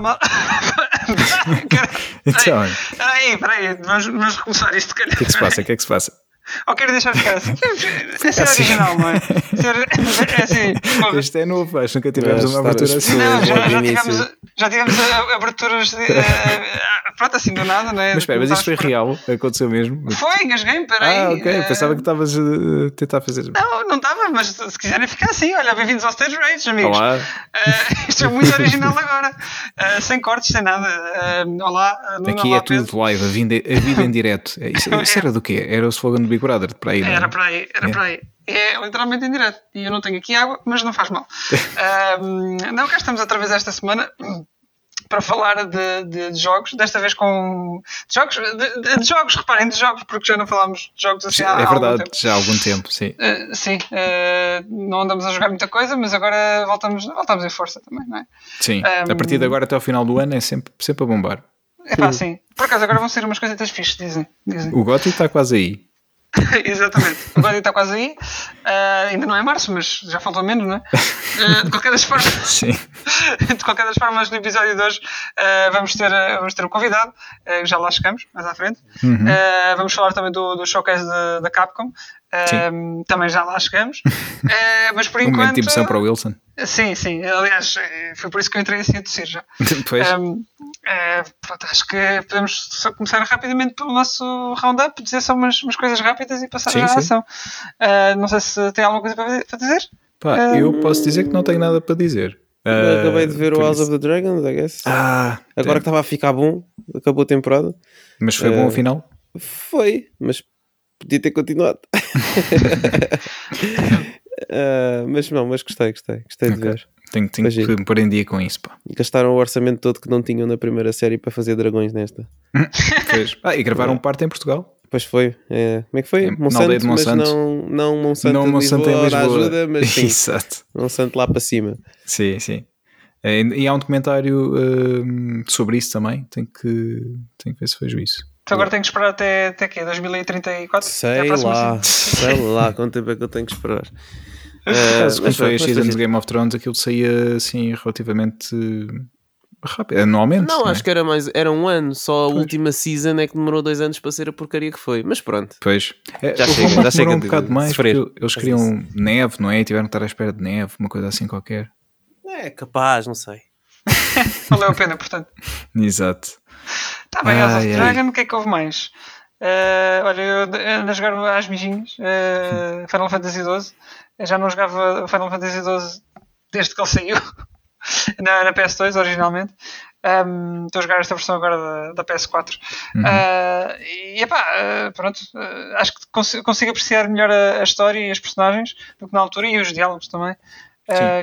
mal. Então, Peraí, peraí, vamos, vamos recomeçar isto, calhar. o que é que se passa? O que é que se passa? Ou quero deixar ficar assim. Esse é Assim. original, não é? É é assim. Este é novo, acho que nunca tivemos Mas uma abertura assim. Não, já, já de tivemos, já tivemos aberturas. de- pronto, assim do nada, não é? Mas espera, mas isto foi real? Aconteceu mesmo? Foi, engasguei-me, peraí. Ah, ok. eh, Pensava que estavas a tentar fazer. Não, não estava, mas se quiserem ficar assim, olha, bem-vindos ao Stage Rage, amigos. Olá. Eh, isto é muito original agora. Eh, sem cortes, sem nada. Eh, olá, eh, Aqui olá, é tudo live, a vida, a vida em direto. É, Isso, isso era do quê? Era o slogan do Big Brother, para aí, não é? Era para aí, era É. para aí. É literalmente em direto. E eu não tenho aqui água, mas não faz mal. Não, cá estamos outra vez esta semana para falar de, de- de jogos, desta vez com de jogos, de, de- jogos, reparem, de jogos, porque já não falámos de jogos assim há, É há algum verdade, tempo. já há algum tempo, sim. Uh, sim, uh, não andamos a jogar muita coisa, mas agora voltamos, voltamos em força também, não é? Sim. Um, A partir de agora até ao final do ano é sempre, sempre a bombar. É pá, sim. Por acaso agora vão ser umas coisitas fixes, dizem. dizem. O Gotti está quase aí. Exatamente. Gódio está quase aí. Uh, ainda não é março, mas já faltou menos, não é? Uh, de qualquer das formas, Sim. de qualquer das formas, no episódio de hoje uh, vamos, ter, vamos ter um convidado, já lá chegamos, mais à frente. Uhum. Uh, vamos falar também do, do showcase da- da Capcom. Uh, também já lá chegamos. Uh, mas por Um momento enquanto. de emoção para o Wilson. Sim, sim. Aliás, eh, foi por isso que eu entrei assim a tossir já. Depois. Um, eh, pronto, acho que podemos só começar rapidamente pelo nosso roundup, dizer só umas, umas coisas rápidas e passar Sim, à sim. ação. Uh, não sei se tem alguma coisa para, dizer. Pá, eu posso dizer que não tenho nada para dizer. Eu Ah, acabei de ver o House isso. of the Dragons, I guess. Ah, Agora que estava a ficar bom, acabou a temporada. mas foi bom Eh, afinal? Foi, mas podia ter continuado. Ah, mas não, mas gostei, gostei, gostei de Ok. ver. Tenho, tenho que me pôr em dia com isso. Pá. Gastaram o orçamento todo que não tinham na primeira série para fazer dragões nesta. Ah, e gravaram parte em Portugal. Pois foi. é, como é que foi? É, Monsanto, de Monsanto. mas não, não Monsanto, não em Monsanto Lisboa, em Lisboa. ajuda, mas sim, Exato. Monsanto lá para cima. Sim, sim. Eh, E há um documentário hum, sobre isso também. Tenho que, tenho que ver se foi juízo. Então agora tenho que esperar até, até quê? 2034? Até à Sei lá, sei lá quanto tempo é que eu tenho que esperar. Acaso, quando foi a season de. Game of Thrones, aquilo saía assim relativamente rápido, anualmente. Não, é? acho que era mais. Era um ano, só a Pois. última season é que demorou dois anos para ser a porcaria que foi. Mas pronto. Pois. É, Já houve chega, já que chega um de- bocado de mais, sofrer. porque eles queriam neve, não é? E tiveram que estar à espera de neve, uma coisa assim qualquer. É capaz, não sei. Valeu a pena, portanto. Exato. Está bem, House of Ai, Dragon, o que é que houve mais? Eh, olha, eu ando a jogar às mijinhas, eh, Final Fantasy XII. Eu já não jogava Final Fantasy XII desde que ele saiu na, na PS2, originalmente. Um, Estou a jogar esta versão agora da, da PS4. Uhum. Ah, e epá, pronto, acho que cons- consigo apreciar melhor a, a história e as personagens do que na altura e os diálogos também.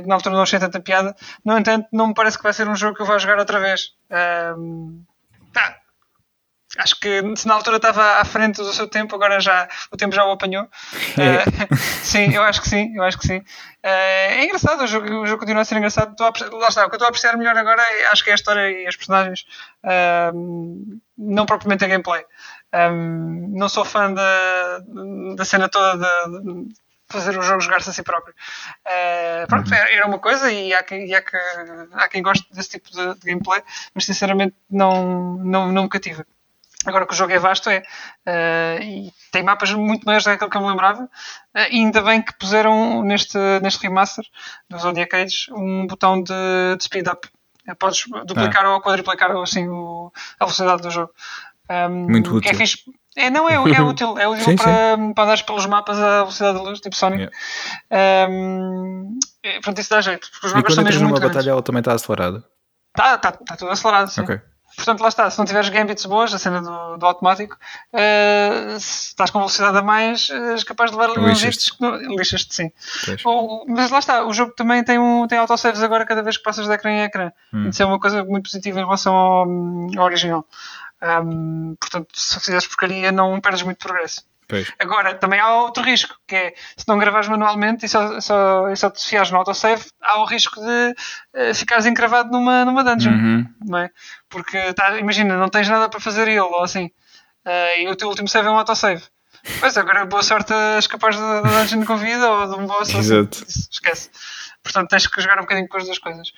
Que na altura não achei tanta piada. No entanto, não me parece que vai ser um jogo que eu vá jogar outra vez. Tá. Acho que se na altura estava à frente do seu tempo, agora já o tempo já o apanhou. Ah, sim, eu acho que sim, eu acho que sim. Ah, é engraçado, o jogo, o jogo continua a ser engraçado. Estou a lá está, o que eu estou a apreciar melhor agora é- acho que é a história e as personagens, ah, não propriamente a gameplay. Ah, não sou fã da, da cena toda de, de fazer o jogo jogar-se a si próprio. Ah, pronto, era era uma coisa e há quem, e há que- há quem goste desse tipo de, de gameplay, mas sinceramente não, não, não me cativa. Agora que o jogo é vasto, é. eh, e tem mapas muito maiores daquilo que eu me lembrava. eh, e ainda bem que puseram neste, neste remaster do Zodiac Age um botão de, de speed up. Eh, Podes duplicar ou quadruplicar assim, o, a velocidade do jogo. Um, Muito É, útil. fixe. é, não, é, é útil. É útil Sim, para, para andares pelos mapas à velocidade da luz, tipo Sonic. Yeah. Um, é, pronto, isso dá jeito. Porque os E mapas quando entras numa batalha, ela também está acelerada. Está tá, tá tudo acelerado, sim. Ok. Portanto, lá está. Se não tiveres gambits boas, a cena do, do automático, eh, se estás com velocidade a mais, és capaz de levar Lixas-te. Lixas-te, sim. Ou- mas lá está. O jogo também tem, um, tem autosaves agora cada vez que passas de ecrã em ecrã. Hum. Isso é uma coisa muito positiva em relação ao, ao original. Ahm, portanto, se fizeres porcaria, não perdes muito progresso. Pois. Agora, também há outro risco, que é se não gravares manualmente e só, só, e só te fiares no autosave, há o risco de eh, ficares encravado numa, numa dungeon. Uhum. Não é? Porque tá, imagina, não tens nada para fazer ele ou assim, eh, e o teu último save é um autosave. Pois agora, boa sorte a escapar da da dungeon com vida ou de um boss. assim. Exato. Isso, esquece. Portanto, tens que jogar um bocadinho com as duas coisas.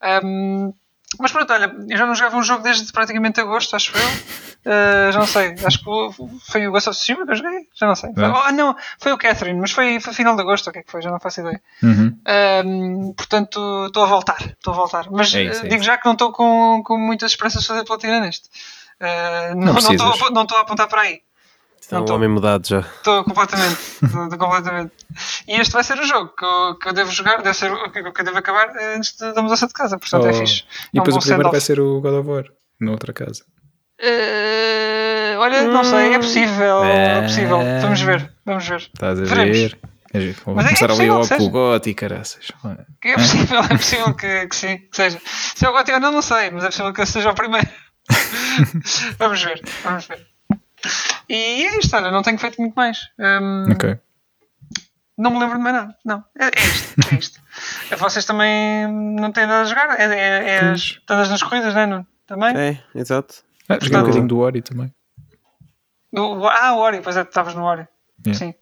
Ahm, Mas pronto, olha, eu já não jogava um jogo desde praticamente agosto, acho eu. Uh, já não sei, acho que foi o Ghost of Tsushima que eu joguei, já não sei. É. Ah, não, foi o Catherine, mas foi, foi final de agosto, o que é que foi, já não faço ideia. Uhum. Uh, portanto, estou a voltar, estou a voltar. Mas é isso, é digo isso. já que não estou com, com muitas esperanças de fazer platina neste. Uh, não estou não a apontar para aí. Está um homem mudado já. Estou completamente. Estou completamente. E este vai ser o jogo que eu, que eu devo jogar, deve ser o que eu devo acabar antes da mudança de casa. Portanto, é oh. é fixe. E depois um o primeiro vai ser o God of War, na outra casa. Uh, olha, hum. não sei, é possível. É... é... possível. Vamos ver. Vamos ver. Estás a Veremos. ver. Vou mas começar é ali logo com o e caraças. É possível, é possível que, que sim, que seja. Se é o GOT eu não, não sei, mas é possível que eu seja o primeiro. vamos ver, vamos ver. E é isto, olha, não tenho feito muito mais. Um, ok. Não me lembro de mais nada. Não, é, é isto. É isto. Vocês também não têm nada a jogar? É, é, é as, todas nas corridas, não é? Também? É, exato. Ah, joguei um bocadinho do Ori também. O, ah, o Ori, pois é, estavas no Ori. Yeah. Sim.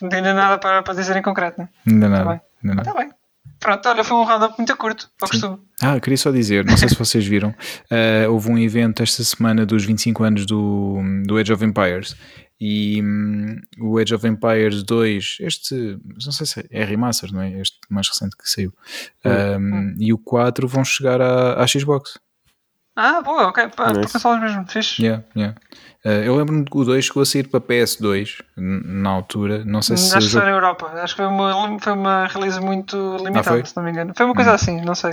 Não tem ainda nada para, para dizer em concreto, não é? Ainda nada. Ainda nada. Está bem. Pronto, olha, foi um roundup muito curto, ao costume. Ah, queria só dizer, não sei se vocês viram, uh, houve um evento esta semana dos 25 anos do, do Age of Empires e um, o Age of Empires 2, este, não sei se é remaster, não é? Este mais recente que saiu. Um, e o 4 vão chegar à, à Xbox. Ah, boa, ok, para nice. consolas mesmo, fixe. Yeah, yeah. Uh, eu lembro-me que o 2 chegou a sair para PS2 na altura. Não sei se. Acho que foi na Europa. Acho que foi uma, foi uma release muito limitada, ah, se não me engano. Foi uma coisa hum. assim, não sei.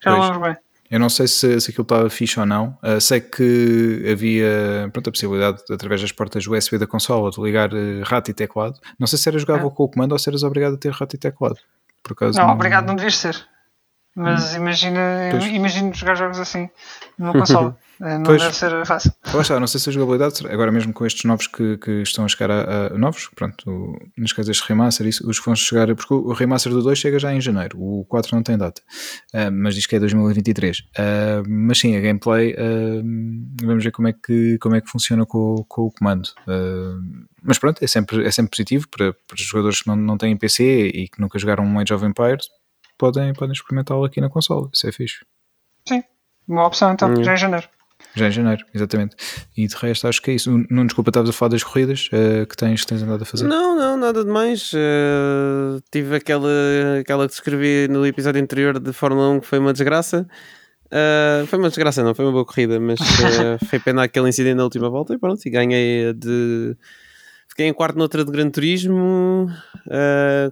Já pois. não lembro bem. Eu não sei se, se aquilo estava fixe ou não. Uh, sei que havia pronto, a possibilidade, através das portas USB da consola, de ligar uh, rato e teclado. Não sei se era jogável é. com o comando ou se eras obrigado a ter rato e teclado. Por acaso, não, não, obrigado não devias ser. Mas hum. imagina, imagino jogar jogos assim numa consola. É, não pois, deve ser fácil. Acho, não sei se a jogabilidade, agora mesmo com estes novos que, que estão a chegar a, a novos, pronto, nos casos este remaster, isso, os que vão chegar, porque o remaster do 2 chega já em janeiro, o 4 não tem data, uh, mas diz que é 2023. Uh, ah, mas sim, a gameplay, uh, vamos ver como é que, como é que funciona com, com o comando. mas pronto, é sempre, é sempre positivo para, para os jogadores que não, não têm PC e que nunca jogaram um Age of Empires, podem, podem experimentá-lo aqui na consola, isso é fixe. Sim, uma opção então, hum. já em janeiro. Já em janeiro, exatamente. E de resto acho que é isso. Não desculpa, estavas a falar das corridas uh, que, tens, que tens andado a fazer? Não, não, nada de mais. Uh, tive aquela, aquela que descrevi no episódio anterior de Fórmula 1 que foi uma desgraça. Uh, foi uma desgraça, não foi uma boa corrida, mas foi pena aquele incidente na última volta e pronto, e ganhei de. Fiquei em quarto noutra de Gran Turismo,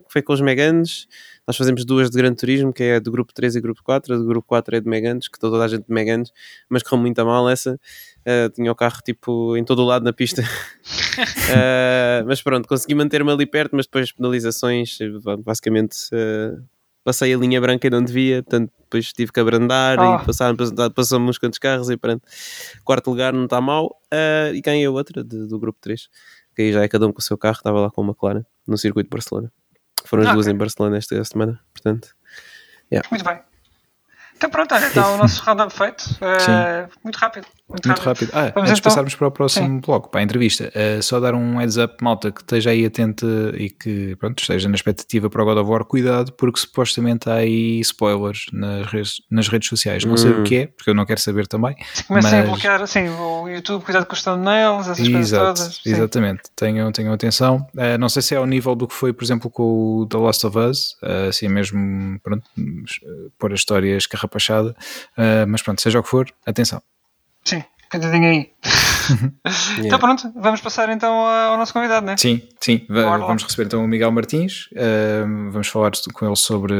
que foi com os Meganes. Nós fazemos duas de Gran Turismo, que é do grupo 3 e grupo 4. A do grupo 4 é de Meganes, que toda a gente de Meganes, mas correu muito a mal essa. Uh, tinha o carro tipo em todo o lado na pista. uh, mas pronto, consegui manter-me ali perto, mas depois penalizações, basicamente. Uh, passei a linha branca e não devia, portanto depois tive que abrandar oh. e passar, passou-me uns quantos carros e pronto. Quarto lugar não está mal e ganhei a outra de, do grupo 3, que aí já é cada um com o seu carro, estava lá com uma clara no circuito de Barcelona. Foram as ah, duas okay. em Barcelona esta semana, portanto. Yeah. Muito bem. Então pronto, olha, está o nosso roundup feito. Uh, muito rápido. Muito, muito rápido. rápido. Ah, Vamos antes de então... passarmos para o próximo Sim. bloco, para a entrevista, uh, só dar um heads up, malta, que esteja aí atento e que pronto, esteja na expectativa para o God of War, cuidado, porque supostamente há aí spoilers nas redes, nas redes sociais. Não hum. sei o hum. que é, porque eu não quero saber também. Comecem mas... a bloquear assim, o YouTube, cuidado com os thumbnails, essas Exato, coisas todas. Sim. Exatamente, tenham, tenham atenção. Uh, não sei se é ao nível do que foi, por exemplo, com o The Last of Us, uh, assim mesmo, pronto, pôr a história escarrapachada, mas pronto, seja o que for, atenção. Sim, cuidadinho aí. yeah. Então pronto, vamos passar então ao nosso convidado, né? Sim, sim. vamos receber então o Miguel Martins. Uh, vamos falar com ele sobre,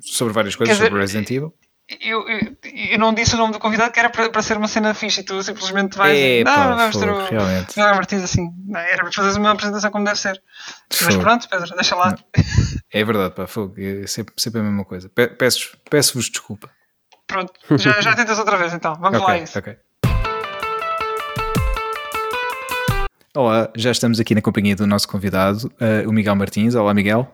sobre várias coisas, sobre Resident Evil. Eu, eu, eu, não disse o nome do convidado que era para, para ser uma cena fixe e tu simplesmente vais. É, não, pá, vamos ter o Miguel Martins assim. Não, era para fazer uma apresentação como deve ser. Mas pronto, Pedro, deixa lá. É verdade, pá, fogo. É sempre, sempre a mesma coisa. Peço-vos peço desculpa. Pronto, já, já tentas outra vez então. Vamos okay, lá isso. Ok. Olá, já estamos aqui na companhia do nosso convidado, uh, o Miguel Martins. Olá, Miguel.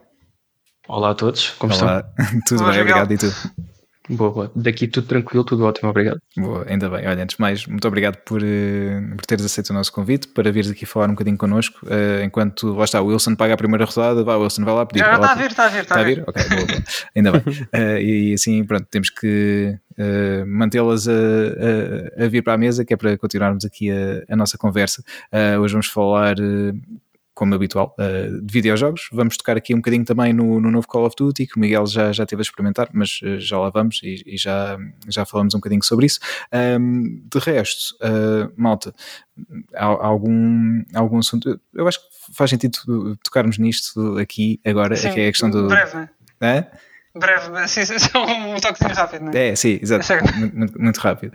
Olá a todos, como Olá. estão? Tudo Olá, bem, Miguel. obrigado e tu? Boa, boa. Daqui tudo tranquilo, tudo ótimo, obrigado. Boa, ainda bem. Olha, antes de mais, muito obrigado por, uh, por teres aceito o nosso convite para vires aqui falar um bocadinho connosco. Uh, enquanto lá está, o Wilson paga a primeira rodada, vai, Wilson, vai lá pedir. Já está a vir, está a vir. Está a vir? Ok, boa, boa. ainda bem. Uh, e assim, pronto, temos que mantê-las a, a, a, vir para a mesa, que é para continuarmos aqui a, a nossa conversa. hoje vamos falar como habitual, uh, de videojogos. Vamos tocar aqui um bocadinho também no, no, novo Call of Duty, que o Miguel já, já teve a experimentar, mas uh, já lá vamos e, e, já, já falamos um bocadinho sobre isso. Um, de resto, uh, malta, há, algum, algum assunto. Eu acho que faz sentido tocarmos nisto aqui agora, Sim, que é a questão do. Breve? É? Breve, assim, só um toquezinho rápido, não é? É, sim, exato. Muito, muito, rápido.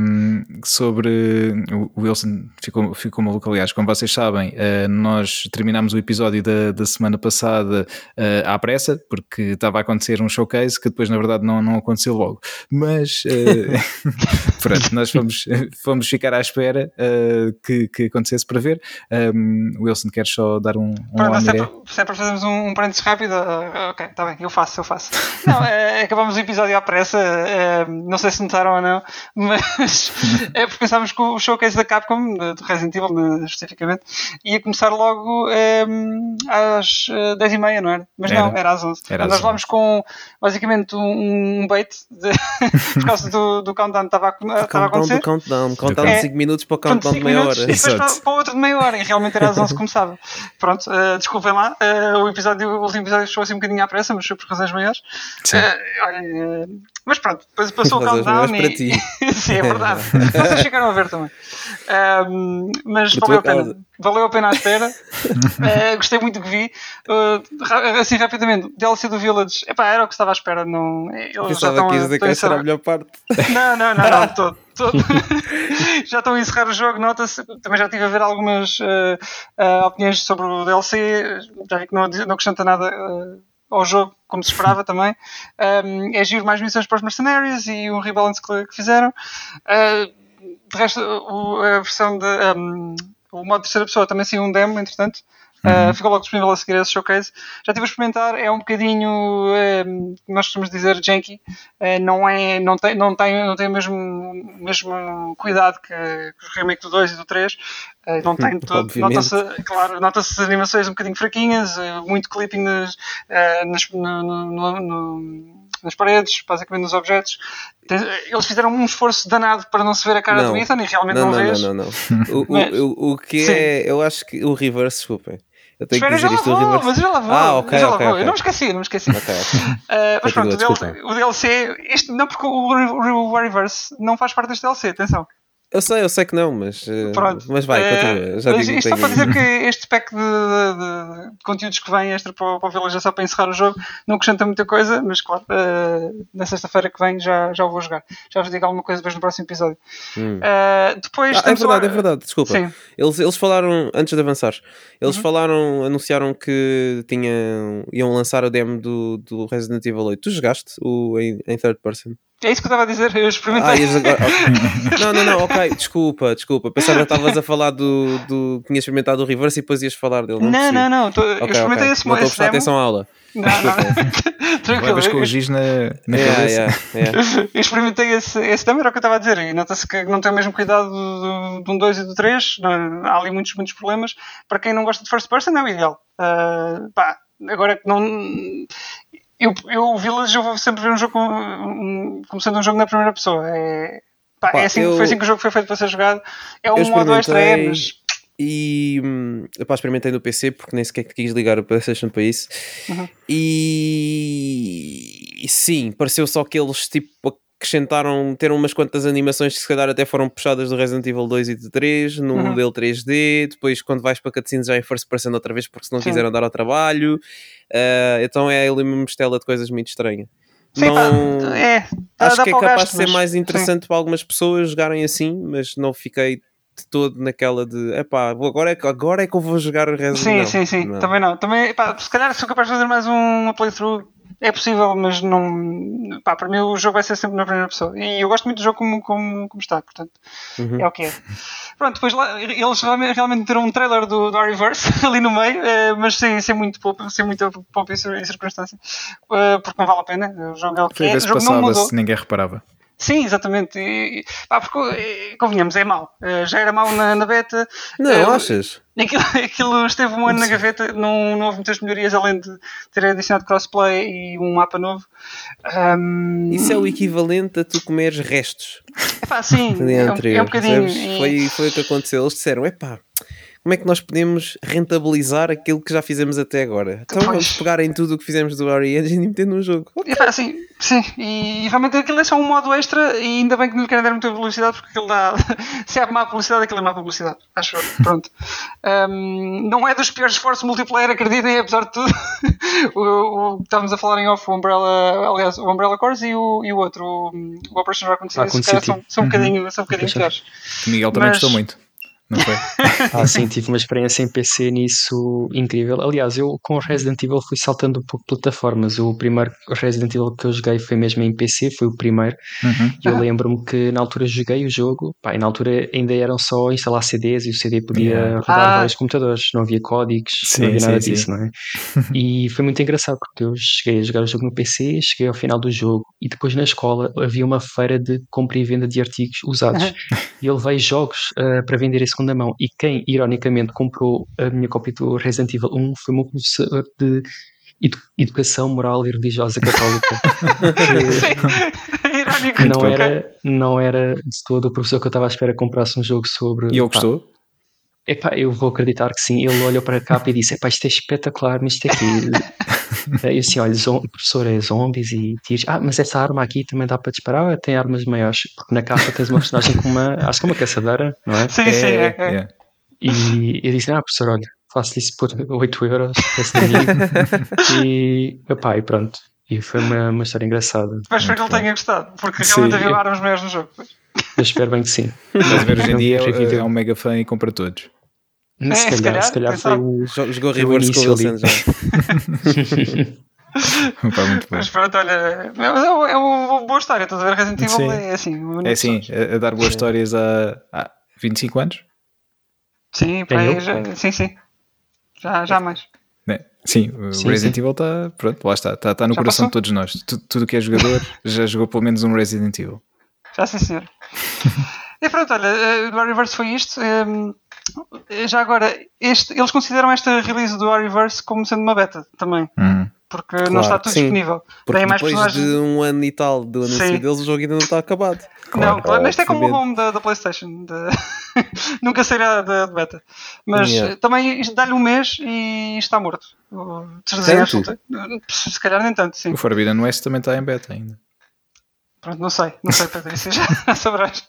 Um, sobre o Wilson, ficou, ficou maluco, aliás, como vocês sabem, uh, nós terminámos o episódio da, da semana passada uh, à pressa, porque estava a acontecer um showcase que depois, na verdade, não, não aconteceu logo. Mas, uh, pronto, nós fomos, fomos ficar à espera que, que acontecesse para ver. Um, Wilson, queres só dar um. um Pronto, se, é para, se é para fazermos um, um parênteses rápido, ok, está bem, eu faço, eu faço faço. Não, é, acabamos o episódio à pressa, é, não sei se notaram ou não, mas é porque pensávamos que o showcase da Capcom, do Resident Evil especificamente, ia começar logo é, às 10h30, não era? Mas era. não, era às 11 era Nós vamos com basicamente um bait de, por causa do, do countdown que estava a, estava a acontecer. Do countdown, countdown de 5 minutos para o countdown de meia hora. E depois para, para, o outro de meia hora, e realmente era às 11 que começava. Pronto, uh, desculpem lá, uh, o, episódio, o último episódio fechou assim um bocadinho à pressa, mas foi por razões maiores. Uh, olha, uh, mas pronto, depois passou o countdown e... Sim, é verdade. Vocês chegaram a ver também. Uh, mas valeu a pena. Valeu a pena a espera. uh, gostei muito do que vi. Uh, assim, rapidamente, DLC do Village. Epá, era o que estava à espera. Não, eles Pensava já estão, que dizer que essa era a melhor parte. Não, não, não, não todo. já estão a encerrar o jogo, nota-se. Também já estive a ver algumas opiniões sobre o DLC. Já vi que não, não acrescenta nada ao jogo, como se esperava também. Um, é giro mais missões para os Mercenaries e o rebalance que, que fizeram. Uh, de resto, o, a versão de. Um, o modo de terceira pessoa também saiu um demo, entretanto. Uhum. Uh, ficou logo disponível a seguir esse showcase. Já estive a experimentar, é um bocadinho, uh, nós costumamos dizer, janky. Uh, não, é, não, tem, não, tem, não tem o mesmo, mesmo cuidado que, que o remake do 2 e do 3. Uh, não tem todo. Nota-se, claro, nota-se as animações um bocadinho fraquinhas, muito clipping nas, nas, no, no, no, nas paredes, basicamente nos objetos. Eles fizeram um esforço danado para não se ver a cara não. do Ethan e realmente não, não, não vês. Não, não, não. O, o, o, que é, eu acho que o reverse, desculpem. Eu tenho Espera, que dizer isto vou, reverse. Mas já lá vou, ah, ok, já okay, okay. Eu não me esqueci, não me esqueci. Okay. Uh, mas pronto, o DLC, isto, não porque o, o, o Reverse não faz parte deste DLC, atenção. Eu sei, eu sei que não, mas, eh, Pronto. mas vai, eh, continua. Já mas isto só para dizer que este pack de, de, de, conteúdos que vem extra para, para o Village é só para encerrar o jogo, não acrescenta muita coisa, mas claro, uh, na sexta-feira que vem já, já o vou jogar. Já vos digo alguma coisa depois no próximo episódio. Hum. Uh, depois ah, é verdade, é verdade, desculpa. Sim. Eles, eles falaram, antes de avançar, eles uhum. falaram, anunciaram que tinham, iam lançar o demo do, do Resident Evil 8. Tu jogaste o, em, em third person? É isso que eu estava a dizer, eu experimentei. Ah, agora, não, não, não, ok, desculpa, desculpa. Pensava que estavas a falar do, do. Tinhas experimentado o reverse e depois ias falar dele. Não, não, não, não, tô, okay, eu experimentei okay. esse Não estou a prestar atenção à aula. Não, não. Tranquilo. com o giz na, na yeah, cabeça. Yeah, yeah. eu experimentei esse, esse demo, era o que eu estava a dizer. E nota-se que não tem o mesmo cuidado do, do, do 1, 2 e do 3. Há ali muitos, muitos problemas. Para quem não gosta de first person, é o ideal. Uh, pá, agora que não eu, eu o Village eu vou sempre ver um jogo um, como sendo um jogo na primeira pessoa. É, pá, pá, é assim, eu, foi assim que o jogo foi feito para ser jogado. É um modo extra, é, mas. E pá, experimentei no PC porque nem sequer quis ligar o PlayStation para isso. Uhum. E... e sim, pareceu só que eles tipo acrescentaram, teram umas quantas animações que se calhar até foram puxadas do Resident Evil 2 e do 3, no uhum. modelo 3D, depois quando vais para cutscenes já é first person outra vez porque se não Sim. quiseram dar ao trabalho, uh, então é ali uma mistela de coisas muito estranha. Sim, não, é, acho que é capaz gasto, de ser mais interessante sim. para algumas pessoas jogarem assim, mas não fiquei de todo naquela de epá, agora é, agora é que eu vou jogar o Resident Sim, não, sim, sim, não. também não. Também, epá, se calhar sou capaz de fazer mais uma playthrough é possível, mas não. Pá, para mim o jogo vai ser sempre na primeira pessoa. E eu gosto muito do jogo como, como, como está, portanto, Uhum. é o que é. Pronto, depois lá, eles realmente, meteram um trailer do, do Reverse ali no meio, eh, mas sem, sem muito pouco, sem muita pompa e cir- e circunstância, eh, porque não vale a pena. O jogo é o que Foi é. O jogo não mudou. se ninguém reparava. Sim, exatamente. E, pá, porque, convenhamos, é mau. Eh, Já era mau na, na beta. Não, Eh, achas? Aquilo, aquilo esteve um ano na gaveta, não, não houve muitas melhorias além de ter adicionado crossplay e um mapa novo. Ahm, Isso é o equivalente a tu comeres restos epá, sim, é um, é um bocadinho. e- Foi, foi o que aconteceu. Eles disseram: epá, como é que nós podemos rentabilizar aquilo que já fizemos até agora? Então Pois. vamos pegar em tudo o que fizemos do Ori Engine e meter num jogo. Epá, sim, sim, e, e realmente aquilo é só um modo extra e ainda bem que não lhe querem dar muita publicidade porque aquilo dá. se há má publicidade, aquilo é má publicidade. Acho. Pronto. Ahm, não é dos piores esforços multiplayer, acreditem, apesar de tudo. o, o que estávamos a falar em off, o Umbrella, aliás, o Umbrella Corps e o, e o outro, o, o Operation Raccoon City, Raccoon se calhar City. são, são um bocadinho, são um bocadinho Operation- piores. Miguel também Mas- gostou muito. Não foi? Ah, sim, tive uma experiência em PC nisso incrível. Aliás, eu com o Resident Evil fui saltando um pouco de plataformas. O primeiro Resident Evil que eu joguei foi mesmo em PC, foi o primeiro. Uhum. E eu lembro-me que na altura joguei o jogo, pá, e na altura ainda eram só instalar CDs e o CD podia Yeah. rodar Ah. vários computadores, não havia códigos, Sim, não havia sim, nada sim. disso, não é? E foi muito engraçado porque eu cheguei a jogar o jogo no PC, cheguei ao final do jogo e depois na escola havia uma feira de compra e venda de artigos usados. E eu levei jogos ah, para vender em segunda mão. E quem, ironicamente, comprou a minha cópia do Resident Evil 1 foi o meu professor de edu- Educação Moral e Religiosa Católica. Sim, irónico. não, era, não era de todo o professor que eu estava à espera que comprasse um jogo sobre. E ele pá, gostou? Epá, eu vou acreditar que sim. Ele olhou para a capa e disse: Epá, isto é espetacular, mas isto aqui. eu assim, olha, professor, é zombies e tiros. Ah, mas essa arma aqui também dá para disparar? ou Tem armas maiores? Porque na capa tens uma personagem com uma. Acho que é uma caçadeira, não é? Sim, sim, é, é. yeah. E eu disse: Ah, professor, olha, faço isso por 8 euros, esse e, epá, e pronto. E foi uma, uma história engraçada. Mas espero que ele tenha gostado, porque Sim. realmente havia armas maiores no jogo. Eu espero bem que sim. Ver hoje em dia é, é um mega fã e compra todos. É, se calhar, se calhar foi o. Jo- Jogou o reverse com o Wilson já. Pá, muito bom. Mas pronto, olha, mas é uma, é uma boa história, estás a ver? Resident Evil Sim. é assim. É assim, a, a dar boas histórias há, há 25 anos? Sim, É eu? já, sim, sim. Já, já mais. Né? Sim, o Sim, Resident sim. Evil está, pronto, lá está, está, está no Já coração passou? de todos nós. Tu- tudo que é jogador já jogou pelo menos um Resident Evil. Já sim, senhor. e pronto, olha, eh, do Reverse foi isto. Ehm, já agora, este, eles consideram esta release do Reverse como sendo uma beta também, Uhum. porque Claro não está tudo sim. disponível. Porque Tem mais depois personagens. de um ano e tal do anúncio Sim. deles, o jogo ainda não está acabado. Não, claro, mas isto é como o home da, da PlayStation. de- Nunca sairá da, beta. Mas Yeah. eh, também isto dá-lhe um mês e está morto. Se calhar nem tanto, sim. O Forbidden West também está em beta ainda. Pronto, não sei, não sei, Patrícia, já saberás.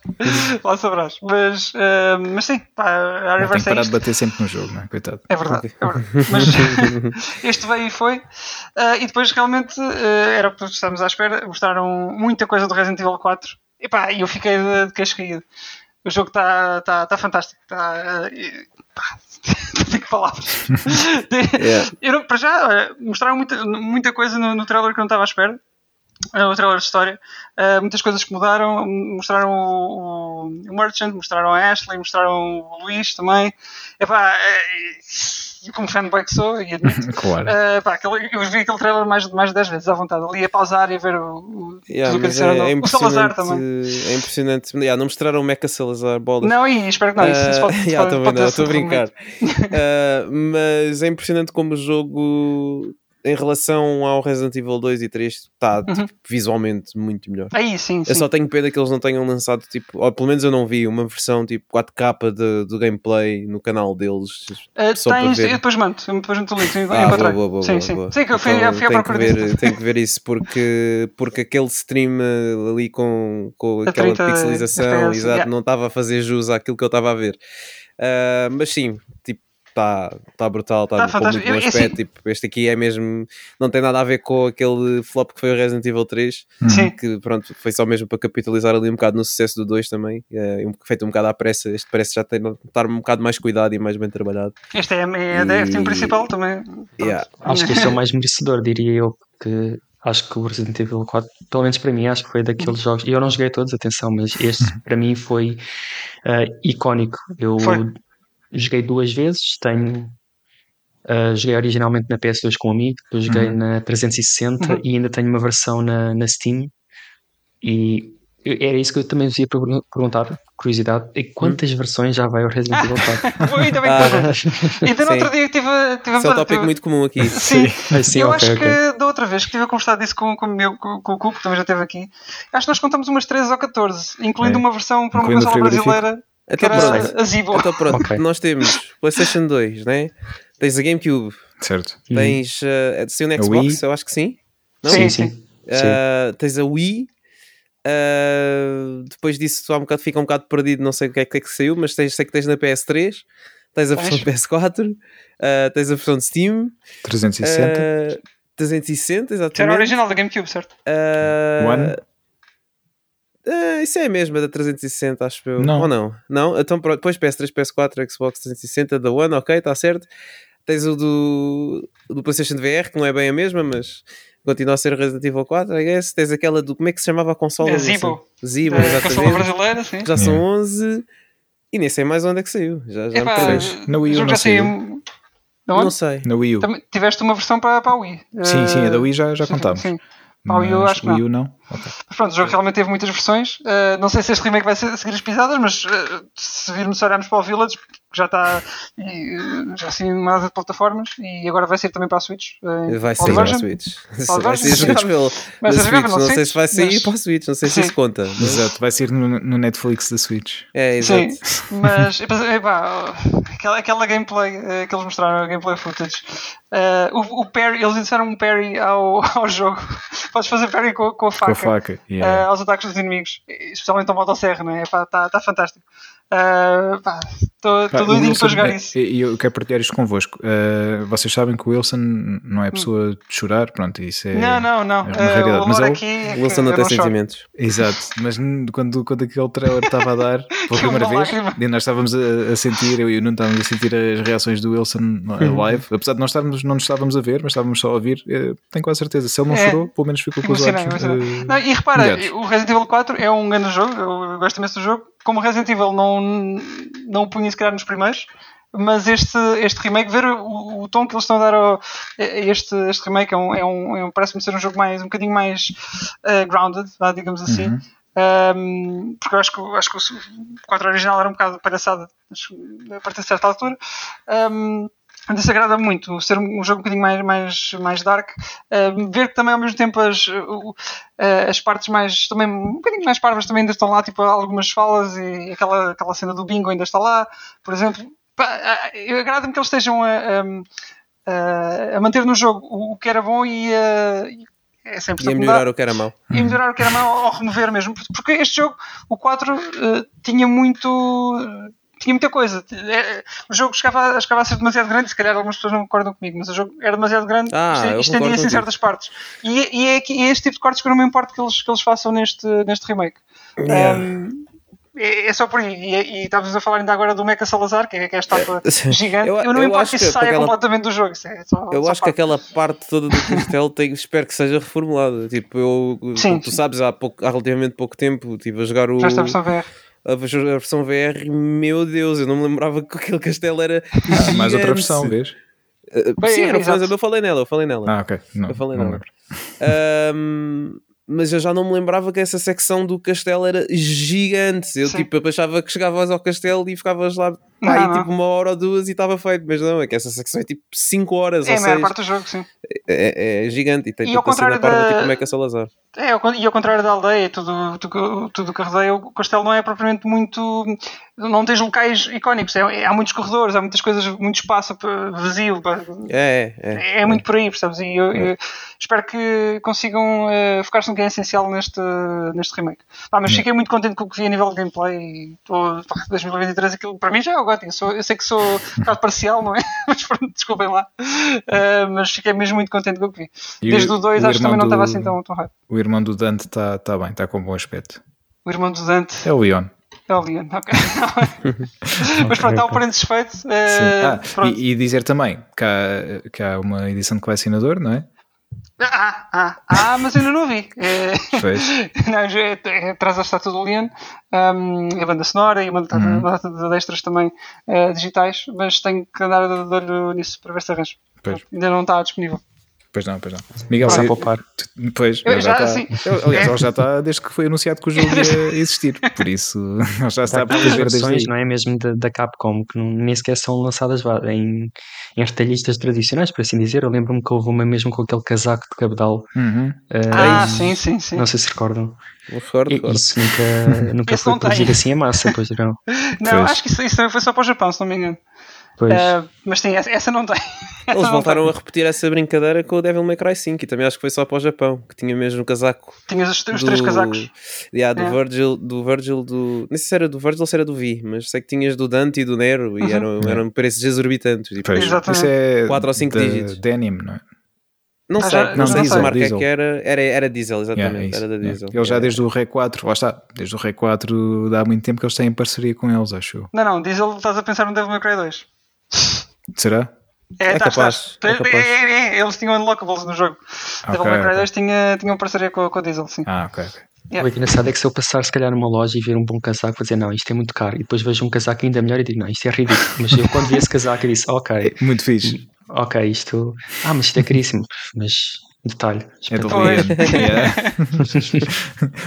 Lá saberás. Mas, eh, mas sim, pá, a Não tem que é parar de isto. bater sempre no jogo, não é? Coitado. É verdade, é verdade. Mas este veio e foi. Ah, e depois realmente ah, era o que estávamos à espera. Mostraram muita coisa do Resident Evil 4. E pá, eu fiquei de, de queixo caído. O jogo está tá, tá fantástico. Tá, e, pá, não tenho palavras. Yeah. Eu para já, olha, mostraram muita, muita coisa no, no trailer que eu não estava à espera. Ah, O trailer de história, Ah, muitas coisas que mudaram. Mostraram o, o, Merchant, mostraram a Ashley, mostraram o Luís também. Epá, é, como fanboy que sou, e admito, Claro. ah, pá, aquele- eu vi aquele trailer mais, mais de 10 vezes à vontade. Ali a pausar e a ver o, o, Yeah, tudo o que é, é o Salazar impressionante. também. É impressionante. Yeah, não mostraram o Mecha Salazar bolas. Não, e espero que não. Isso, isso Ah, pode, yeah, pode, também pode não, estou a brincar. Ah, mas é impressionante como o jogo, em relação ao Resident Evil 2 e 3, está Uhum. visualmente muito melhor. Aí, sim, sim. Eu só tenho pena que eles não tenham lançado, tipo, ou pelo menos eu não vi, uma versão tipo 4K de, do gameplay no canal deles. Ah, só tens, eu depois mando, eu depois mando o link, Ah, encontrei. boa, boa, sim, boa, sim. boa. Sim, que eu fui, Então eu fui à procura ver, disso. tenho que ver isso porque, porque aquele stream eh, ali com, com A aquela 30 pixelização exato, yeah. não estava a fazer jus àquilo que eu estava a ver. Ah, mas sim, tipo, está tá brutal, está Tá com muito bom Eu- aspecto. assim- tipo, este aqui é mesmo, não tem nada a ver com aquele flop que foi o Resident Evil 3 Sim. que pronto, foi só mesmo para capitalizar ali um bocado no sucesso do 2 também, é, um- feito um bocado à pressa, este parece já ter estar um bocado mais cuidado e mais bem trabalhado. Este é, é a E- team principal também. Yeah. Acho que este é o mais merecedor, diria eu, porque Acho que o Resident Evil 4, pelo menos para mim, acho que foi daqueles jogos. E eu não joguei todos, atenção, mas este para mim foi uh, icónico. Eu Foi. Joguei duas vezes, tenho. uh, joguei originalmente na PS2 com um amigo, depois joguei Uhum. na 360 Uhum. e ainda tenho uma versão na, na Steam. E eu- era isso que eu também vos ia pergun- perguntar, curiosidade. E quantas versões já vai o Resident Evil 4? Ainda bem que Ah, perguntas. Ainda no sim. outro dia tive, tive, Isso é um tópico tive- muito comum aqui. Sim, Ah, sim, eu ok, acho ok. que da outra vez que estive a conversar disso com, com, o meu, com, com o Cupo, que também já esteve aqui, acho que nós contamos umas 13 ou 14, incluindo É. uma versão para uma Incluindo o consola brasileira Então era pronto. a Zibo. Então pronto, Ok. nós temos PlayStation 2, né? Tens a GameCube, Certo. Tens uh, sim, A Xbox, Wii. eu acho que sim. Não? Sim, sim, sim. Uh, tens a Wii. uh, depois disso há um bocado, fica um bocado perdido, não sei o que é que, é que saiu, mas tens, sei que tens na PS3, tens a versão de PS4, uh, tens a versão de Steam, 360. uh, 360, Isso era exatamente. original da GameCube, certo? Uh, One? Uh, isso é a mesma da 360, acho eu. Não. Ou não? Não? Então depois PS3, PS4, Xbox 360, da One, ok, está certo. Tens o do, do PlayStation VR, que não é bem a mesma, mas continua a ser Resident Evil 4, I guess. Tens aquela do. Como é que se chamava a consola? É sei. Zibo. Zibo, Da consola brasileira, sim. Já são Yeah. 11 e nem sei mais onde é que saiu. Já, já me Epá. Na Wii U não saiu. saiu. Não, Não sei. Na Wii U. Também tiveste uma versão para, para a Wii. Sim, sim, a da Wii já, já Sim, contámos. Sim. Para a Wii U acho que Wii não. U não. Ok. Mas pronto, o jogo realmente teve muitas versões. Uh, não sei se este remake vai ser- seguir as pisadas, mas uh, se virmos, se olharmos para o Village, que já está e, uh, já assim uma de plataformas e agora vai sair também para a Switch. uh, Vai sair para a. Switch. Vai ser jogável Vai ser Não sei se vai sair mas- para a Switch. Não sei se Sim. isso conta. mas- Exato, vai ser no, no Netflix da Switch. É, Sim, exato. mas epá, aquela, aquela gameplay uh, que eles mostraram, a gameplay footage, uh, o, o parry, eles disseram um parry ao, ao jogo. Podes fazer parry com, com a Com faca. faca. uh, Yeah. aos ataques dos inimigos, especialmente ao motosserra, não é? Está tá fantástico. Estou Pá, o doidinho para jogar é- isso. E eu quero partilhar isto convosco. Uh, vocês sabem que o Wilson não é pessoa de chorar, pronto, isso é. não, não, não. é Uh, o Mas ele- aqui é Wilson não eu tem choro. sentimentos. Exato, mas quando, quando aquele trailer estava a dar pela primeira vez, lágrima. e nós estávamos a, a sentir, eu e o Nuno estávamos a sentir as reações do Wilson Uhum. live, apesar de nós estarmos, não nos estávamos a ver, mas estávamos só a ouvir, eh, tenho quase certeza, se ele não É. chorou, pelo menos ficou com os olhos. Eh, Não, e repara, o Resident Evil 4 é um grande jogo, eu gosto imenso do jogo. Como Resident Evil não, não o punha se calhar nos primeiros, mas este, este remake, ver o, o tom que eles estão a dar a este, este remake é um, é um, é um- parece-me ser um jogo mais, um bocadinho mais eh, grounded, digamos assim. Uhum. Um, porque eu acho que, acho que o 4 original era um bocado palhaçada a partir de certa altura. Um, isso agrada muito, ser um jogo um bocadinho mais, mais, mais dark. Um, ver que também ao mesmo tempo as, uh, as partes mais também um bocadinho mais parvas também ainda estão lá, tipo algumas falas e aquela, aquela cena do bingo ainda está lá, por exemplo. Agrada-me que eles estejam a, a, a manter no jogo o, que era bom e, a- e é sempre E a melhorar o que era mau. e melhorar o que era mau ou remover mesmo. Porque este jogo, o 4, eh, tinha muito. Tinha muita coisa. Eh, O jogo chegava, chegava a ser demasiado grande, se calhar algumas pessoas não concordam comigo, mas o jogo era demasiado grande Ah, e estendia-se concordo em contigo. certas partes. E, e é, é este tipo de cortes que eu não me importo que eles, que eles façam neste, neste remake. Yeah. Um, é, é só por aí. E, e estávamos a falar ainda agora do Mecha Salazar, que é, que é a estátua gigante. Eu- Eu, não eu me importo que isso que saia aquela- completamente do jogo. Isso é só- Eu só acho que parte. aquela parte toda do castelo tem, espero que seja reformulada. Tipo, eu, Sim, como tu sim. sabes, há, pouco, há relativamente pouco tempo estive a jogar o, Já está a versão VR. A vers- a versão VR e, meu Deus, eu não me lembrava que aquele castelo era. Ah, mais outra versão, vês? Uh, Bem, sim, é, era mas eu falei nela, eu falei nela. Ah, ok. Não, Eu falei não lembro. Ahm, mas eu já não me lembrava que essa secção do castelo era gigante. Eu Sim. tipo, eu achava que chegavas ao castelo e ficavas lá Não, aí, não. tipo uma hora ou duas e estava feito. Mas não, é que essa secção é tipo 5 horas É a maior 6. parte do jogo, sim. É, é gigante e tem E ao tanta cena contrário parva da- tipo Mecha Salazar. É, e ao contrário da aldeia, tudo, tudo, tudo que rodeia, o castelo não é propriamente muito. Não tens locais icónicos, é, é- há muitos corredores, há mutas coisas, muito espaço vazio. É, é. é. é, muito por aí, percebes? E eu, eu espero que consigam eh, focar-se no que é essencial neste, neste remake. Pá, mas fiquei muito contente com o que vi a nível de gameplay e tô, pá, 2023 aquilo para mim já é o Sou- eu sei que sou um bocado parcial, não é? Mas pronto, desculpem lá. Eh, mas fiquei mesmo muito contente com o que vi. E Desde o 2 acho que também não estava do- assim tão, tão. O irmão do Dante está tá bem, está com bom aspecto. O irmão do Dante É o Leon. é o Leon, ok. Mas pronto, há um parente suspeito. eh, Sim. Ah, e, e dizer também que há, que há uma edição de colecionador, não é? Ah, ah, ah, mas eu ainda não vi. É, não, é, é, traz a estátua do Leon, um, a banda sonora e uma data, Uhum. de extras também eh, digitais, mas tenho que andar de olho nisso para ver se arranjo. Ainda não está disponível. Pois não, pois não. Miguel, Está a eu- poupar. pois, já, já, está. Ele- Aliás, ele já está desde que foi anunciado que o jogo ia existir. Por isso, ele já está a prever desde aí. versões, não é mesmo da, da Capcom, que não- nem sequer são lançadas em, em retalhistas tradicionais, por assim dizer. Eu lembro-me que houve uma mesmo com aquele casaco de cabedal. Uhum. eh, Ah, e- sim, sim, sim. Não sei se recordam. Não recordo, recordo. Isso nunca, nunca foi produzido assim em massa, pois não. Não, Pois. acho que isso, isso foi só para o Japão, se não me engano. Pois, Eh, mas sim, essa, não tem. Essa Eles não voltaram tem. a repetir essa brincadeira com o Devil May Cry 5 e também acho que foi só para o Japão, que tinha mesmo o casaco. Tinhas os, os do- três casacos. Yeah, do É. Virgil, do Virgil, do. Nem sei se era do Virgil ou se era do Vi, mas sei que tinhas do Dante e do Nero e Uhum. eram, eram preços exorbitantes. Tipo, Pois, Exatamente. isso é Quatro ou cinco da- dígitos. Denim, não é? Não Ah, sei, já- não, não, sei diesel, se a marca diesel. é que era, era, era diesel, Yeah, exatamente. é isso. era da Yeah. diesel. Eles já Yeah. desde o Rei 4, lá está, desde o Rei 4 dá muito tempo que eles têm parceria com eles, acho eu. Não, não, Diesel estás a pensar no Devil May Cry 2. Será? É, É estás, capaz, estás. é capaz. É, é, é, eles tinham unlockables no jogo. Devil Ok, May Cry ok. 2 tinha, tinha uma parceria com, com o Diesel, sim. Ah, ok. ok. Yeah. O engraçado é que se eu passar se calhar numa loja e ver um bom casaco, vou dizer não, isto é muito caro. E depois vejo um casaco ainda melhor e digo não, isto é ridículo. Mas eu quando vi esse casaco eu disse ok, Muito fixe. ok, isto. Ah, mas isto é caríssimo. Mas detalhe. É Pois. Leon. Yeah.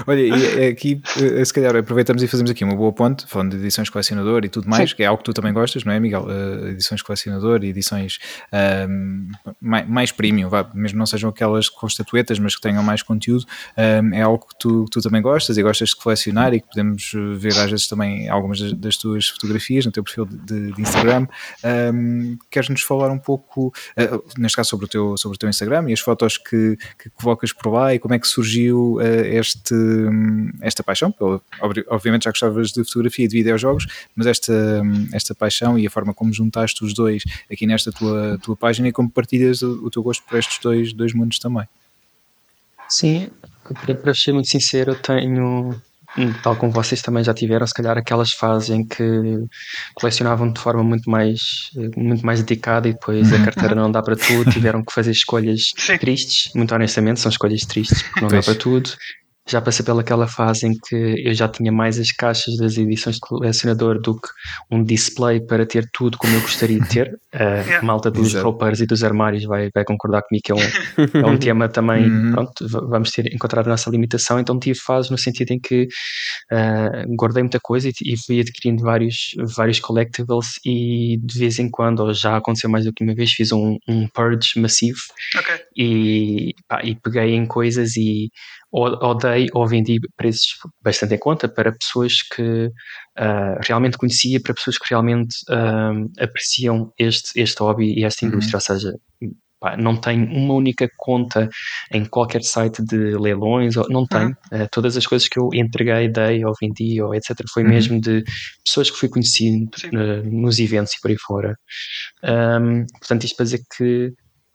Olha, e aqui, eh, se calhar, aproveitamos e fazemos aqui uma boa ponte, falando de edições colecionador e tudo mais, Sim. que é algo que tu também gostas, não é, Miguel? Eh, edições colecionador e edições ahm, mais, mais premium, vá, mesmo não sejam aquelas com estatuetas, mas que tenham mais conteúdo, ahm, é algo que tu, que tu também gostas e gostas de colecionar e que podemos eh, ver às vezes também algumas das, das tuas fotografias no teu perfil de, de- de Instagram. Ahm, Queres-nos falar um pouco, eh, neste caso, sobre o teu, sobre o teu Instagram e as fotos que, que colocas por lá e como é que surgiu eh, este, hum, esta paixão? Obviamente já gostavas de fotografia e de videojogos, mas esta, hum, esta paixão e a forma como juntaste os dois aqui nesta tua, tua página e como partilhas o, o teu gosto por estes dois, dois mundos também. Sim, para, ser muito sincero, eu tenho, tal como vocês também já tiveram, se calhar aquelas fases em que colecionavam de forma muito mais, eh, muito mais dedicada e depois a carteira não dá para tudo, tiveram que fazer escolhas Sim. tristes, muito honestamente, são escolhas tristes porque não dá Pois. para tudo. Já passei pelaquela fase em que eu já tinha mais as caixas das edições de colecionador do que um display para ter tudo como eu gostaria de ter. A malta dos Exato. roupeiros e dos armários vai, vai concordar comigo que é um, é um tema também, Uhum. pronto, vamos ter encontrar a nossa limitação, então tive fases no sentido em que ah, guardei muita coisa e, e fui adquirindo vários, vários collectibles e de vez em quando, ou já aconteceu mais do que uma vez, fiz um, um purge massivo Ok. e, pá, e peguei em coisas e ou, ou dei ou vendi preços bastante em conta para pessoas que ah, realmente conhecia, para pessoas que realmente ah, apreciam este, este hobby e esta Uhum. indústria, ou seja, pá, não tenho uma única conta em qualquer site de leilões, ou- não tenho. Ah, todas as coisas que eu entreguei, dei ou vendi, ou etc., foi Uhum. mesmo de pessoas que fui conhecendo nos eventos e por aí fora. Ahm, portanto, isto para dizer que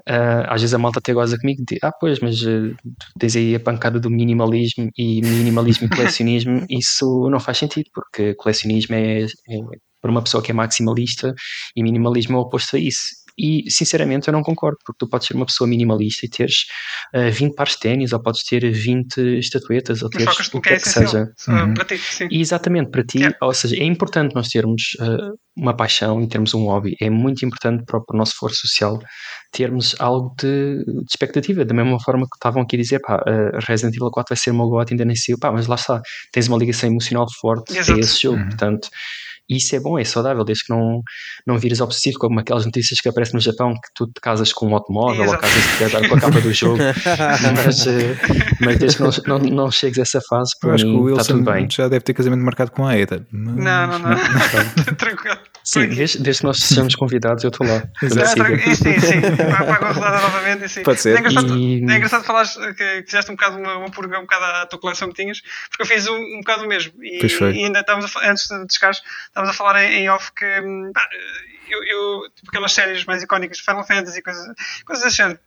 ah, às vezes a malta até goza comigo de, ah, pois, mas tu tens aí a pancada do minimalismo e minimalismo e colecionismo, isso não faz sentido, porque colecionismo é, é para uma pessoa que é maximalista e minimalismo é o oposto a isso. E sinceramente eu não concordo, porque tu podes ser uma pessoa minimalista e teres ah, 20 pares de ténis, ou podes ter 20 estatuetas, ou teres o que é quer que seja. Só Uhum. Para ti, sim. E exatamente, para ti, Yeah. ou seja, é importante nós termos uh, uma paixão e termos um hobby, é muito importante para o, para o nosso esforço social termos algo de, de expectativa, da mesma forma que estavam aqui a dizer, pá, uh, Resident Evil 4 vai ser uma God, ainda nem saiu, pá, mas lá está, tens uma ligação emocional forte Exato. a esse jogo, Uhum. portanto, isso é bom, é saudável, desde que não, não vires obsessivo como aquelas notícias que aparecem no Japão que tu te casas com um automóvel ou Exato. casas-te agora com a capa do jogo, mas, eh, mas desde que não, não, não chegues a essa fase, Eu para acho que o está Wilson tudo bem. já deve ter casamento marcado com a Ada. mas- Não, não, não. Tranquilo. Sim, desde, desde que nós sejamos convidados, eu estou lá. Exato. Ah, tranquilo. Sim, sim. Pago a rodada novamente. Sim. Pode ser. É engraçado, E- é engraçado falares que, fizeste um bocado uma, uma purga um bocado à tua coleção que tinhas, porque eu fiz um, um bocado o mesmo. E, Pois foi. e ainda estávamos a, antes de chegares, estávamos a falar em, em off que hum, pá, eu, eu, tipo aquelas séries mais icónicas, Final Fantasy, coisas, coisas desse género.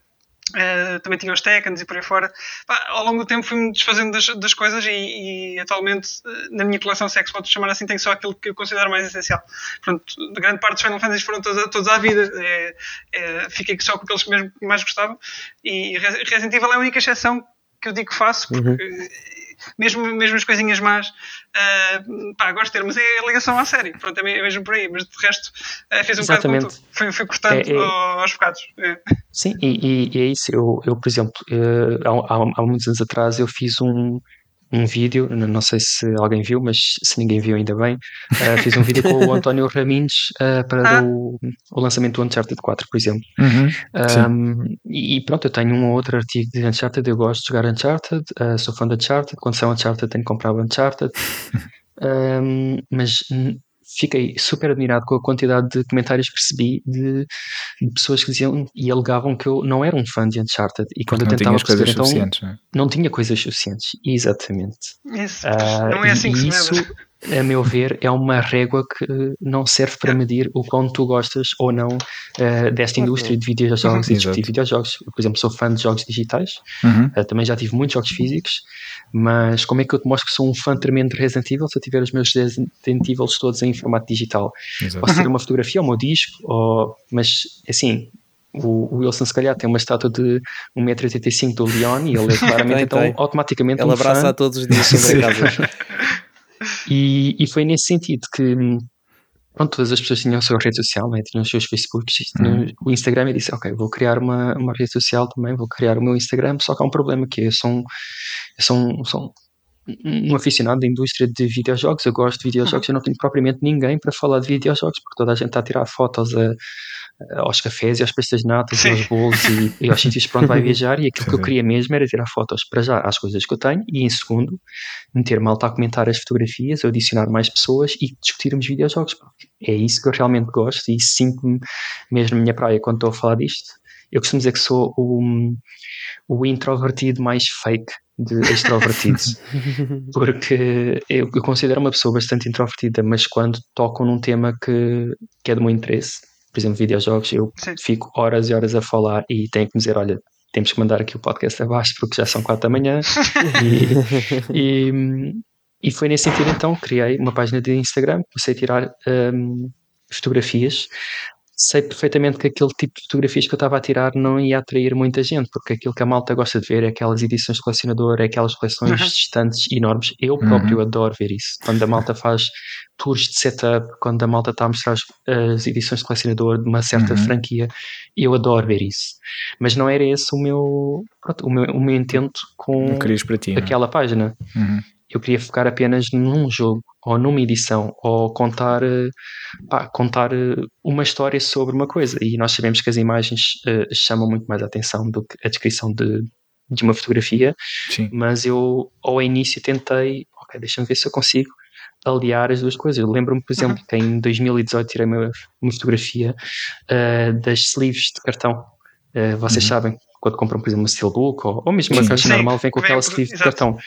Uh, também tinha os Tekkens e por aí fora. Pá, ao longo do tempo fui-me desfazendo das, das coisas e, e, atualmente na minha coleção, se é que se pode chamar assim, tenho só aquilo que eu considero mais essencial. Pronto, de grande parte dos Final Fantasy foram todos, todos à vida. É, é, fiquei só com aqueles que mesmo mais gostava. E Resident Evil é a única exceção que eu digo que faço, porque uhum mesmo, mesmo as coisinhas más, uh, pá, gosto de ter, mas é a ligação à série, pronto, é mesmo por aí, mas de resto uh, fez um Exatamente. bocado foi, foi cortando é, é... aos bocados. É. Sim, e, e, é isso, eu, eu por exemplo, uh, há, há, há muitos anos atrás eu fiz um, um vídeo, não sei se alguém viu, mas se ninguém viu ainda bem, uh, fiz um vídeo com o António Raminhos uh, para ah. o, o, lançamento do Uncharted 4, por exemplo. Uhum, um, e pronto, eu tenho um ou outro artigo de Uncharted, eu gosto de jogar Uncharted, uh, sou fã de Uncharted, quando sai Uncharted tenho que comprar o Uncharted, um, mas fiquei super admirado com a quantidade de comentários que recebi de, de, pessoas que diziam e alegavam que eu não era um fã de Uncharted e quando Porque eu tentava perceber então não, é? não tinha coisas suficientes. Exatamente. Isso, uh, não é assim que isso, a meu ver, é uma régua que não serve para medir o quanto tu gostas ou não uh, desta indústria de videojogos uhum. e discutir videojogos. Eu, por exemplo, sou fã de jogos digitais, uhum. uh, também já tive muitos jogos físicos, mas como é que eu te mostro que sou um fã tremendo de Resident Evil se eu tiver os meus Resident Evil todos em formato digital? Exato. Posso ter uma fotografia ao meu disco, ou, mas assim, o, Wilson se calhar tem uma estátua de 1,85m do Leon e ele é claramente então automaticamente ele um abraça fã. a todos os dias. E, e foi nesse sentido que pronto, todas as pessoas tinham a sua rede social, né? tinham os seus Facebooks, tinham uhum. o Instagram e disse, ok, vou criar uma, uma rede social também, vou criar o meu Instagram, só que há um problema que é, eu sou um, eu sou um, sou um aficionado da indústria de videojogos, eu gosto de videojogos, uhum. eu não tenho propriamente ninguém para falar de videojogos, porque toda a gente está a tirar fotos a, aos cafés e às pastas natas e aos bolos e, e, aos sítios para onde vai viajar e aquilo que eu queria mesmo era tirar fotos para já às coisas que eu tenho e em segundo meter malta a comentar as fotografias, adicionar mais pessoas e discutirmos videojogos porque é isso que eu realmente gosto e sinto-me mesmo na minha praia quando estou a falar disto. Eu costumo dizer que sou o, o introvertido mais fake de extrovertidos porque eu, eu considero uma pessoa bastante introvertida mas quando tocam num tema que, que é do meu interesse por exemplo, videojogos, eu Sim. fico horas e horas a falar e tenho que me dizer, olha, temos que mandar aqui o podcast abaixo porque já são quatro da manhã. e, e, e, foi nesse sentido então criei uma página de Instagram, comecei a tirar um, fotografias sei perfeitamente que aquele tipo de fotografias que eu estava a tirar não ia atrair muita gente, porque aquilo que a malta gosta de ver é aquelas edições de colecionador, é aquelas coleções uhum. distantes enormes. Eu uhum. próprio uhum. adoro ver isso. Quando a malta faz tours de setup, quando a malta está a mostrar as, as edições de colecionador de uma certa uhum. franquia, eu adoro ver isso. Mas não era esse o meu, pronto, o meu, o meu intento com ti, é? aquela página. Uhum eu queria focar apenas num jogo ou numa edição ou contar, eh, pá, contar eh, uma história sobre uma coisa. E nós sabemos que as imagens uh, chamam muito mais a atenção do que a descrição de, de uma fotografia. Sim. Mas eu ao início tentei, ok, deixa-me ver se eu consigo aliar as duas coisas. Eu lembro-me, por exemplo, uhum. que em 2018 tirei uma, uma fotografia uh, das sleeves de cartão. Uh, vocês uhum. sabem, quando compram, por exemplo, uma steelbook ou, ou mesmo uma caixa normal, vem com aquela sleeve de cartão.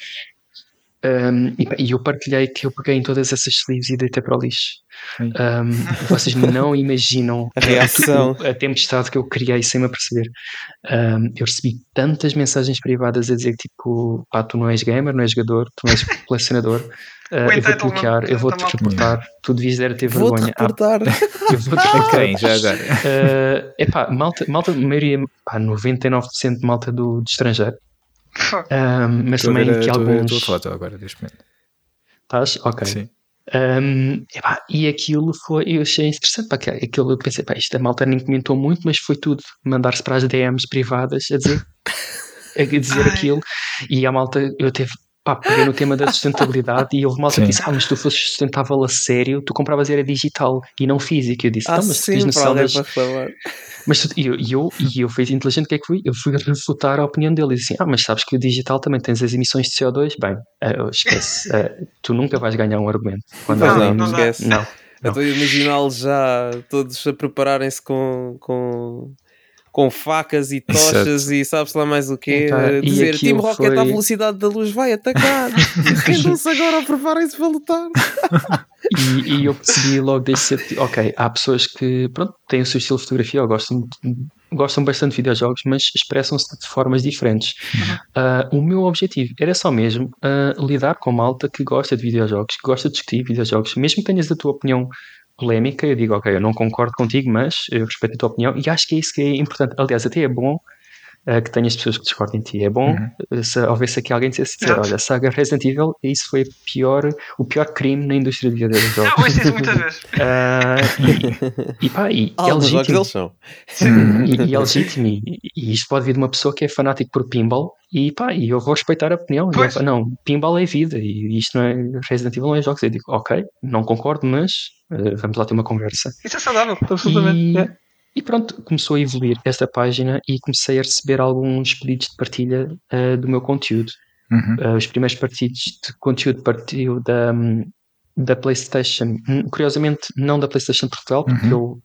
Um, e, e, eu partilhei que eu peguei em todas essas sleeves e deitei para o lixo. Um, vocês não imaginam a reação, a, a, tempestade que eu criei sem me aperceber. Um, eu recebi tantas mensagens privadas a dizer tipo, pá, tu não és gamer, não és jogador, tu não és colecionador. Uh, eu vou-te bloquear, eu vou-te reportar, tu devias ter vergonha. Vou reportar. Ah, eu vou-te reportar. Quem, já agora? Uh, epá, malta, malta, a maioria, pá, 99% de malta do, de estrangeiro um, mas estou também que alguns. A tua foto agora, neste momento. Estás? Ok. Sim. Um, epá, e aquilo foi, eu achei interessante, pá, aquilo eu pensei, pá, isto a malta nem comentou muito, mas foi tudo mandar-se para as DMs privadas a dizer, a dizer aquilo, e a malta, eu teve, pá, peguei no tema da sustentabilidade e houve malta sim. que disse, ah, mas tu fosses sustentável a sério, tu compravas era digital e não físico. Eu disse, ah, não, mas sim, tu tens noção das... Mas e eu, e eu, e eu fiz inteligente, o que é que fui? Eu fui refutar a opinião dele e disse assim: Ah, mas sabes que o digital também tens as emissões de CO2? Bem, uh, esquece, uh, tu nunca vais ganhar um argumento. Quando não, não, não, esquece. Não. Eu estou a imaginá-los já todos a prepararem-se com, com, com facas e tochas e sabes lá mais o quê. Então, dizer Team Rocket foi... à velocidade da luz vai atacar. Rendam-se agora, preparem-se para lutar. E, e, eu percebi logo desse ok, há pessoas que pronto, têm o seu estilo de fotografia, ou gostam gostam bastante de videojogos, mas expressam-se de formas diferentes. Uhum. Uh, o meu objetivo era só mesmo uh, lidar com malta que gosta de videojogos, que gosta de discutir videojogos, mesmo que tenhas a tua opinião polémica, eu digo, ok, eu não concordo contigo, mas eu respeito a tua opinião, e acho que é isso que é importante. Aliás, até é bom uh, que tenhas pessoas que discordem de ti. É bom uhum. se houvesse aqui alguém dissesse dizer, olha, a saga Resident Evil, isso foi pior, o pior crime na indústria de videojogos. Não, ouço isso muitas vezes. Uh, e, pá, e, é legítimo. Eles são. E, e é legítimo. E, e, isto pode vir de uma pessoa que é fanático por pinball e pá, e eu vou respeitar a opinião. Eu, não, pinball é vida e isto não é Resident Evil não é jogos. Eu digo, ok, não concordo, mas uh, vamos lá ter uma conversa. Isso é saudável, absolutamente. E, é. E pronto, começou a evoluir esta página e comecei a receber alguns pedidos de partilha uh, do meu conteúdo. Uhum. Uh, os primeiros pedidos de conteúdo partiu da, da PlayStation, hum, curiosamente não da PlayStation Portugal, porque uhum. eu,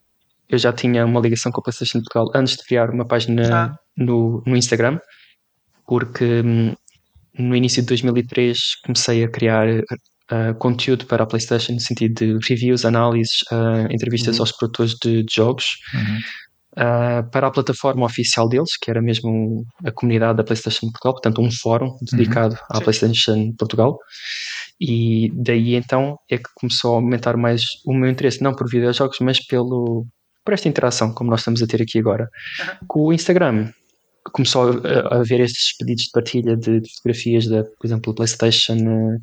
eu já tinha uma ligação com a PlayStation Portugal antes de criar uma página ah. no, no Instagram, porque um, no início de 2003 comecei a criar uh, conteúdo para a PlayStation no sentido de reviews, análises, uh, entrevistas uhum. aos produtores de, de jogos. Uhum. Uh, para a plataforma oficial deles, que era mesmo a comunidade da PlayStation Portugal, portanto, um fórum uhum. dedicado à Sim. PlayStation Portugal. E daí então é que começou a aumentar mais o meu interesse, não por videojogos, mas pelo, por esta interação, como nós estamos a ter aqui agora. Com o Instagram, começou a, a haver estes pedidos de partilha de, de fotografias da, por exemplo, PlayStation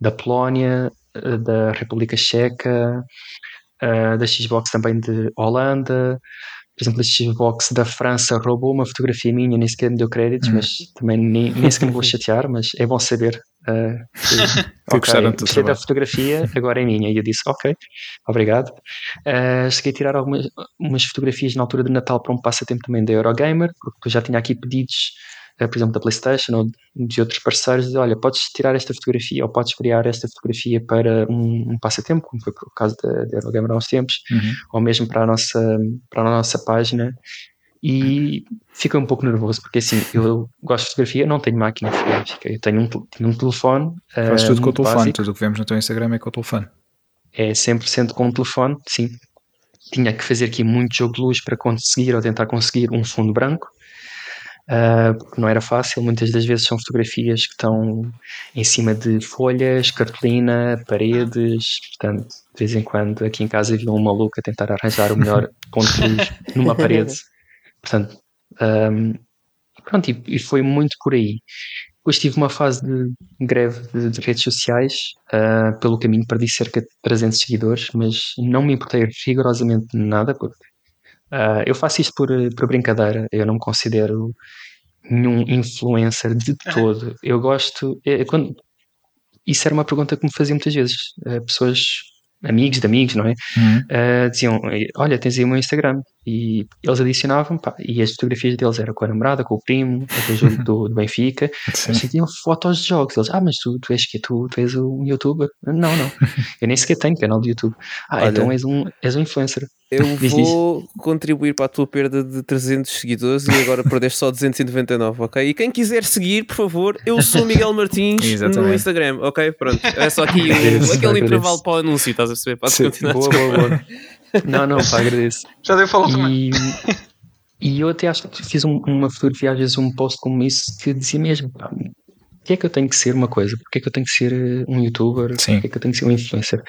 da Polónia, eh, da República Checa, eh, da Xbox também de Holanda. Por exemplo, a Xbox da França roubou uma fotografia minha, nem sequer me deu créditos, hum. mas também nem, nem sequer me vou chatear, mas é bom saber uh, que, okay, gostei da fotografia, agora é minha. E eu disse, ok, obrigado. Uh, cheguei a tirar algumas umas fotografias na altura de Natal para um passatempo também da Eurogamer, porque eu já tinha aqui pedidos por exemplo, da PlayStation ou de outros parceiros, dizer, olha, podes tirar esta fotografia ou podes criar esta fotografia para um, um passatempo, como foi o caso da, da Eurogamer há uns tempos, uhum. ou mesmo para a, nossa, para a nossa página. E fico um pouco nervoso, porque assim, eu gosto de fotografia, não tenho máquina fotográfica, eu tenho um, tenho um telefone. Faz tudo com o telefone, básico. tudo o que vemos no teu Instagram é com o telefone. É 100% com o telefone, sim. Tinha que fazer aqui muito jogo de luz para conseguir ou tentar conseguir um fundo branco uh, porque não era fácil. Muitas das vezes são fotografias que estão em cima de folhas, cartolina, paredes. Portanto, de vez em quando aqui em casa havia um maluco a tentar arranjar o melhor ponto de luz numa parede. Portanto, um, pronto, e, e, foi muito por aí. Depois tive uma fase de greve de, de redes sociais, uh, pelo caminho perdi cerca de 300 seguidores, mas não me importei rigorosamente nada, porque Uh, eu faço isto por, por brincadeira, eu não me considero nenhum influencer de todo. Eu gosto. É, quando, isso era uma pergunta que me fazia muitas vezes. Uh, pessoas amigos de amigos, não é? Uhum. Uh, diziam: Olha, tens aí o meu Instagram. E eles adicionavam, pá, e as fotografias deles eram com a namorada, com o primo, com o jogo do, do Benfica. Eles tinham fotos de jogos. Eles, ah, mas tu, tu és que tu, tu és um youtuber? Não, não. Eu nem sequer tenho canal de YouTube. Ah, Olha, então és um, és um influencer. Eu vou contribuir para a tua perda de 300 seguidores e agora perdeste só 299, ok? E quem quiser seguir, por favor, eu sou Miguel Martins no Instagram, ok? Pronto, é só aqui o, aquele intervalo para o anúncio, estás a perceber? Podes Sim, continuar. Boa, boa, boa. Não, não, pá, agradeço. Já deu falar também. E eu até acho que fiz um, uma fotografia, às vezes, um post como isso, que dizia mesmo, pá, que é que eu tenho que ser uma coisa? Porque é que eu tenho que ser eh, um youtuber? Sim. Porque é que eu tenho que ser um influencer?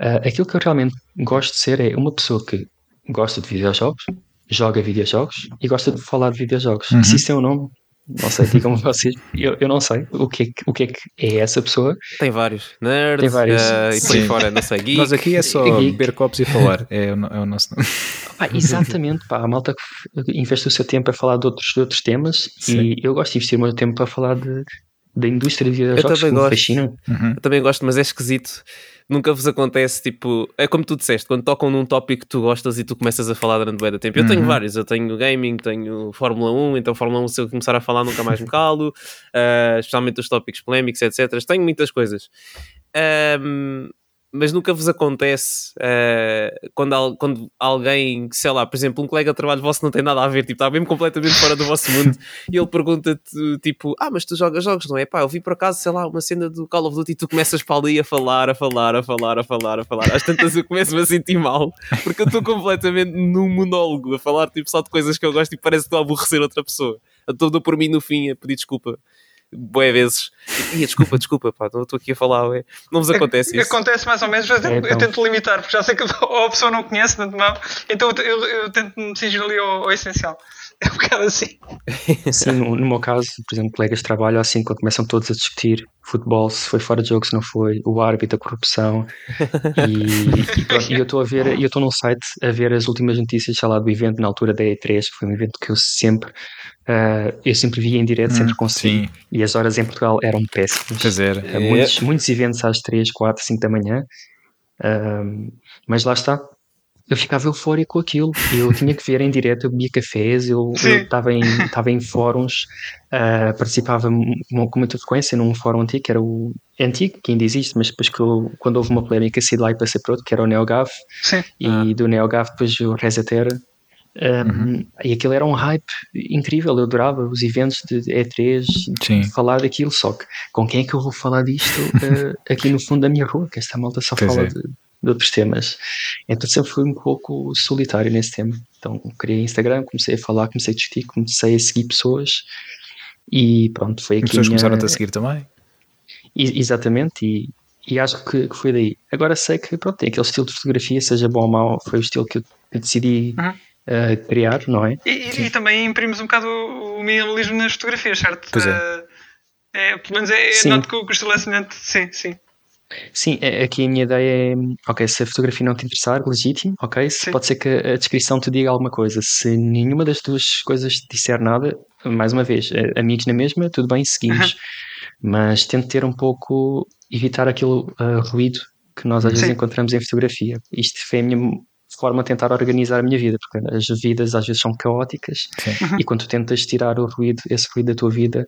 Uh, aquilo que eu realmente gosto de ser é uma pessoa que gosta de videojogos, joga videojogos e gosta de falar de videojogos. Uhum. Se isso é o um nome, não sei, digam-me vocês. Eu, eu não sei o que, é que, o que é que é essa pessoa. Tem vários. Nerds, Tem vários. Uh, e por aí fora, não sei. Geek. Nós aqui é só geek. beber copos e falar. É o, é o nosso nome. Ah, exatamente, pá. A malta investe o seu tempo a falar de outros, de outros temas Sim. e eu gosto de investir o meu tempo para falar de, da indústria de videojogos eu também gosto. Uhum. Eu também gosto, mas é esquisito. Nunca vos acontece, tipo, é como tu disseste, quando tocam num tópico que tu gostas e tu começas a falar durante bem da tempo. Eu uhum. tenho vários, eu tenho gaming, tenho Fórmula 1, então Fórmula 1 se eu começar a falar nunca mais me calo, uh, especialmente os tópicos polémicos, etc. Tenho muitas coisas. Um, mas nunca vos acontece uh, quando, quando alguém, sei lá, por exemplo, um colega de trabalho vosso não tem nada a ver, tipo, está mesmo completamente fora do vosso mundo e ele pergunta-te, tipo, ah, mas tu jogas jogos, não é? Pá, eu vi por acaso, sei lá, uma cena do Call of Duty e tu começas para ali a falar, a falar, a falar, a falar, a falar. Às tantas eu começo-me a sentir mal porque eu estou completamente num monólogo a falar, tipo, só de coisas que eu gosto e parece que estou a aborrecer outra pessoa. Estou por mim no fim a pedir desculpa boé vezes. E, desculpa, desculpa, pá, não estou aqui a falar, ué. não vos acontece isso? Acontece mais ou menos, eu tento, é, então. eu tento limitar, porque já sei que a pessoa não conhece de antemão, então eu, eu, eu tento me ali ao, ao essencial. É um bocado assim. Sim, no, no, meu caso, por exemplo, colegas de trabalho, assim, quando começam todos a discutir futebol, se foi fora de jogo, se não foi, o árbitro, a corrupção. E, e, pronto, e eu estou a ver, eu estou num site a ver as últimas notícias, sei lá, do evento na altura da E3, que foi um evento que eu sempre Uh, eu sempre via em direto, sempre hum, consegui. Sim. E as horas em Portugal eram péssimas. Pois era. Uh, muitos, muitos eventos às 3, 4, 5 da manhã. Uh, mas lá está. Eu ficava eufórico com aquilo. Eu tinha que ver em direto, eu bebia cafés, eu estava em, tava em fóruns, participava com muita frequência num fórum antigo, que era o antigo, que ainda existe, mas depois que eu, quando houve uma polémica, saí de lá e passei para outro, que era o NeoGAF. Sim. E ah. do NeoGAF depois o Resetera um, uhum. E aquilo era um hype incrível, eu adorava os eventos de E3, Sim. falar daquilo, só que com quem é que eu vou falar disto uh, aqui no fundo da minha rua? Que esta malta só pois fala é. de, de, outros temas. Então sempre fui um pouco solitário nesse tema. Então criei Instagram, comecei a falar, comecei a discutir, comecei a seguir pessoas e pronto, foi aqui. As pessoas minha... começaram a seguir também? E, exatamente, e, e acho que, que, foi daí. Agora sei que pronto, tem aquele estilo de fotografia, seja bom ou mau, foi o estilo que eu decidi. Uhum uh, criar, não é? E, e, também imprimimos um bocado o minimalismo nas fotografias, certo? Pois é. Uh, é pelo menos é, é noto que o estilo é semelhante, sim, sim. Sim, é, aqui a minha ideia é, ok, se a fotografia não te interessar, legítimo, ok, se pode ser que a descrição te diga alguma coisa, se nenhuma das duas coisas te disser nada, mais uma vez, eh, amigos na mesma, tudo bem, seguimos, mas tento ter um pouco, evitar aquele uh, ruído que nós às vezes encontramos em fotografia. Isto foi a minha forma a tentar organizar a minha vida, porque as vidas às vezes são caóticas uhum. e quando tu tentas tirar o ruído, esse ruído da tua vida,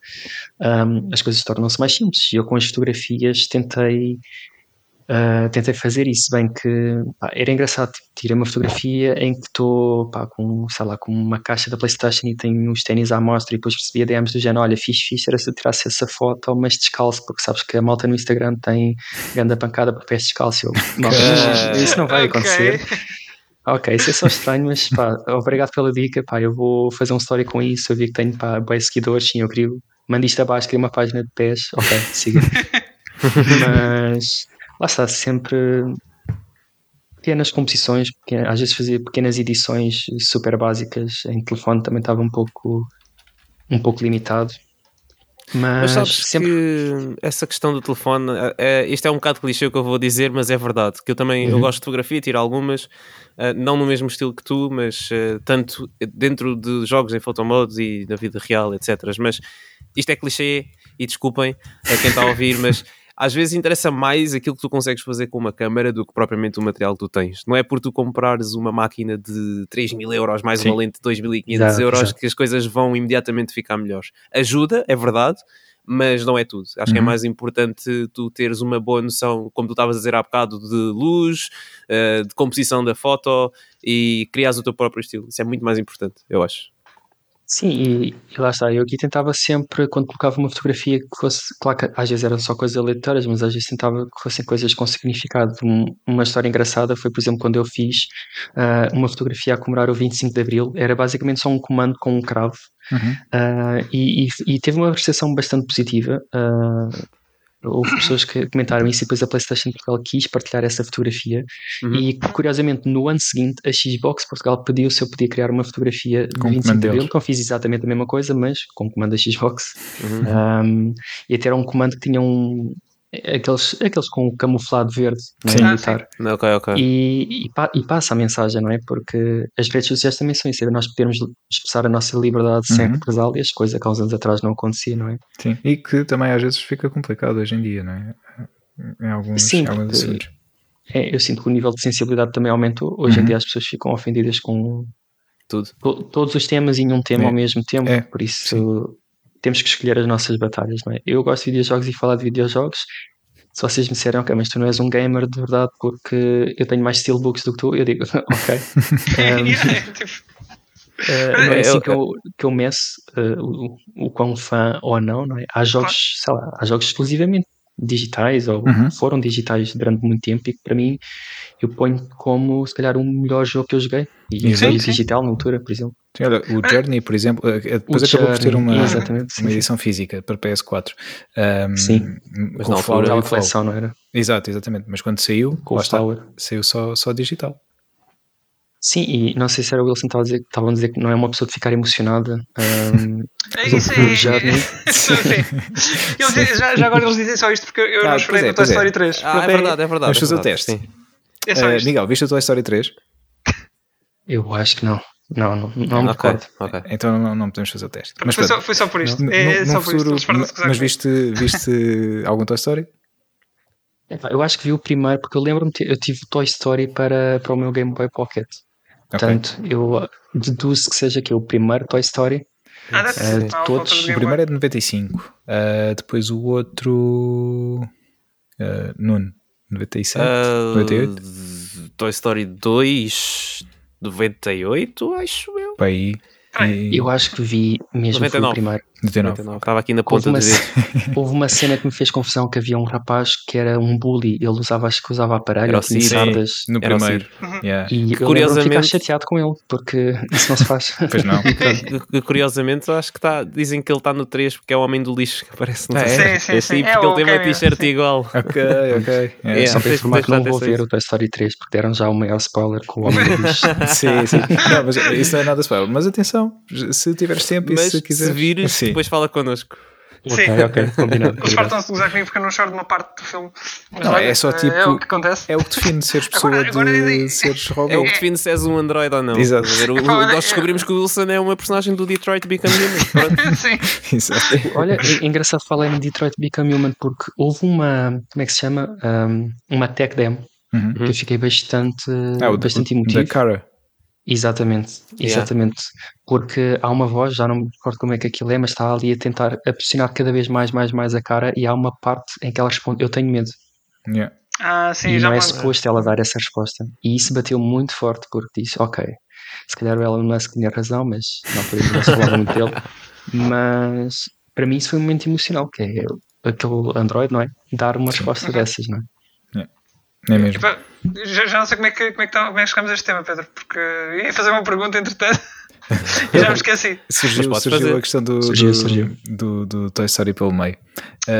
um, as coisas tornam-se mais simples. E eu com as fotografias tentei Uh, tentei fazer isso, bem que pá, era engraçado, tipo, tirei uma fotografia em que estou com, sei lá, com uma caixa da Playstation e tenho os ténis à mostra e depois recebi DMs do género, olha, fixe, fixe, era se eu tirasse essa foto, mas descalço, porque sabes que a malta no Instagram tem grande pancada para pés descalço, eu, não, isso não vai acontecer. Ok, isso é só estranho, mas pá, obrigado pela dica, pá, eu vou fazer um story com isso, eu vi que tenho pá, bem seguidores, sim, eu queria, mando isto abaixo, queria uma página de pés, ok, siga. mas, lá está, sempre pequenas composições, às vezes fazia pequenas edições super básicas, em telefone também estava um pouco, um pouco limitado, mas, mas sabes sempre... que essa questão do telefone, é, isto é um bocado clichê o que eu vou dizer, mas é verdade. Que eu também uhum. eu gosto de fotografia, tiro algumas, uh, não no mesmo estilo que tu, mas uh, tanto dentro de jogos em photomodes e na vida real, etc. Mas isto é clichê e desculpem a quem está a ouvir, mas às vezes interessa mais aquilo que tu consegues fazer com uma câmera do que propriamente o material que tu tens. Não é por tu comprares uma máquina de 3 mil euros mais Sim. uma lente de 2.500 euros exato. que as coisas vão imediatamente ficar melhores. Ajuda, é verdade, mas não é tudo. Acho uhum. que é uhum. mais importante tu teres uma boa noção, como tu estavas a dizer há bocado, de luz, uh, de composição da foto e criares o teu próprio estilo. Isso é muito mais importante, eu acho. Sim, e, e, lá está, eu aqui tentava sempre, quando colocava uma fotografia que fosse, claro que às vezes eram só coisas aleatórias, mas às vezes tentava que fossem coisas com significado. Um, uma história engraçada foi, por exemplo, quando eu fiz uh, uma fotografia a comemorar o 25 de Abril, era basicamente só um comando com um cravo, uhum. uh, e, e, e, teve uma recepção bastante positiva. Uh, Houve pessoas que comentaram isso e depois a PlayStation Portugal quis partilhar essa fotografia. Uhum. E curiosamente, no ano seguinte, a Xbox Portugal pediu se eu podia criar uma fotografia de 25 de Abril, que eu fiz exatamente a mesma coisa, mas com o comando da Xbox. Uhum. Um, e até era um comando que tinha um, aqueles, aqueles com camuflado verde é? militar. Ah, okay, okay. E, e, e, passa a mensagem, não é? Porque as redes sociais também são isso, é nós podermos expressar a nossa liberdade sem uhum. represálias, coisa que há uns anos atrás não acontecia, não é? Sim, e que também às vezes fica complicado hoje em dia, não é? Em alguns, Sim, alguns é, eu sinto que o nível de sensibilidade também aumentou. Hoje uhum. em dia as pessoas ficam ofendidas com tudo. todos os temas em um tema é. ao mesmo tempo, é. por isso Sim temos que escolher as nossas batalhas, não é? Eu gosto de videojogos e falar de videojogos, se vocês me disserem, ok, mas tu não és um gamer de verdade porque eu tenho mais steelbooks do que tu, eu digo, ok. Um, Yeah, tipo, Uh, não é assim que eu, que eu meço uh, o, o quão fã ou não, não é? Há jogos, sei lá, há jogos exclusivamente digitais ou Uhum. foram digitais durante muito tempo e que para mim eu ponho como se calhar o melhor jogo que eu joguei e Exato. veio digital na altura, por exemplo. Sim, olha, o Journey, por exemplo, eh, eh, depois O acabou por ter Journey, uma, exatamente, sim, uma sim. edição física para PS4. Um, Sim, Mas com na o Flower altura- e Aquela o Flow. coleção, não era? Exato, exatamente. Mas quando saiu, Com lá o saiu só, só digital. Sim, e não sei se era o Wilson que estava a dizer, que estavam a dizer que não é uma pessoa de ficar emocionada. um, É isso que aí. já já, agora eles dizem só isto porque eu Ah, não chorei é, no Toy é. Story 3. Ah, é verdade, é verdade. Vamos é fazer o teste. sim. É só isto. Miguel, viste o Toy Story 3? eu acho que não. Não, não, não me Ok, recordo. ok. Então não, não podemos fazer o teste. Mas Foi só, foi só por isto. no- É no- só no por isto. futuro- gozar mas viste, viste algum Toy Story? Eu acho que vi o primeiro porque eu lembro-me, eu tive o Toy Story para, para o meu Game Boy Pocket. Portanto, eu uh, deduzo que seja que o primeiro Toy Story. Ah, deve ser. de Ah, todos, O primeiro é de 95. Ah, depois o outro. Uh, Nuno, 97? Ah, 98? Toy Story 2, 98, acho eu. Para aí. E- Eu acho que vi mesmo foi 99. o primeiro. 99. 99. Estava aqui na Houve ponta uma, do dedo. houve uma cena que me fez confusão que havia um rapaz que era um bully. Ele usava, acho que usava aparelho, Era tinha sardas. No Era primeiro. Uhum. Yeah. E eu lembro-me de ficar curiosamente- chateado com ele, porque isso não se faz. Pois não. Que- que Curiosamente, eu acho que tá, dizem que ele está no 3 porque é o homem do lixo que aparece no Ah, é? trailer. Sim, sim, sim. porque É ele tem uma t-shirt igual. ok, ok. Yeah. É. Só para informar que não de vou ver o Toy Story 3 porque deram já o maior spoiler com o homem do bicho. Sim, sim. Não, mas isso não é nada spoiler. Mas atenção, se tiveres tempo e se se, quiseres. vires, Sim. Depois fala connosco. Sim. ok, ok, combinado. Eles fartam-se de gozar comigo porque eu não choro de uma parte do filme. Mas Não, olha, é só tipo- É o que acontece. É o que define seres pessoa Agora- agora de é- seres É o robô. que define se és um Android ou não. Exato. O- olha, nós descobrimos que o Wilson é uma personagem do Detroit Become Human. Sim. Exato. Olha, é engraçado falar em Detroit Become Human porque houve uma, como é que se chama? Um, uma tech demo Uhum. que eu fiquei bastante, Ah, o bastante da emotivo. cara. Exatamente, Yeah. exatamente. Porque há uma voz, já não me recordo como é que aquilo é, mas está ali a tentar a pressionar cada vez mais, mais, mais a cara e há uma parte em que ela responde, eu tenho medo. Yeah. Ah, sim, e já não me é lembro. suposto ela dar essa resposta. E isso bateu muito forte porque disse, ok, se calhar o Elon Musk tinha razão, mas não se falava muito dele. Mas para mim isso foi um momento emocional, que é aquele Android, não é? Dar uma resposta dessas, não é? É mesmo? Epá, já, já não sei como é, que, como, é que tá- como é que chegamos a este tema, Pedro, porque ia fazer uma pergunta entretanto e já me esqueci. Surgiu, surgiu fazer. a questão do, Surgiu, do, surgiu. Do, do Toy Story pelo meio.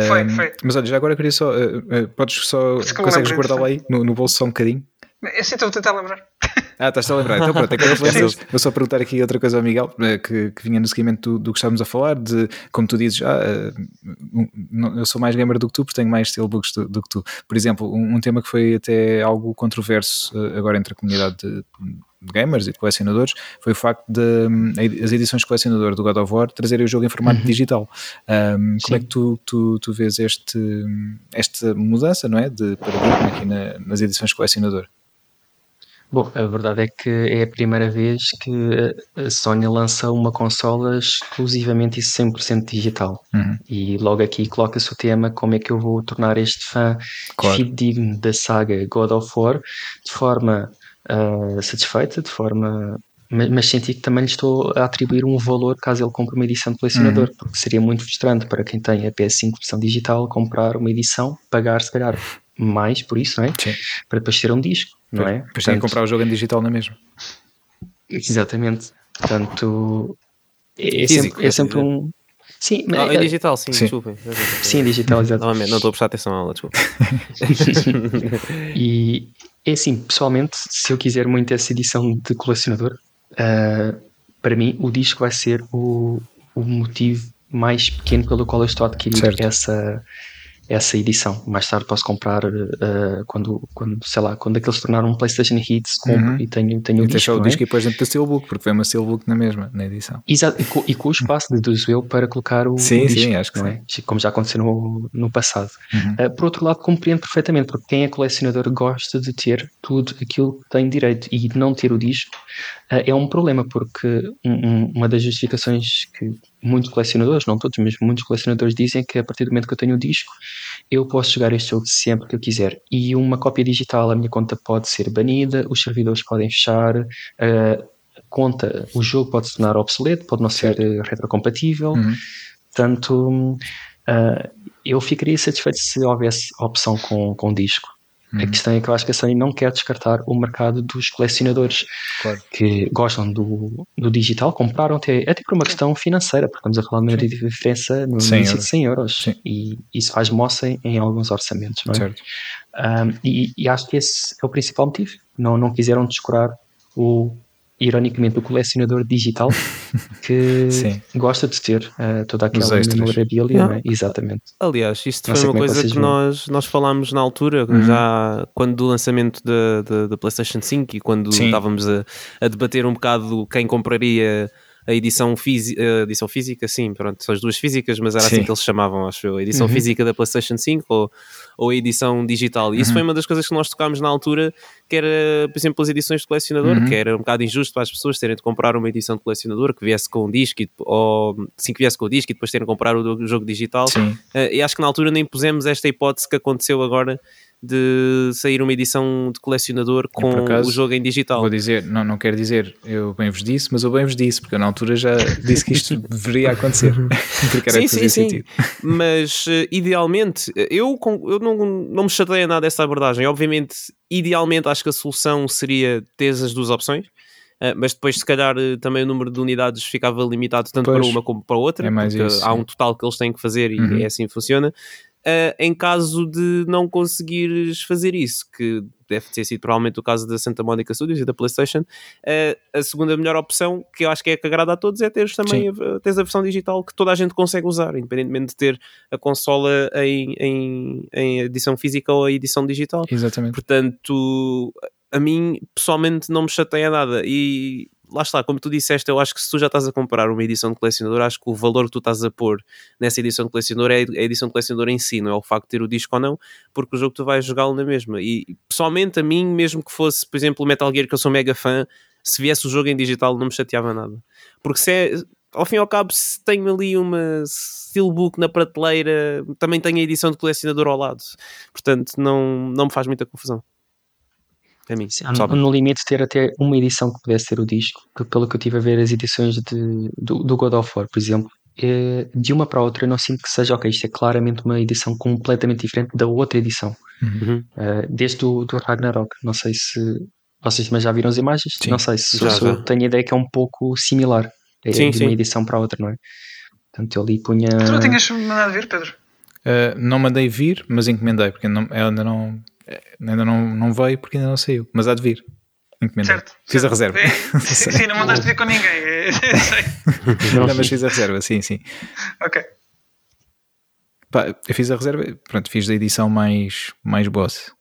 Foi, foi. Mas olha, já agora queria só. ah, ah, podes só. Consegues guardá-lo aí no, no bolso só um bocadinho? Eu sim estou a tentar lembrar. Ah, estás a lembrar. Então pronto, é que eu vou, vou só perguntar aqui outra coisa ao Miguel, eh, que, que vinha no seguimento do, do que estávamos a falar, de como tu dizes, ah, eh, eu sou mais gamer do que tu, porque tenho mais steelbooks do, do que tu. Por exemplo, um, um tema que foi até algo controverso eh, agora entre a comunidade de, de gamers e de colecionadores foi o facto de hum, as edições de colecionador do God of War trazerem o jogo em formato digital. Um, como é que tu, tu, tu vês este, esta mudança não é, de paradigma aqui na- nas edições de colecionador? Bom, a verdade é que é a primeira vez que a Sony lança uma consola exclusivamente e 100% digital. Uhum. E logo aqui coloca-se o tema como é que eu vou tornar este fã Claro. fidedigno da saga God of War de forma ah, satisfeita, de forma... Mas, mas senti que também lhe estou a atribuir um valor caso ele compre uma edição de colecionador, Uhum. porque seria muito frustrante para quem tem a PS5 versão digital comprar uma edição, pagar se calhar mais por isso, não é? Sim. Para depois ter um disco, não é? Depois tinha que comprar o jogo em digital na mesma. Exatamente. Portanto, é, é Físico, sempre, é sempre um. Sim, Ah, é- em digital, sim, Sim. desculpem. sim, digital, exato. Novamente, não estou a prestar atenção à aula, desculpa. E é assim, pessoalmente, se eu quiser muito essa edição de colecionador, ah, para mim o disco vai ser o, o motivo mais pequeno pelo qual eu estou a adquirir Certo. essa, essa edição. Mais tarde posso comprar ah, quando, quando, sei lá, quando aqueles se tornaram um PlayStation Hits, compro Uhum. e tenho, tenho E o disco. o é? disco e depois dentro do Steelbook, porque vem uma Steelbook na mesma, na edição. Exato, e com, e com o espaço, deduzo eu, para colocar o, Sim, o sim, disco, acho que não sim. é? Como já aconteceu no, no passado. Uhum. Uh, por outro lado, compreendo perfeitamente, porque quem é colecionador gosta de ter tudo aquilo que tem direito e não ter o disco uh, é um problema, porque um- um- uma das justificações que muitos colecionadores, não todos, mas muitos colecionadores dizem é que a partir do momento que eu tenho o disco, eu posso jogar este jogo sempre que eu quiser. E uma cópia digital, a minha conta pode ser banida, os servidores podem fechar, a conta, o jogo pode se tornar obsoleto, pode não ser eh, retrocompatível. Uhum. Portanto, ah, eu ficaria satisfeito se houvesse opção com, com disco. A questão é que eu acho que a Sony não quer descartar o mercado dos colecionadores Claro. que gostam do, do digital, compraram até, até por uma questão financeira, porque estamos a falar de uma diferença no 100 início euros. de 100 euros. Sim. E isso faz moça em, em alguns orçamentos, não é? Certo. Um, e, e acho que esse é o principal motivo. Não, não quiseram descurar o, ironicamente, o colecionador digital que gosta de ter uh, toda aquela memorabilia, Yeah. não é? Exatamente. Aliás, isto Não foi uma é que coisa que veem. nós, nós falámos na altura, Uhum. já quando do lançamento da, da, da PlayStation 5 e quando Sim. estávamos a, a debater um bocado quem compraria a edição, a edição física, sim, pronto, são as duas físicas, mas era Sim. assim que eles chamavam, acho eu, a edição Uhum. física da PlayStation 5 ou, ou a edição digital. E isso Uhum. foi uma das coisas que nós tocámos na altura, que era, por exemplo, as edições de colecionador, Uhum. que era um bocado injusto para as pessoas terem de comprar uma edição de colecionador que viesse com um disco, e, ou sim, que viesse com o disco e depois terem de comprar o, o jogo digital. Sim. Uh, e acho que na altura nem pusemos esta hipótese que aconteceu agora de sair uma edição de colecionador com acaso, o jogo em digital. Vou dizer, não, não quero dizer eu bem vos disse, mas eu bem vos disse, porque eu na altura já disse que isto deveria acontecer. porque era Sim, que sim, fazia sim. sentido. Mas uh, idealmente, eu, eu não, não me chateia nada dessa abordagem. Obviamente, idealmente, acho que a solução seria ter as duas opções. uh, mas depois, se calhar, uh, também o número de unidades ficava limitado tanto Pois. para uma como para outra. É há um total que eles têm que fazer e Uhum. é assim que funciona. Uh, em caso de não conseguires fazer isso, que deve ter sido provavelmente o caso da Santa Monica Studios e da PlayStation, uh, a segunda melhor opção, que eu acho que é a que agrada a todos, é teres também a, teres a versão digital que toda a gente consegue usar, independentemente de ter a consola em, em, em edição física ou a edição digital. Exatamente. Portanto, a mim pessoalmente não me chateia nada. E lá está, como tu disseste, eu acho que se tu já estás a comprar uma edição de colecionador, acho que o valor que tu estás a pôr nessa edição de colecionador é a edição de colecionador em si, não é o facto de ter o disco ou não, porque o jogo tu vais jogá-lo na mesma. E pessoalmente, a mim, mesmo que fosse, por exemplo, Metal Gear, que eu sou mega fã, se viesse o jogo em digital, não me chateava nada. Porque se é. Ao fim e ao cabo, se tenho ali uma steelbook na prateleira, também tenho a edição de colecionador ao lado. Portanto, não, não me faz muita confusão. A mim, Sim, pessoalmente. no limite ter até uma edição que pudesse ter o disco, que pelo que eu tive a ver as edições de, do, do God of War, por exemplo, eh, de uma para a outra eu não sinto que seja ok, isto é claramente uma edição completamente diferente da outra edição. Uhum. Eh, desde o do Ragnarok, não sei se vocês também já viram as imagens, Sim, não sei se, já, se já. eu tenho a ideia que é um pouco similar eh, Sim, de sim. uma edição para a outra, não é? Portanto, eu ali punha. Tu não tinhas mandado vir, Pedro? Uh, não mandei vir, mas encomendei, porque não, ainda não ainda não, não veio porque ainda não saiu, mas há de vir. Certo. Fiz a certo. reserva. É, sim, sim, não mandaste vir com ninguém. é, sei. Não, mas fiz a reserva, sim, sim. Ok. Pá, eu fiz a reserva, pronto, fiz da edição mais, mais boss.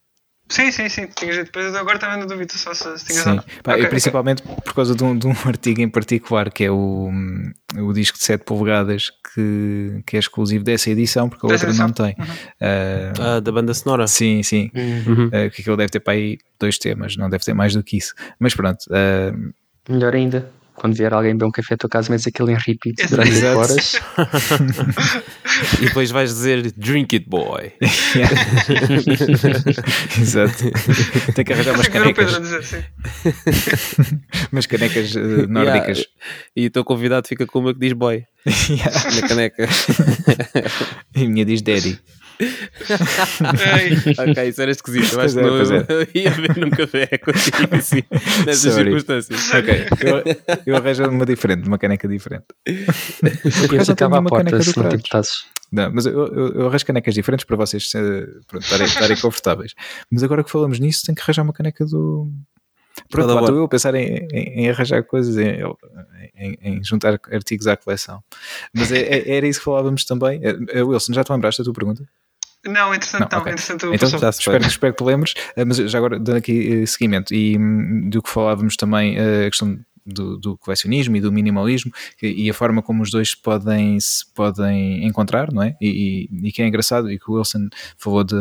Sim, sim, sim. Tinhas. Depois agora também não duvido só se, tinhas Sim. dado. Pá, Ok, e ok. principalmente por causa de um, de um artigo em particular que é o, o disco de 7 polegadas que, que é exclusivo dessa edição, porque a Dessa outra não edição. tem. Ah, Ah, da banda sonora. sim, sim. Uhum. Ah, que aquilo deve ter para aí dois temas, não deve ter mais do que isso. Mas pronto, ah, Melhor ainda, quando vier alguém beber um café à tua casa, metes aquilo em repeat durante 8 Exato. horas. E depois vais dizer Drink It Boy. Exato. Tem que arranjar umas canecas, umas canecas eh, nórdicas. Yeah. E o teu convidado fica com uma que diz boy Yeah. na caneca. E a minha diz Daddy. Ok, isso era esquisito. Eu acho que é, não é. ia ver num café contigo assim, nessas Sorry. circunstâncias. Ok, eu, eu arranjo uma diferente, uma caneca diferente. Eu ficava à porta caneca do se não importasses. Não, mas eu, eu, eu arranjo canecas diferentes para vocês eh, pronto, estarem, estarem confortáveis. Mas agora que falamos nisso, tenho que arranjar uma caneca do. Pronto, lá estou eu a pensar em, em- em arranjar coisas, em, em- em juntar artigos à coleção. Mas é- é- era isso que falávamos também. Eh, eh, Wilson, já te lembraste da tua pergunta? Não, entretanto, Não, não. ok. Entretanto, Então, passou. já espero, espero que te lembres, eh, mas já agora dando aqui eh, seguimento e hum, do que falávamos também, eh, a questão do, do colecionismo e do minimalismo e a forma como os dois se podem, se podem encontrar, não é? E, e- e que é engraçado, e que o Wilson falou de,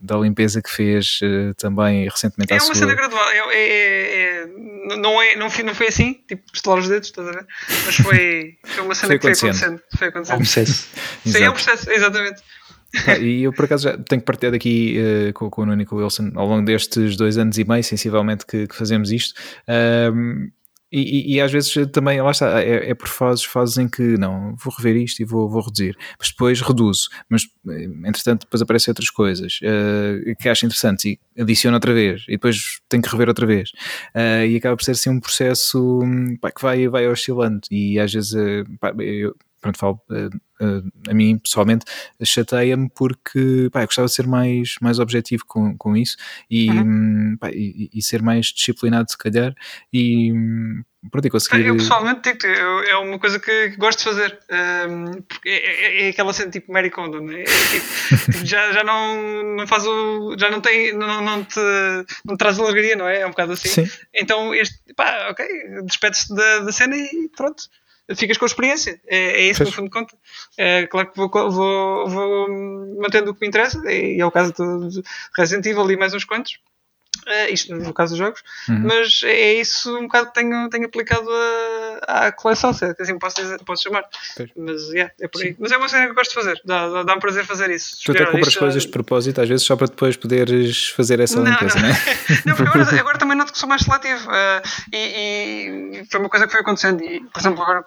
da limpeza que fez eh, também recentemente É uma sua. cena gradual. É, é, é- é- não, é, não, foi, não foi assim, tipo, estalar os dedos, estás a ver? Mas foi, foi uma cena Foi que foi acontecendo. acontecendo. Foi É um acontecendo. processo. Sim, é um processo, exatamente. E eu por acaso já tenho partilhado aqui uh, com, com o Nuno Wilson ao longo destes dois anos e meio, sensivelmente, que, que fazemos isto. Um, e, e, e, às vezes também, lá está, é, é, por fases, fases em que não, vou rever isto e vou, vou reduzir, mas depois reduzo, mas eh, entretanto depois aparecem outras coisas uh, que acho interessantes e adiciono outra vez. E depois tenho que rever outra vez. Uh, e acaba por ser assim um processo pá, que vai, vai oscilando. E às vezes pá, eu, pronto, falo a mim pessoalmente chateia-me porque pá, eu gostava de ser mais, mais objetivo com, com isso e, uhum. pá, e, e, ser mais disciplinado se calhar e pronto, e conseguir... Eu pessoalmente digo é uma coisa que, que gosto de fazer um, porque é, é, é, aquela cena tipo Mary Kondo né? é, tipo, tipo, já, já não, não faz o já não tem não, não, te, não te traz alegria, não é? É um bocado assim Sim. então este, pá, ok despede-se da, da cena e pronto ficas com a experiência. É, é isso que no fundo conta. É, claro que vou, vou, vou mantendo o que me interessa, e é o caso do Resident Evil e mais uns quantos. Uh, isto no caso dos jogos, uhum. mas é isso um bocado que tenho, tenho aplicado à coleção, se é assim posso, dizer, posso chamar. Pois. Mas yeah, é por aí. Sim. Mas é uma cena que eu gosto de fazer, dá-me dá, dá prazer fazer isso. Tu até compras coisas de propósito, às vezes só para depois poderes fazer essa não, limpeza, não, não é? não, porque agora, agora, também noto que sou mais seletivo uh, e, e, foi uma coisa que foi acontecendo. E, por exemplo, agora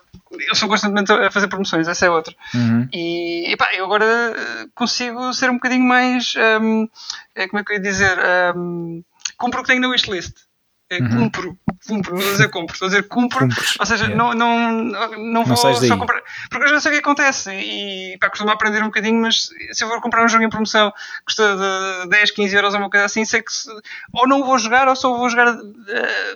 eu sou constantemente a fazer promoções, essa é outra. Uhum. E epá, eu agora eh, consigo ser um bocadinho mais. Um, como é que eu ia dizer? Um, compro o que tenho na wishlist. É, uhum. Cumpro, cumpro, não estou a dizer compro, estou a dizer cumpro, Cumpres. ou seja, yeah. não, não, não vou não só comprar, porque eu já sei o que acontece e pá, costumo aprender um bocadinho, mas se eu for comprar um jogo em promoção custa de 10, 15 euros ou uma coisa assim, sei que se, ou não vou jogar ou só vou jogar uh,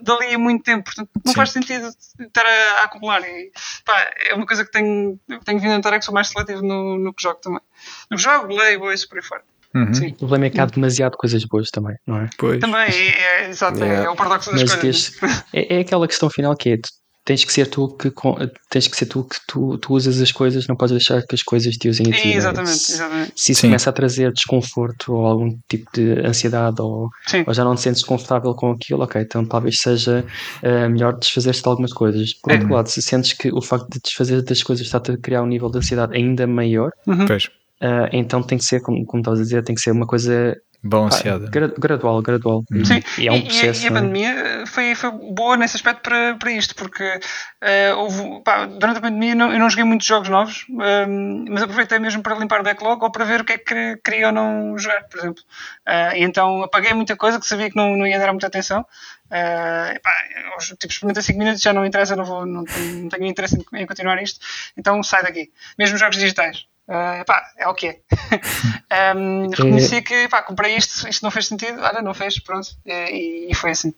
dali a muito tempo, portanto não Sim. faz sentido estar a, a acumular e pá, é uma coisa que tenho, tenho vindo a notar é que sou mais seletivo no, no que jogo também. No que jogo, leio, vou isso por aí fora. Uhum. O problema é que há demasiado coisas boas também, não é? Pois. Também, é, é, exato, é, é o paradoxo das coisas. É, é aquela questão final que é tens que ser tu que tens que ser tu que tu, tu usas as coisas, não podes deixar que as coisas te usem a ti. É? Exatamente, se, exatamente. Se isso Sim. começa a trazer desconforto ou algum tipo de ansiedade ou, ou, já não te sentes confortável com aquilo, ok, então talvez seja uh, melhor desfazer-te de algumas coisas. Por outro é. lado, se sentes que o facto de desfazer das coisas está-te a criar um nível de ansiedade ainda maior, uhum. Uh, então tem que ser, como, como estavas a dizer, tem que ser uma coisa balanceada. Gra gradual, gradual. Uhum. Sim, e, é um processo, e, a, e a pandemia foi, foi boa nesse aspecto para, para isto, porque uh, houve, pá, durante a pandemia não, eu não joguei muitos jogos novos, uh, mas aproveitei mesmo para limpar o backlog ou para ver o que é que queria ou não jogar, por exemplo. Uh, e então apaguei muita coisa que sabia que não, não ia dar muita atenção. Uh, pá, os, tipo, experimenta 5 minutos já não interessa, não, vou, não, tenho, não tenho interesse em, em continuar isto, então sai daqui. Mesmo jogos digitais. Uh, pá, é o que é. um, reconheci que pá, comprei isto, isto não fez sentido, olha, não fez, pronto, e, e foi assim.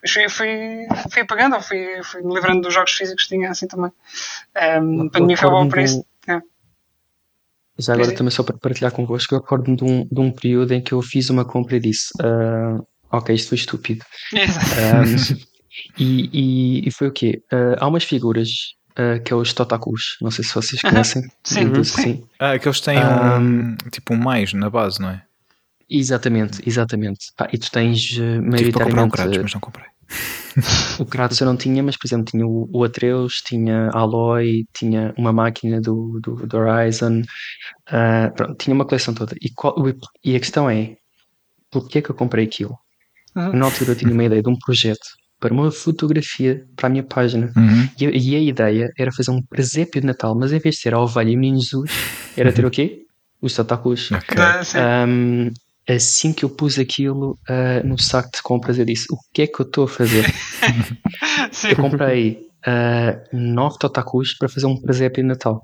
Mas fui, fui, fui apagando, fui, fui me livrando dos jogos físicos que tinha assim também. Um, para mim foi bom para isso. É. Já agora também só para partilhar convosco, eu recordo de um, de um período em que eu fiz uma compra e disse: uh, Ok, isto foi estúpido. Um, e, e, e, foi o quê? Uh, há umas figuras uh, que é os Totakus. Não sei se vocês conhecem. Sim, uhum. sim. Ah, que eles têm um, um, tipo um mais na base, não é? Exatamente, exatamente. Pá, e tu tens uh, maioritariamente... Tive para comprar um Kratos, mas não comprei. o Kratos eu não tinha, mas por exemplo tinha o, o Atreus, tinha a Aloy, tinha uma máquina do, do, do Horizon, uh, pronto, tinha uma coleção toda. E, qual, e a questão é, porquê é que eu comprei aquilo? Uhum. Na altura eu tinha uma ideia de um projeto para uma fotografia para a minha página. Uhum. E, e, a ideia era fazer um presépio de Natal, mas em vez de ser a ovelha e o menino Jesus, era ter o quê? Os tatakus. Okay. Um, assim que eu pus aquilo uh, no saco de compras, eu disse: O que é que eu estou a fazer? eu comprei uh, nove totakus para fazer um presépio de Natal.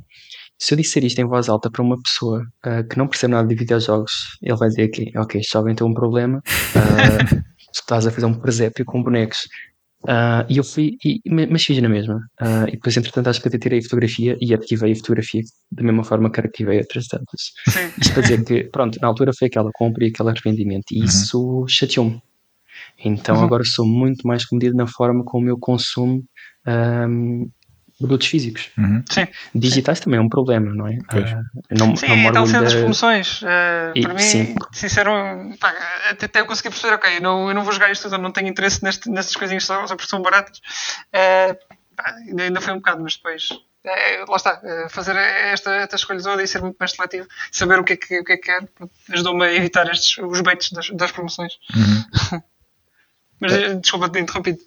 Se eu disser isto em voz alta para uma pessoa uh, que não percebe nada de videojogos, ele vai dizer que, ok, este jovem tem um problema. Uh, tu estás a fazer um presépio com bonecos. Uh, e eu fui, e, mas fiz na mesma. Uh, e depois, entretanto, acho que até tirei a fotografia e arquivei a fotografia da mesma forma que arquivei outras tantas. Isto para dizer que, pronto, na altura foi aquela compra e aquele arrependimento, e uhum. isso chateou-me. Então uhum. agora sou muito mais comedido na forma como eu consumo um, produtos físicos. Uhum. Sim. Digitais sim. também é um problema, não é? Uh, não, sim, não então sendo das promoções. Uh, e, para mim, sim. sincero, pá, até, até eu consegui perceber, ok, eu não, eu não vou jogar isto, eu não tenho interesse neste, nestas coisinhas só, só porque são baratas. Uh, pá, ainda, ainda foi um bocado, mas depois é, lá está, é, fazer esta, esta escolha toda e ser muito mais seletivo, saber o que é que, o que, é que quer, ajudou-me a evitar estes, os baites das, das promoções. Uhum. Mas desculpa ter interrompido.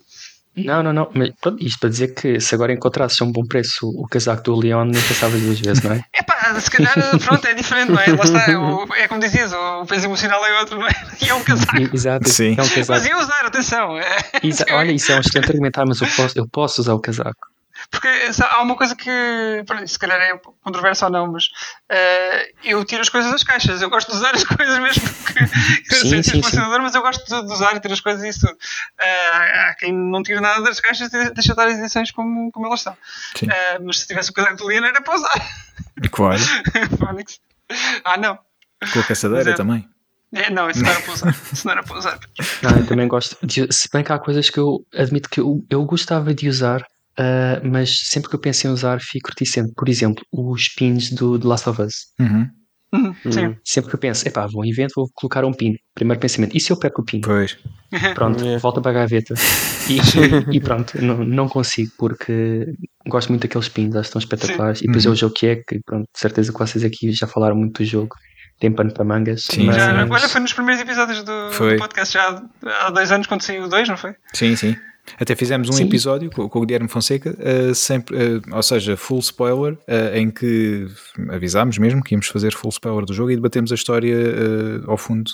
Não, não, não. Mas pronto, isto para dizer que se agora encontrasses a um bom preço o casaco do Leon, nem pensavas duas vezes, não é? É pá, se calhar, pronto, é diferente, não é? Lá está, o, é como dizias, o peso emocional é outro, não é? E é um casaco. Exato, Sim. é um casaco. Mas ia usar, atenção. é- Exa- Olha, isso é um excelente argumentar, mas eu posso, eu posso usar o casaco. Porque há uma coisa que, pronto, se calhar é controversa ou não, mas eh, eu tiro as coisas das caixas. Eu gosto de usar as coisas mesmo que, que Sim, sei sim, colecionador, mas eu gosto de, de usar e ter as coisas e isso tudo. Eh, há quem não tira nada das caixas e deixa estar as edições como, como elas estão. Sim. Eh, mas se tivesse o casaco do Liana era para usar. Claro. Ah, não. Com a caçadeira é- também. É, não, isso não era para usar. Isso não era para usar. Não, eu também gosto. De, se bem que há coisas que eu admito que eu, eu gostava de usar, ah, mas sempre que eu penso em usar, fico reticente. Por exemplo, os pins do The Last of Us. Uhum. Uhum, Sim. Sempre que eu penso, epá, vou a um evento, vou colocar um pin. Primeiro pensamento, e se eu perco o pin? Pois. Pronto, É. volta para a gaveta. E, e pronto, não, não consigo, porque gosto muito daqueles pins, acho que estão espetaculares. E depois é o jogo que é, que pronto, de certeza que vocês aqui já falaram muito do jogo, tem pano para mangas. Sim, mas... Já, olha, foi nos primeiros episódios do, do podcast, já há dois anos, quando saiu o dois, não foi? Sim, sim. Até fizemos um Sim. episódio com, com o Guilherme Fonseca, eh, sempre, eh, ou seja, full spoiler, eh, em que avisámos mesmo que íamos fazer full spoiler do jogo e debatemos a história ao fundo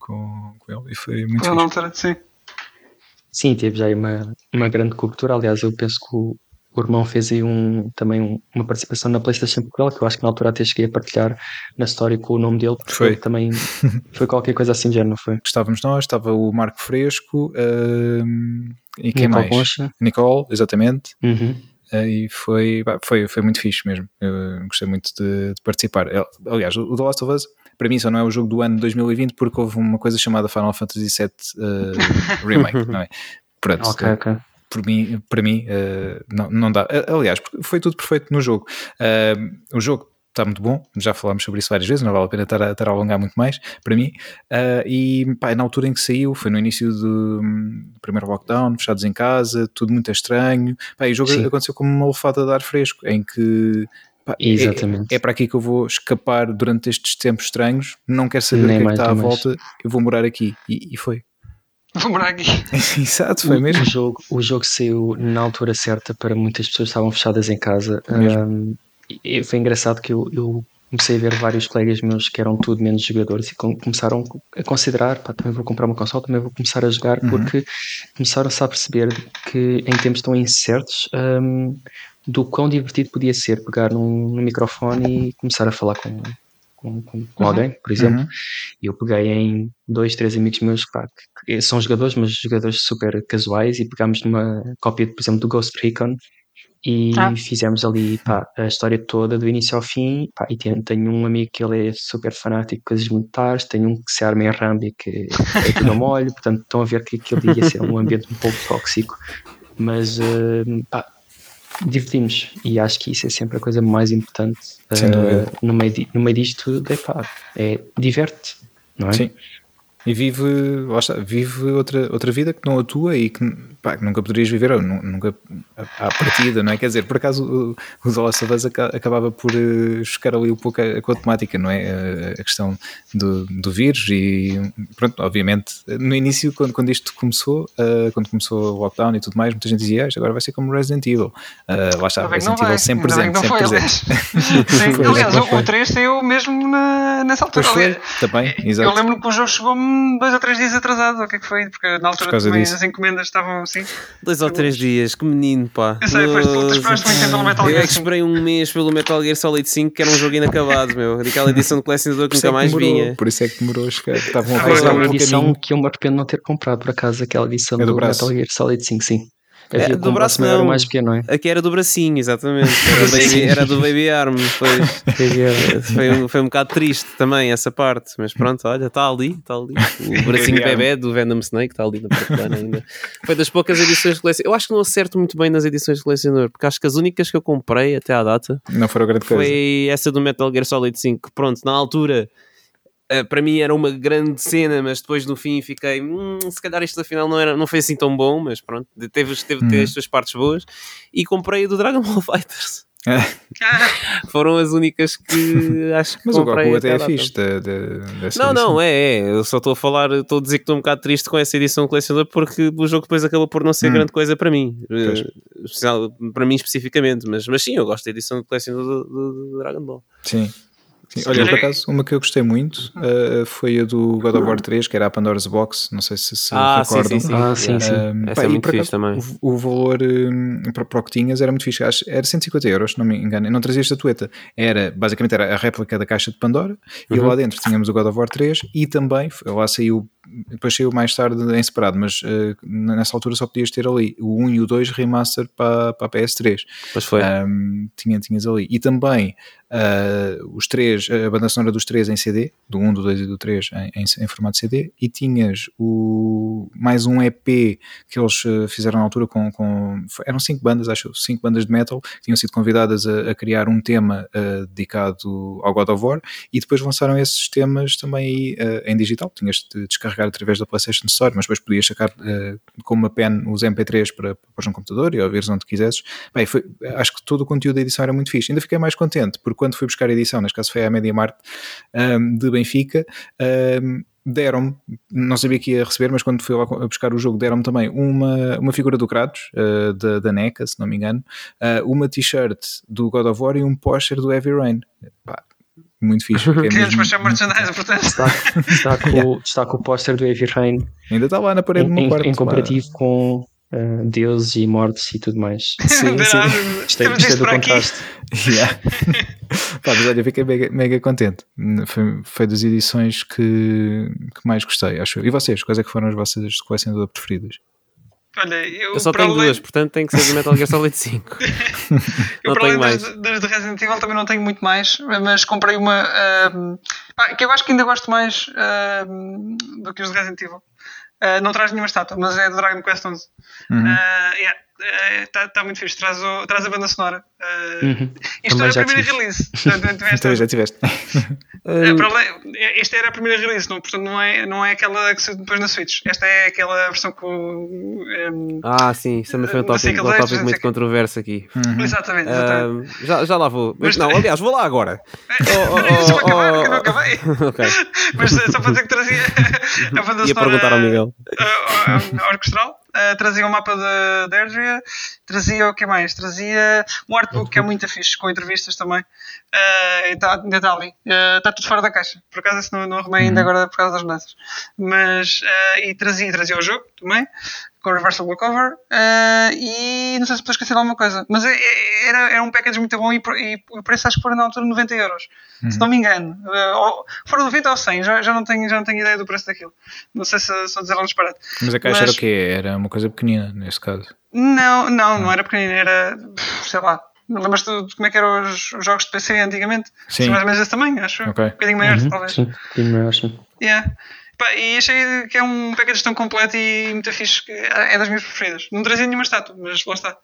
com, com ele. E foi muito na fixe. altura, sim. Sim, teve já aí uma, uma grande cobertura. Aliás, eu penso que o, o irmão fez aí um, também um- uma participação na PlayStation Portugal, que eu acho que na altura até cheguei a partilhar na história com o nome dele. porque Foi. também foi qualquer coisa assim, já não foi? Estávamos nós, estava o Marco Fresco eh, e quem Nicole mais? Nicole, exatamente. Uhum. Eh, E foi, foi, foi muito fixe mesmo. Eu gostei muito de, de participar. Aliás, o The Last of Us, para mim, só não é o jogo do ano de 2020 porque houve uma coisa chamada Final Fantasy VII eh, Remake, não é? Pronto, Ok, ok. por mim, para mim eh, não, não dá. Eh, Aliás, foi tudo perfeito no jogo. Eh, o jogo está muito bom, já falámos sobre isso várias vezes, não vale a pena estar a, estar a alongar muito mais, para mim. Eh, e pá, na altura em que saiu, foi no início do, do primeiro lockdown, fechados em casa, tudo muito estranho. Pá, e o jogo Sim. aconteceu como uma lefada de ar fresco, em que. pá, é- Exatamente. É, é para aqui que eu vou escapar durante estes tempos estranhos. Não quero saber Nem o que é que está à volta. Eu vou morar aqui. E, e foi. Vou morar aqui. Exato, foi O- mesmo. O jogo, o jogo saiu na altura certa para muitas pessoas que estavam fechadas em casa. Um, e foi engraçado que eu, eu comecei a ver vários colegas meus que eram tudo menos jogadores e com- começaram a considerar, pá, também vou comprar uma console, também vou começar a jogar, Uhum. porque começaram-se a perceber que em tempos tão incertos um, do quão divertido podia ser pegar num, num microfone e começar a falar com, com, com- com Uhum. alguém, por exemplo. Uhum. Eu peguei em dois, três amigos meus pá, que são jogadores, mas jogadores super casuais, e pegámos numa cópia, por exemplo, do Ghost Recon e Ah. fizemos ali pá, a história toda, do início ao fim. Pá, e tenho, tenho um amigo que ele é super fanático de coisas militares, tenho um que se arma em Rambo e que é tudo a molho, portanto estão a ver que aquilo ia ser um ambiente um pouco tóxico, mas eh, pá, divertimos e acho que isso é sempre a coisa mais importante dúvida. no, meio, no meio disto tudo, é pá, é diverte, não é? Sim. E vive, está, vive outra, outra vida que não a tua e que, pá, que nunca poderias viver, ou nu- nunca à partida, não é? Quer dizer, por acaso o, o The Last of Us aca- acabava por eh, chocar ali um pouco com a temática, não é? A, a questão do, do vírus e pronto, obviamente, no início, quando, quando isto começou, eh, quando começou o lockdown e tudo mais, muita gente dizia, "Ah, isto agora vai ser como Resident Evil. Eh, lá está, não Resident Evil sempre presente, não sempre presente. aliás. O, o 3 saiu mesmo na, nessa altura. Pois foi, também, Eu exato. lembro que o jogo chegou-me dois ou três dias atrasado, ou o que é que foi? Porque na altura também disso. as encomendas estavam assim. Dois ou três dias, que menino, pá. Eu sei, foste tu, esperaste muito tempo pelo Metal Eu é Gear que 5. esperei um mês pelo Metal Gear Solid 5, que era um jogo inacabado, meu. Daquela edição de colecionador que é nunca que mais demorou, vinha. Por isso é que demorou a chegar. Estavam a fazer uma um edição que eu me arrependo de não ter comprado, por acaso, aquela edição É do. Metal Gear Solid 5, sim. É, do um braço não. mais pequeno, não é? Aqui era do bracinho, exatamente. Era, do baby, era do Baby Arm. Foi, um- foi um bocado triste também essa parte, mas pronto, olha, está ali, está ali. O bracinho bebê do Venom Snake está ali na prateleira ainda. Foi das poucas edições de colecionador. Eu acho que não acerto muito bem nas edições de colecionador, porque acho que as únicas que eu comprei até à data Não foram grande coisa. foi essa do Metal Gear Solid 5. que, Pronto, na altura. Eh, para mim era uma grande cena, mas depois no fim fiquei, "Hum, se calhar isto afinal não, era, não foi assim tão bom, mas pronto, teve, teve, teve Uhum. as suas partes boas. E comprei a do Dragon Ball Fighters. Foram as únicas que acho que Mas o comprei Goku até é fixe da, da, dessa Não, edição. não, é, é. Eu só estou a falar, estou a dizer que estou um bocado triste com essa edição colecionador porque o jogo depois acabou por não ser Hum. grande coisa para mim. Pois. Eh, Para mim especificamente, mas, mas sim, eu gosto da edição colecionador do, do- do Dragon Ball. Sim. Sim. Olha, por acaso, uma que eu gostei muito uh, foi a do God of War 3, que era a Pandora's Box. Não sei se se Ah, sim, recordam. sim, sim. Ah, sim, sim. Um, Essa pá, é e muito por fixe acaso, também. O, o valor um, para, para o que tinhas era muito fixe. Acho, era 150 euros, se não me engano. Eu não trazia estatueta. Era, basicamente, era a réplica da caixa de Pandora. E Uhum. lá dentro tínhamos o God of War 3 e também, lá saiu, depois saiu mais tarde em separado, mas uh, nessa altura só podias ter ali o 1 e o 2 remaster para, para a PS3. Mas foi. Um, tinha, tinhas ali. E também uh, os três, a banda sonora dos três em CD, do 1, do 2 e do 3 em, em, em formato CD, e tinhas o, mais um EP que eles uh, fizeram na altura com, com eram cinco bandas, acho, cinco bandas de metal, que tinham sido convidadas a, a criar um tema uh, dedicado ao God of War, e depois lançaram esses temas também em digital, tinhas de descarregar através da PlayStation Store, mas depois podias sacar uh, com uma pen os MP3 para pôr no computador e ouvires onde quisesses. Bem, foi, acho que todo o conteúdo da edição era muito fixe. Ainda fiquei mais contente, porque quando fui buscar a edição, neste caso foi à Media Mart um, de Benfica, um, deram-me, não sabia que ia receber, mas quando fui lá buscar o jogo, deram-me também uma, uma figura do Kratos, uh, da, da NECA, se não me engano, uh, uma t-shirt do God of War e um póster do Heavy Rain. Pá, muito fixe. Queríamos mesmo... merchandise, portanto. Destaco, destaco, yeah. destaco o póster do Heavy Rain. Ainda está lá na parede em, no quarto. Em comparativo lá. com uh, deuses e mortes e tudo mais. Sim, sim. Gostei, gostei do contraste. Yeah. Pá, mas olha, fiquei mega, mega contente. Foi, foi das edições que, que mais gostei, acho. E vocês, quais é que foram as vossas colecionadoras preferidas? Olha, eu, eu só tenho além... duas, portanto tem que ser do Metal Gear Solid 5. eu, para além das, das de Resident Evil, também não tenho muito mais, mas comprei uma uh, que eu acho que ainda gosto mais uh, do que os de Resident Evil. Uh, não traz nenhuma estátua, mas é do Dragon Quest 11. Uhum. yeah. Está tá muito fixe, traz, o, traz a banda sonora. Uh, uhum. Isto era a primeira release. Então já tiveste. uh, esta era a primeira release, não, portanto não é, não é aquela que se depois na Switch. Esta é aquela versão com. Um, ah, sim, isso também foi um tópico, um tópico muito controverso aqui. Uhum. Exatamente, exatamente. Uh, já, já lá vou. Mas, não, aliás, vou lá agora. oh, oh, oh, só acabar, oh, não acabei. okay. Mas só para dizer que trazia a banda Ia sonora. perguntar ao Miguel. Uh, orquestral. Uh, trazia o um mapa de Deirdre, trazia o que mais? Trazia um artbook que é muito fixe, com entrevistas também. Uh, tá, ainda está ali. Está uh, tudo fora da caixa. Por acaso esse não, não arrumei ainda Uhum. agora por causa das mudanças. Mas, e trazia, trazia o jogo também, com o Reversal Walkover. e não sei se estou a esquecer de alguma coisa. Mas é, é, era, era um package muito bom e, e o preço acho que foi na altura 90 euros. Uhum. Se não me engano. Ou, foram 90 ou 100, já, já, não tenho, já não tenho ideia do preço daquilo. Não sei se estou a dizer algo disparate. Mas a caixa mas... era o quê? Era uma coisa pequenina, nesse caso? Não, não, não era pequenina, era, sei lá, lembras-te de como é que eram os, os, jogos de PC antigamente? Sim. Assim, mais ou menos desse tamanho, acho. Okay. Um bocadinho maior, uhum, talvez. Sim, um bocadinho maior, sim. Yeah. Pá, e achei que é um package tão completo e muito fixe, é das minhas preferidas. Não trazia nenhuma estátua, mas lá está.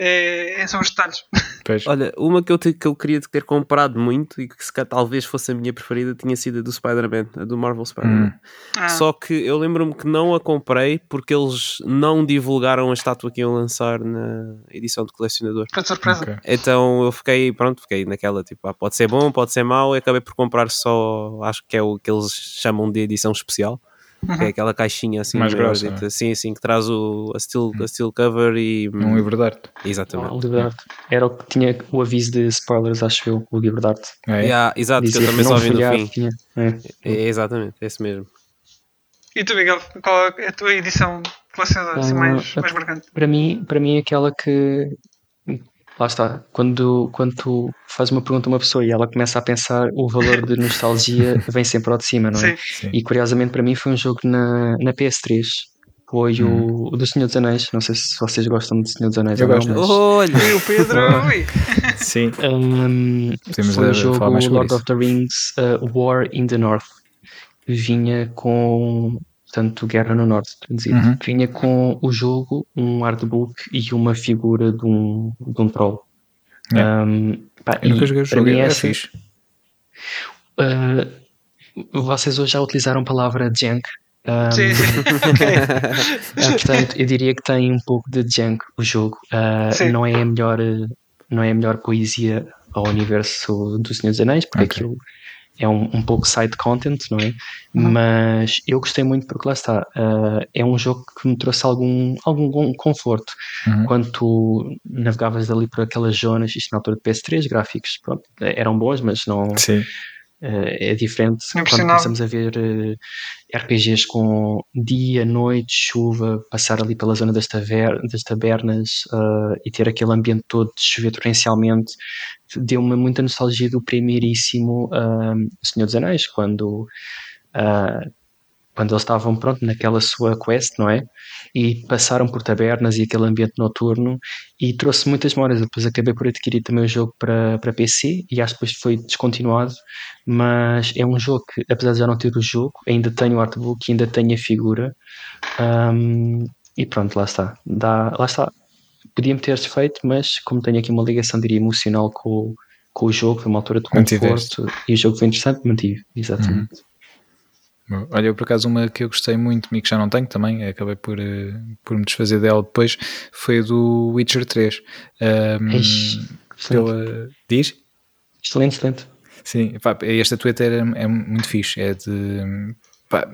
É, são os detalhes. Pois. Olha, uma que eu, te, que eu queria ter comprado muito e que se talvez fosse a minha preferida tinha sido a do Spider-Man, a do Marvel Spider-Man. Hum. Ah. Só que eu lembro-me que não a comprei porque eles não divulgaram a estátua que iam lançar na edição de colecionador. Foi de surpresa. Ok. Então eu fiquei, pronto, fiquei naquela tipo, ah, pode ser bom, pode ser mau, e acabei por comprar só, acho que é o que eles chamam de edição especial. Que é aquela caixinha assim, Mais grossa, maior, não é? Sim, sim, que traz o, a, steel, a steel cover e. Um livro de arte. Exatamente. O livro de arte. Era o que tinha o aviso de spoilers, acho eu, o livro de arte. É. Yeah, exato, que eu Dizia também só vi no fim. tinha. É. É, exatamente, é esse mesmo. E tu, Miguel, qual é a tua edição de colecionador assim, Ah, mais, mais marcante? Para mim, para mim é aquela que lá está, quando, quando tu fazes uma pergunta a uma pessoa e ela começa a pensar, o valor de nostalgia vem sempre ao de cima, não é? Sim. Sim. E curiosamente para mim foi um jogo na, na PS3. Foi o, o do Senhor dos Anéis. Não sei se vocês gostam do Senhor dos Anéis Eu ou não, gosto. mas Olha! O Pedro, ui. Sim. Hum, Podemos, foi o jogo Lord isso. of the Rings uh, War in the North. Vinha com. Portanto, Guerra no Norte, traduzido. Uhum. Vinha com o jogo, um artbook e uma figura de um, de um troll. Yeah. Hum, pá, Eu nunca joguei o jogo, era essa- fixe. Uh, vocês hoje já utilizaram a palavra junk. Um, Sim, sim. ah, portanto, eu diria que tem um pouco de junk o jogo. Uh, não é a melhor, uh, não é a melhor poesia ao universo do Senhor dos Anéis, porque Ok. aquilo é um, um pouco side content, não é? Mas eu gostei muito porque lá está, ah, é um jogo que me trouxe algum, algum conforto. Uhum. Quando tu navegavas ali por aquelas zonas, isto na altura de PS3, gráficos pronto, eram bons, mas não, Sim. eh, é diferente quando começamos a ver eh, RPGs com dia, noite, chuva, passar ali pela zona das, taver das tabernas eh, e ter aquele ambiente todo de chover torrencialmente. Deu-me muita nostalgia do primeiríssimo Senhor dos Anéis, quando, ah, quando eles estavam pronto, naquela sua quest, não é? E passaram por tabernas e aquele ambiente noturno e trouxe muitas memórias. Depois acabei por adquirir também o jogo para, para PC e acho que depois foi descontinuado. Mas é um jogo que, apesar de já não ter o jogo, ainda tenho o artbook, ainda tenho a figura. Ahm, e pronto, lá está. Dá, lá está. Podia-me ter feito, mas como tenho aqui uma ligação, diria, emocional com, com o jogo, foi uma altura de conforto e o jogo foi interessante, mantive, exatamente. Bom, Olha, eu por acaso uma que eu gostei muito e que já não tenho também, acabei por, eh, por me desfazer dela depois, foi a do Witcher 3. Ahm, Eish, excelente. pela... Diz? Excelente, excelente. Sim, pá, e a estatueta é, é muito fixe. É de. Pá,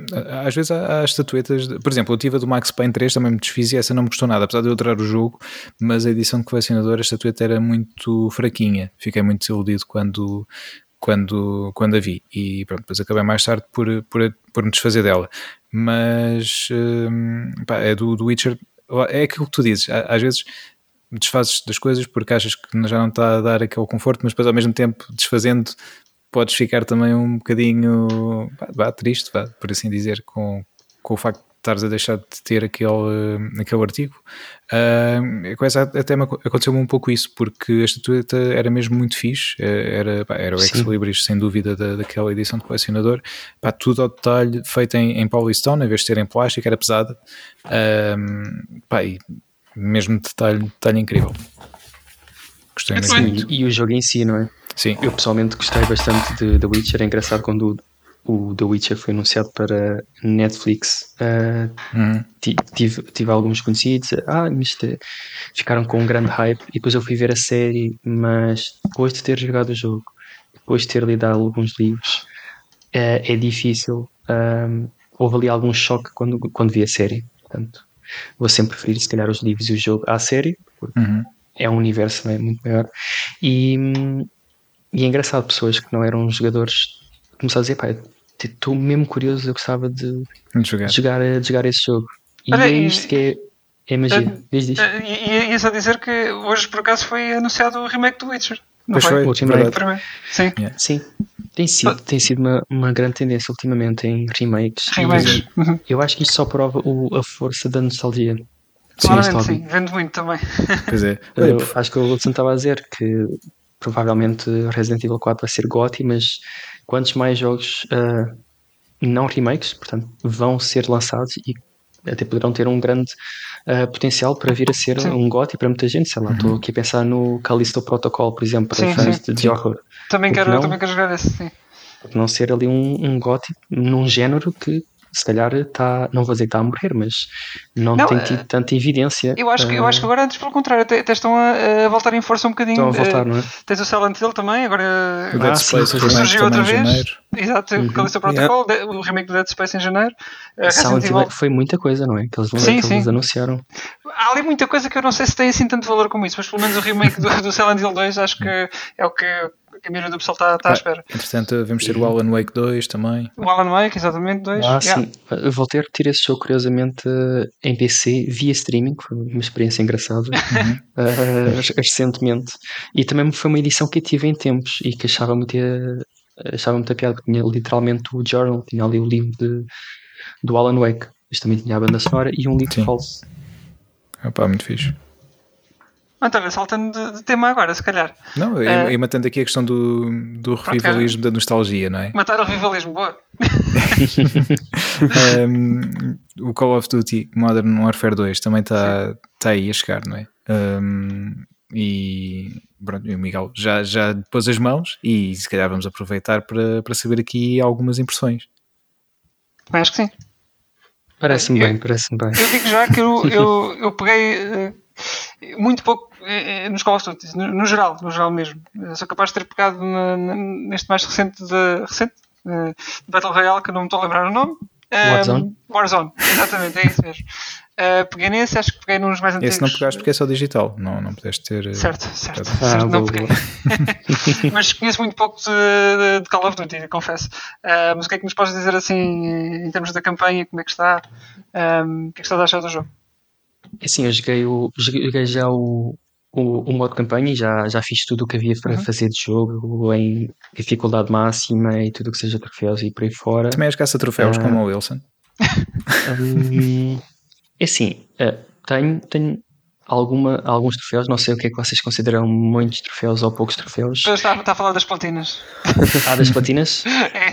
às vezes há, há estatuetas. por exemplo, eu tive a do Max Payne 3, também me desfiz e essa não me gostou nada, apesar de eu adorar o jogo, mas a edição de colecionador, a estatueta era muito fraquinha. Fiquei muito desiludido quando, quando, quando a vi. E pronto, depois acabei mais tarde por, por, por me desfazer dela. Mas hum, pá, é do, do Witcher. É aquilo que tu dizes, às vezes desfazes das coisas porque achas que já não está a dar aquele conforto, mas depois ao mesmo tempo desfazendo podes ficar também um bocadinho vá, triste, vá, por assim dizer, com, com o facto de estares a deixar de ter aquele, aquele artigo. Ah, com essa até me aco- aconteceu-me um pouco isso, porque a estatueta era mesmo muito fixe, eh, era, pá, era o ex-libris sem dúvida da, daquela edição de colecionador, pá, tudo ao detalhe feito em, em Polystone, em vez de ser em plástico, era pesada, pá, e mesmo detalhe, detalhe incrível. Gostei bem. muito. E, e o jogo em si, não é? Sim, Eu pessoalmente gostei bastante de The Witcher. É engraçado quando o, o The Witcher foi anunciado para Netflix. Uhum. ti- tive, tive alguns conhecidos, ah, isto- ficaram com um grande hype. E depois eu fui ver a série, mas depois de ter jogado o jogo, depois de ter lido alguns livros, é, é difícil. ah, houve ali algum choque quando, quando vi a série. Portanto, vou sempre preferir, se calhar, os livros e o jogo à série, porque Uhum. é um universo é, muito maior. E, hum, e é engraçado, pessoas que não eram jogadores começaram a dizer, pá, estou mesmo curioso, eu gostava de, jogar. de jogar, de jogar esse jogo. E Olha, é e- isto que é, é magia. Diz, diz. Eh, E e ia só dizer que hoje por acaso foi anunciado o remake do Witcher. Não Pois foi, O remake. verdade. Primeiro. Sim, Sim, tem sido, tem sido uma, uma grande tendência ultimamente em remakes. E remakes. Uhum. eu acho que isto só prova o- a força da nostalgia. Claramente sim, hobby. vende muito também. Pois é. Eu acho que o Wilson estava a dizer que provavelmente Resident Evil 4 vai ser GOTY, mas quantos mais jogos ah, não remakes, portanto, vão ser lançados e até poderão ter um grande ah, potencial para vir a ser Sim. um GOTY para muita gente. Sei lá, estou aqui a pensar no Callisto Protocol, por exemplo, para Sim, fãs sim. de, horror. Também quero, não? também quero jogar esse, sim. Não ser ali um, um GOTY num género que se calhar está, não vou dizer que está a morrer, mas não, Não, tem eh, tido tanta evidência. Eu acho, que, eu acho que agora, antes pelo contrário, até, até estão a, a voltar em força um bocadinho. estão a voltar, Eh, não é? Tens o Silent Hill também, agora o eh, Dead Ah, Space sim, surgiu outra vez. janeiro. Exato, Uhum. o Callisto Protocol, de- o remake do Dead Space em janeiro. Eh, Resident Silent Hill Evil. foi muita coisa, não é? Que eles, Sim, que eles sim. anunciaram. Há ali muita coisa que eu não sei se tem assim tanto valor como isso, mas pelo menos o remake do, do Silent Hill 2 acho que é o que a maioria do pessoal está, está à espera. Entretanto, vamos ter o Alan Wake 2 também. O Alan Wake, exatamente, 2. Ah, sim. Eu voltei a repetir esse jogo, curiosamente, em PC, via streaming, foi uma experiência engraçada, eh, recentemente. E também foi uma edição que eu tive em tempos e que achava muito, eh, achava muita piada, porque tinha literalmente o journal, tinha ali o livro de, do Alan Wake, mas também tinha a banda sonora e um livro Sim. falso. Opa, muito fixe. Então, saltando de, de tema agora, se calhar. Não, e, Eh, e matando aqui a questão do, do revivalismo da nostalgia, não é? Matar o rivalismo, boa. Um, o Call of Duty Modern Warfare 2 também está tá aí a chegar, não é? Um, e, pronto, e o Miguel já, já pôs as mãos e se calhar vamos aproveitar para, para saber aqui algumas impressões. Acho que sim. Parece-me bem, parece-me bem. Eu digo já que eu, eu, eu peguei. eh, muito pouco nos Call of Duty, no, no, geral, no geral mesmo. Eu sou capaz de ter pegado na, na, neste mais recente de, recente, de Battle Royale, que não me estou a lembrar o nome. Warzone? Um, Warzone, exatamente, é isso mesmo. Uh, peguei nesse, acho que peguei nos mais antigos. Esse não pegaste porque é só digital, não, não pudeste ter. Certo, certo. Ah, certo não peguei. mas conheço muito pouco de, de, Call of Duty, confesso. Uh, mas o que é que nos podes dizer assim em termos da campanha? Como é que está? Um, o que é que estás a achar do jogo? Assim, eu joguei, o, joguei já o, o, o modo campanha e já, já fiz tudo o que havia para uhum. fazer de jogo em dificuldade máxima e tudo o que seja troféus e por aí fora. Também és caça-troféus uh, como o Wilson? Um, é assim, uh, tenho, tenho alguma, alguns troféus, não sei o que é que vocês consideram muitos troféus ou poucos troféus. Está, está a falar das platinas. Ah, das platinas? é.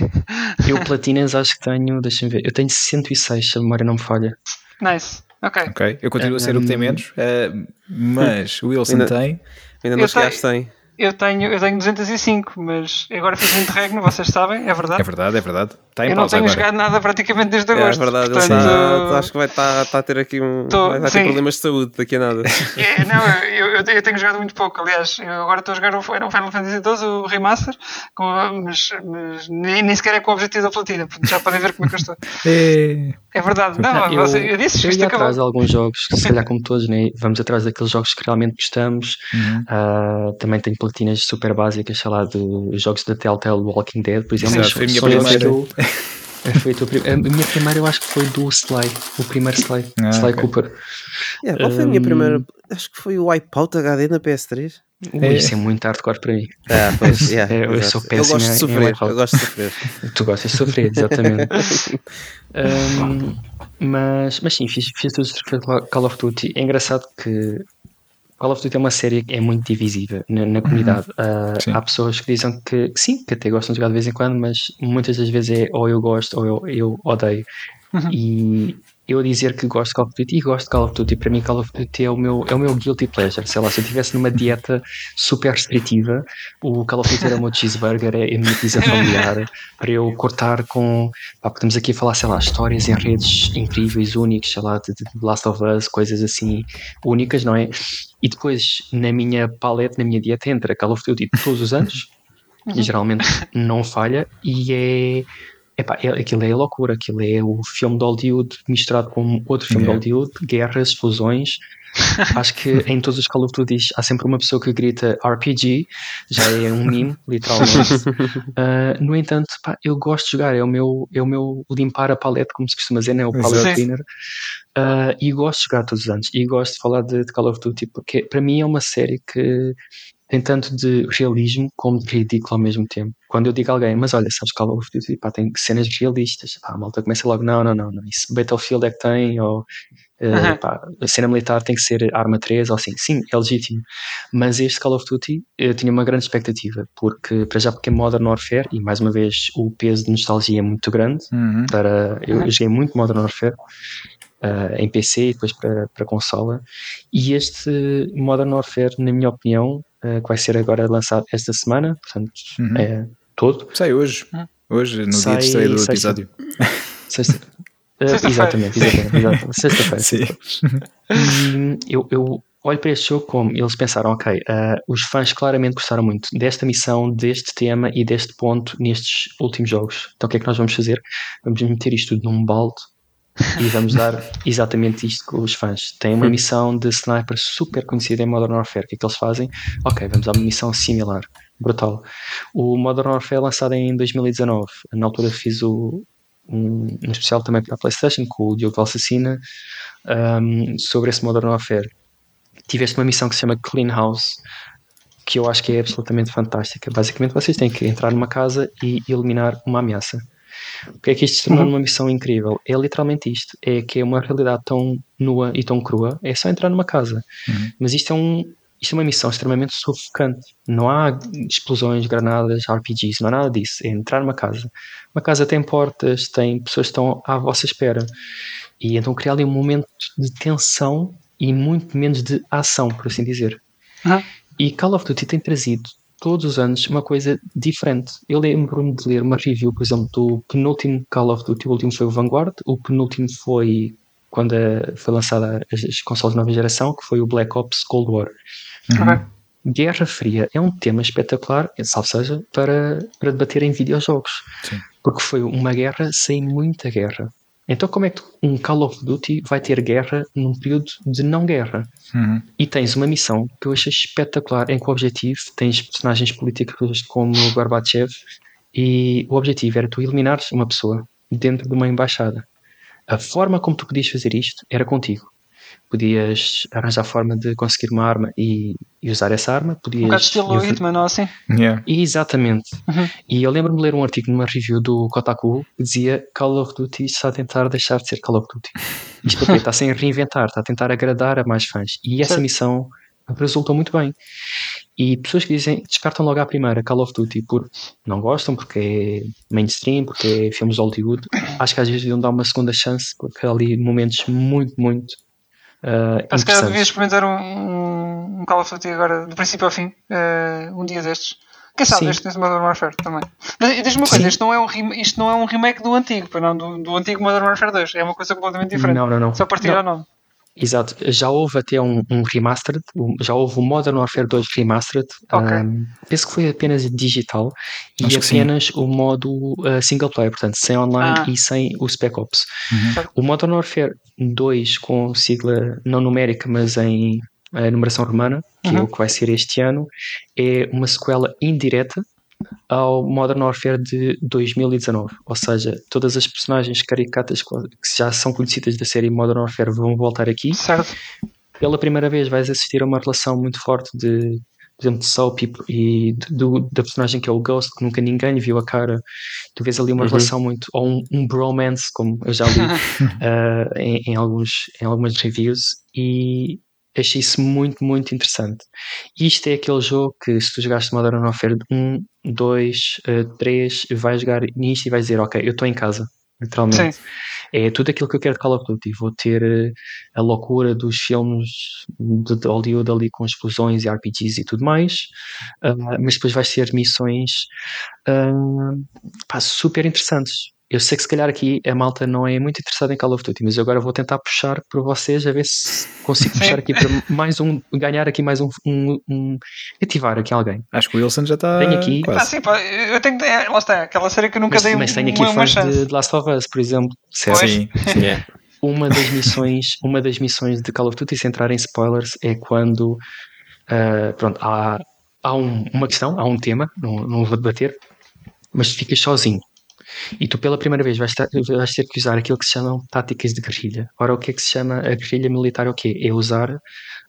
Eu platinas acho que tenho, deixa-me ver, eu tenho 106, se a memória não me falha. Nice. Ok. Ok, eu continuo a ser o que tem menos, uh, mas o Wilson ainda, tem. Ainda não chegaste, tem. Eu tenho, eu tenho 205, mas agora fiz um interregno, vocês sabem, é verdade? É verdade, é verdade. Está em eu não tenho agora. jogado nada praticamente desde agosto. É, é verdade, portanto, ele está, acho que vai estar, está a ter aqui um. Tô, vai, ter problemas de saúde daqui a nada. É, não, eu, eu, eu, tenho jogado muito pouco. Aliás, eu agora estou a jogar o, o Final Fantasy XII, o Remaster, com, mas, mas nem, nem, sequer é com o objetivo da platina, já podem ver como é que eu estou. É, é verdade, não, não eu, você, eu disse eu ia atrás de alguns jogos, se calhar como todos, né? vamos atrás daqueles jogos que realmente gostamos. Uhum. Uh, também tenho platinas super básicas, sei lá, de jogos da Telltale Walking Dead, por exemplo. Sim, foi a minha primeira. Eu, foi a, a minha primeira eu acho que foi do Sly, o primeiro Sly, ah, Sly okay. Cooper. Yeah, qual foi um, a minha primeira? Acho que foi o Wipeout HD na PS3. Ui, é. Isso é muito hardcore para mim. Ah, pois, yeah, eu, eu sou péssimo. Eu gosto de sofrer. Eu gosto de sofrer. tu gostas de sofrer, exatamente. um, mas, mas sim, fiz, fiz tudo Call of Duty. É engraçado que Call of Duty é uma série que é muito divisiva na, na comunidade. Uhum. Uh, há pessoas que dizem que, que, sim, que até gostam de jogar de vez em quando, mas muitas das vezes é ou eu gosto ou eu, eu odeio. Uhum. E eu a dizer que gosto de Call of Duty e gosto de Call of Duty, para mim Call of Duty é o meu, é o meu guilty pleasure. Sei lá, se eu estivesse numa dieta super restritiva, o Call of Duty era o meu cheeseburger, é a minha pizza familiar, para eu cortar com. Pá, estamos aqui a falar, sei lá, histórias em redes incríveis, únicas, sei lá, de, de Last of Us, coisas assim únicas, não é? E depois, na minha paleta, na minha dieta, entra Call of Duty todos os anos, e uhum. geralmente não falha, e é Epá, é, aquilo é loucura, aquilo é o filme de Hollywood misturado com outro filme yeah. de Hollywood, guerras, explosões. Acho que em todos os Call of Duty há sempre uma pessoa que grita RPG, já é um meme, literalmente. Uh, no entanto, pá, eu gosto de jogar, é o, meu, é o meu limpar a paleta, como se costuma dizer, né? o palette cleaner. Uh, e gosto de jogar todos os anos. E gosto de falar de, de Call of Duty, porque para mim é uma série que tem tanto de realismo como de ridículo ao mesmo tempo. Quando eu digo a alguém, mas olha, sabes Call of Duty, pá, tem cenas realistas, pá, a malta começa logo, não, não, não, não, isso Battlefield é que tem, ou uh, pá, a cena militar tem que ser arma 3, ou assim, sim, é legítimo. Mas este Call of Duty eu tinha uma grande expectativa, porque, para já porque é Modern Warfare, e mais uma vez o peso de nostalgia é muito grande, uhum. para, eu, eu joguei muito Modern Warfare, uh, em PC e depois para, para consola. E este Modern Warfare, na minha opinião, uh, que vai ser agora lançado esta semana, portanto, uhum. é todo. Sai hoje, hoje, no sai, dia de estreia do episódio. Sexta. Uh, exatamente, exatamente, exatamente. Sexta-feira. Sim. eu, eu olho para este jogo como eles pensaram, ok, uh, os fãs claramente gostaram muito desta missão, deste tema e deste ponto nestes últimos jogos. Então o que é que nós vamos fazer? Vamos meter isto tudo num balde e vamos dar exatamente isto com os fãs. Tem uma missão de sniper super conhecida em Modern Warfare. O que é que eles fazem? Ok, vamos dar uma missão similar. Brutal. O Modern Warfare é lançado em 2019. Na altura fiz o, um, um especial também para a PlayStation com o Diogo Valsacina um, sobre esse Modern Warfare. Tiveste uma missão que se chama Clean House, que eu acho que é absolutamente fantástica. Basicamente, vocês têm que entrar numa casa e eliminar uma ameaça. O que é que isto se tornou uhum. uma missão incrível? É literalmente isto: é que é uma realidade tão nua e tão crua, é só entrar numa casa. Uhum. Mas isto é um. Isto é uma missão extremamente sufocante. Não há explosões, granadas, RPGs, não há nada disso. É entrar numa casa. Uma casa tem portas, tem pessoas que estão à vossa espera. E então criar ali um momento de tensão e muito menos de ação, por assim dizer. Uhum. E Call of Duty tem trazido todos os anos uma coisa diferente. Eu lembro-me de ler uma review, por exemplo, do penúltimo Call of Duty, o último foi o Vanguard, o penúltimo foi quando foi lançada as, consoles de nova geração, que foi o Black Ops Cold War. Ok. Guerra Fria é um tema espetacular, salvo seja, para, para debater em videojogos. Sim. Porque foi uma guerra sem muita guerra. Então, como é que um Call of Duty vai ter guerra num período de não guerra? Uhum. E tens uma missão que eu achei espetacular, em que o objetivo tens personagens políticos como o Gorbachev, e o objetivo era tu eliminares uma pessoa dentro de uma embaixada. A forma como tu podias fazer isto era contigo. Podias arranjar forma de conseguir uma arma e, e usar essa arma. Podias Um bocado estilo env- Hitman, não assim? Yeah. Exatamente. Uhum. E eu lembro-me de ler um artigo numa review do Kotaku que dizia Call of Duty está a tentar deixar de ser Call of Duty. Isto porque está sem reinventar, está a tentar agradar a mais fãs. E essa Certo. missão resultou muito bem. E pessoas que dizem, descartam logo à primeira Call of Duty por não gostam, porque é mainstream, porque é filmes de Hollywood, acho que às vezes deviam dar uma segunda chance, porque há ali momentos muito, muito uh, Parece que devia experimentar um, um Call of Duty agora, do princípio ao fim, eh, um dia destes. Quem sabe, Sim. este nesse Modern Warfare também. Mas diz-me uma coisa, isto não, é um isto não é um remake do antigo, não, do, do antigo Modern Warfare 2. É uma coisa completamente diferente. Não, não, não. Só partir Não. ao nome. Exato, já houve até um, um remastered, já houve o Modern Warfare 2 remastered, Ok. um, penso que foi apenas digital e Acho sim. apenas o modo uh, single player, portanto sem online Ah. e sem o Spec Ops. Uhum. O Modern Warfare 2 com sigla não numérica mas em uh, numeração romana, que é Uhum. o que vai ser este ano, é uma sequela indireta ao Modern Warfare de 2019, ou seja, todas as personagens caricatas que já são conhecidas da série Modern Warfare vão voltar aqui Certo. pela primeira vez vais assistir a uma relação muito forte de, por exemplo, de Soap e, e do, da personagem que é o Ghost, que nunca ninguém viu a cara. Tu vês ali uma Uhum. relação muito, ou um, um bromance, como eu já li ah, em, em alguns, em algumas reviews, e achei isso muito, muito interessante. Isto é aquele jogo que se tu jogaste Modern Warfare 1, 2, 3, vais jogar nisto e vais dizer, ok, eu estou em casa. Literalmente. Sim. É tudo aquilo que eu quero de Call of Duty. Vou ter eh, a loucura dos filmes de Hollywood ali com explosões e RPGs e tudo mais, ah, mas depois vais ter missões ah, pá, super interessantes. Eu sei que se calhar aqui a malta não é muito interessada em Call of Duty, mas eu agora vou tentar puxar para vocês a ver se consigo Sim. puxar aqui para mais um, ganhar aqui mais um, um, um ativar aqui alguém. Acho que o Wilson já está Tenho aqui- Ah, quase. sim, pá, eu tenho. É, lá está, aquela série que eu nunca Mas, dei mas tenho aqui uma, uma fãs chance. de, de Last of Us, por exemplo. certo? Sim, Yeah. uma das missões uma das missões de Call of Duty sem entrar em spoilers é quando ah, pronto há, há um- uma questão há um tema não, não vou debater mas tu ficas sozinho e tu pela primeira vez vais ter, vais ter que usar aquilo que se chamam táticas de guerrilha ora o que é que se chama a guerrilha militar é o quê? é usar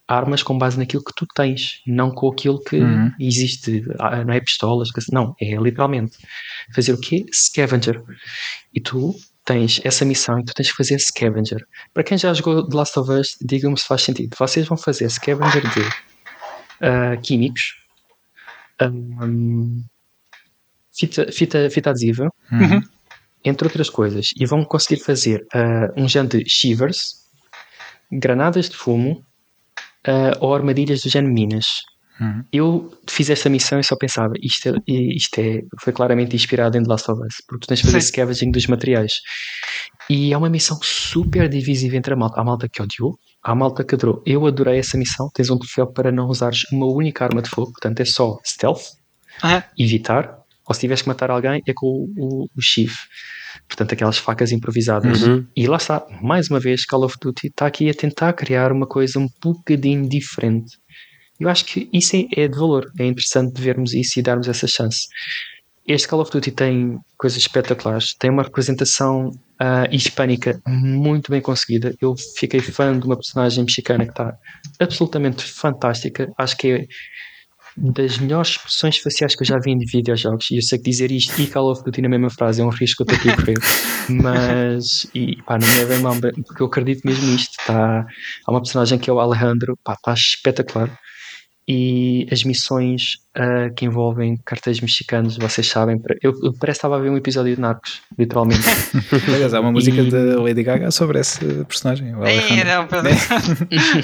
armas com base naquilo que tu tens não com aquilo que Uhum. existe Ah, não é pistolas não, é literalmente fazer o quê? scavenger e tu tens essa missão e tu tens que fazer scavenger. Para quem já jogou The Last of Us, digam-me se faz sentido. Vocês vão fazer scavenger de ah, químicos, um, fita, fita, fita adesiva, Uhum. entre outras coisas, e vão conseguir fazer ah, um género de shivers, granadas de fumo ah, ou armadilhas do género minas. Uhum. Eu fiz esta missão e só pensava, isto, é, isto é, foi claramente inspirado em The Last of Us, porque tu tens de fazer Sim. scavenging dos materiais. E é uma missão super divisiva entre a malta. Há malta que odiou, há malta que adorou. Eu adorei essa missão. Tens um troféu para não usares uma única arma de fogo, portanto é só stealth, Aham. evitar, ou se tiveres que matar alguém é com o, o, o chifre. Portanto, aquelas facas improvisadas. Uhum. E lá está, mais uma vez, Call of Duty está aqui a tentar criar uma coisa um bocadinho diferente. Eu acho que isso é, é de valor, é interessante vermos isso e darmos essa chance. Este Call of Duty tem coisas espetaculares, tem uma representação ah, hispânica muito bem conseguida. Eu fiquei fã de uma personagem mexicana que está absolutamente fantástica. Acho que é das melhores expressões faciais que eu já vi em videojogos. E eu sei que dizer isto e Call of Duty na mesma frase é um risco que eu estou aqui a correr. Mas, e pá, não me levem mal, porque eu acredito mesmo nisto. Tá, há uma personagem que é o Alejandro, pá, está espetacular. E as missões ah, que envolvem cartéis mexicanos, vocês sabem, eu, eu parece que estava a ver um episódio de Narcos, literalmente. Aliás, há uma música E- da Lady Gaga sobre esse personagem. o Ei, não, Pedro.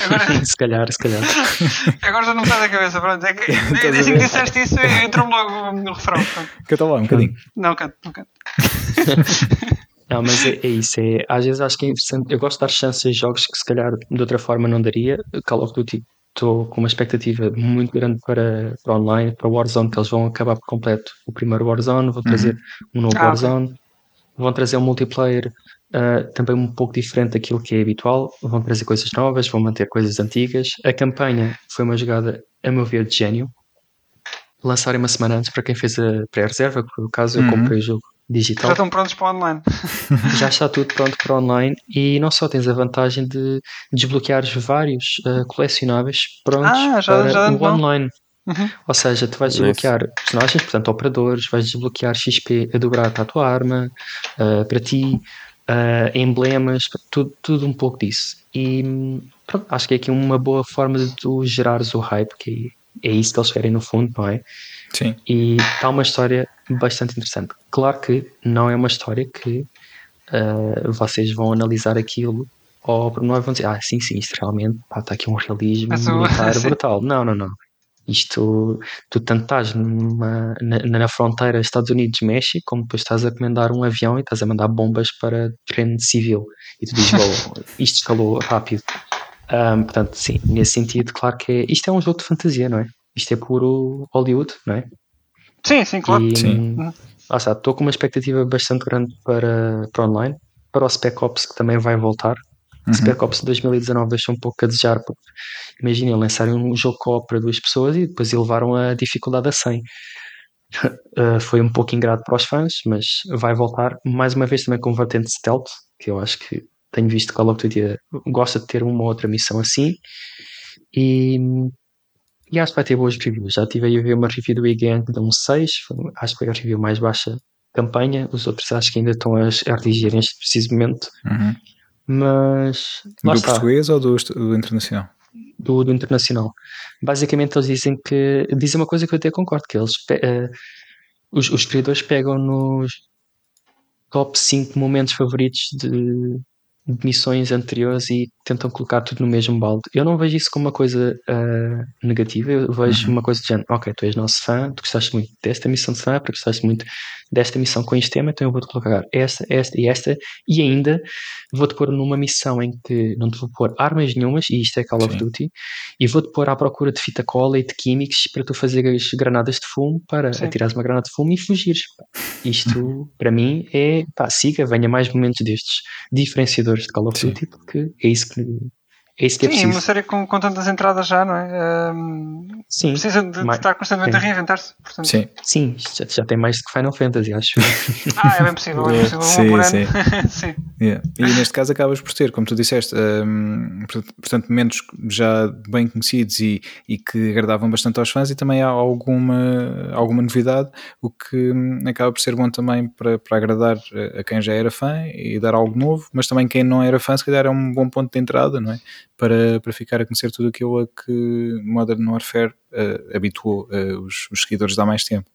agora, se calhar, se calhar. agora já não me sai da cabeça. Pronto, é que, assim que disseste isso, entrou logo no refrão. Pronto. Canta lá um bocadinho. Não canto, não canto. Não, mas é, é isso. É, às vezes acho que é interessante. Eu gosto de dar chances a jogos que se calhar de outra forma não daria. Call of Duty estou com uma expectativa muito grande para, para online, para Warzone, que eles vão acabar por completo o primeiro Warzone, vão trazer um novo Ah. Warzone, vão trazer um multiplayer uh, também um pouco diferente daquilo que é habitual, vão trazer coisas novas, vão manter coisas antigas. A campanha foi uma jogada, a meu ver, de gênio. Lançarem uma semana antes para quem fez a pré-reserva, por caso eu Uhum. comprei o jogo Já digital estão prontos para o online. já está tudo pronto para online e não só tens a vantagem de desbloqueares vários uh, colecionáveis prontos Ah, já- para já o não. online. Uhum. Ou seja, tu vais Nice. desbloquear personagens, portanto operadores, vais desbloquear XP a dobrar para a tua arma, uh, para ti, uh, emblemas, tudo, tudo um pouco disso. E pronto, acho que é aqui uma boa forma de tu gerares o hype, que é isso que eles querem no fundo, não é? Sim. E está uma história bastante interessante. Claro que não é uma história que uh, vocês vão analisar aquilo ou não é, vão dizer, ah, sim, sim, isto realmente está aqui um realismo militar sim. brutal. Não, não, não. Isto, tu tanto estás numa- na, na fronteira Estados Unidos-México, como depois estás a comandar um avião e estás a mandar bombas para terreno civil. E tu dizes, "Uou, isto escalou rápido. Um, portanto, sim, nesse sentido, claro que é, isto é um jogo de fantasia, não é? Isto é puro Hollywood, não é? Sim, sim, claro. E, Sim. hum, está, estou com uma expectativa bastante grande para, para online, para o Spec Ops que também vai voltar. Uhum. Spec Ops 2019 deixou um pouco a desejar, porque imaginem lançarem um jogo co para duas pessoas e depois elevaram a dificuldade a 100. Uh, foi um pouco ingrato para os fãs, mas vai voltar mais uma vez também com vertente stealth, que eu acho que tenho visto que Call of Duty uh, gosta de ter uma outra missão assim. E, e acho que vai ter boas reviews. Já tive aí a ver uma review do Weekend de um 6, foi- acho que foi a review mais baixa campanha. Os outros acho que ainda estão a a redigir neste preciso momento. Uhum. Mas Do está, português ou do, do internacional? do, do internacional. Basicamente eles dizem que dizem uma coisa que eu até concordo, que eles eh, os, os criadores pegam nos top 5 momentos favoritos de, de missões anteriores e tentam colocar tudo no mesmo balde. Eu não vejo isso como uma coisa ah, negativa, eu vejo Uhum. uma coisa de género, ok, tu és nosso fã, tu gostaste muito desta missão de fã, porque gostaste muito desta missão com este tema, então eu vou-te colocar esta, esta e esta, e ainda vou-te pôr numa missão em que não te vou pôr armas nenhumas, e isto é Call of Sim. Duty, e vou-te pôr à procura de fita cola e de químicos para tu fazeres granadas de fumo, para Sim. atirares uma granada de fumo e fugires. Isto, para mim, é pá, siga, venha mais momentos destes diferenciadores de Call of Sim. Duty, porque é isso que completely. É isso que é Sim, preciso. uma série com, com tantas entradas já, não é? Sim, precisa de, de mais- estar constantemente a sim. reinventar-se. portanto. Sim. sim, isto já, já tem mais do que Final Fantasy, acho. Ah, é bem possível, é bem possível. Sim, um sim. sim. Yeah. E neste caso acabas por ter, como tu disseste, hum, portanto- momentos já bem conhecidos e, e que agradavam bastante aos fãs, e também há alguma, alguma novidade, o que hum, acaba por ser bom também para, para agradar a, a quem já era fã e dar algo novo, mas também quem não era fã, se calhar é um bom ponto de entrada, não é? Para, para ficar a conhecer tudo aquilo a que Modern Warfare eh, habituou eh, os, os seguidores de há mais tempo.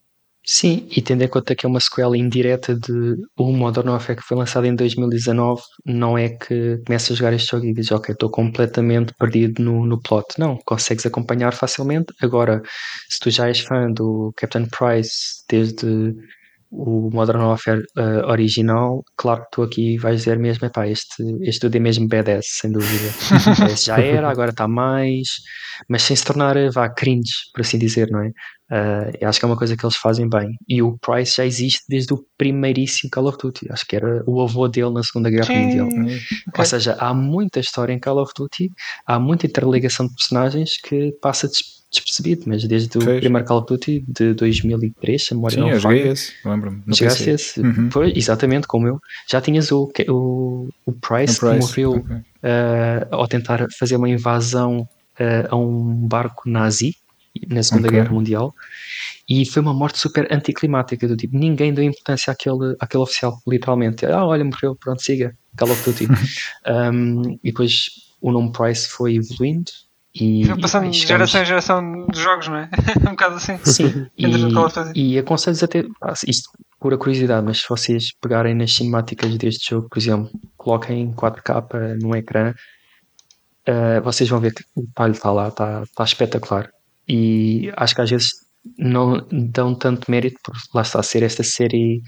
Sim, e tendo em conta que é uma sequela indireta de o Modern Warfare que foi lançado em 2019, não é que começas a jogar este jogo e dizes, ok, estou completamente perdido no, no plot. Não, consegues acompanhar facilmente. Agora, se tu já és fã do Captain Price desde o Modern Warfare eh, original, claro que tu aqui vais dizer mesmo, epá, este, este dude é mesmo badass, sem dúvida. Esse já era, agora está mais, mas sem se tornar, eh, vá, cringe, por assim dizer, não é? Uh, eu acho que é uma coisa que eles fazem bem. E o Price já existe desde o primeiríssimo Call of Duty. Acho que era o avô dele na Segunda Guerra. Mundial. Ok. Ou seja, há muita história em Call of Duty, há muita interligação de personagens que passa despercebido, mas desde o Pois. primeiro Call of Duty de 2003, se a memória Sim, não eu joguei esse, lembro-me. a esse? Uhum. Pois, exatamente como eu. Já tinhas o, o, o Price, Price, que morreu ok. eh, ao tentar fazer uma invasão eh, a um barco nazi na Segunda Ok. Guerra Mundial. E foi uma morte super anticlimática, do tipo, ninguém deu importância àquele, àquele oficial, literalmente. Ah, olha, morreu, pronto, siga, Call of Duty. Um, e depois o nome Price foi evoluindo e, passando de geração em geração de jogos, não é? um bocado assim. Sim, e, e aconselho-vos até, ah, isto pura curiosidade, mas se vocês pegarem nas cinemáticas deste jogo, por exemplo, coloquem em 4K no ecrã, ah, vocês vão ver que o detalhe está lá, está, está espetacular. E acho que às vezes não dão tanto mérito por lá está a ser esta série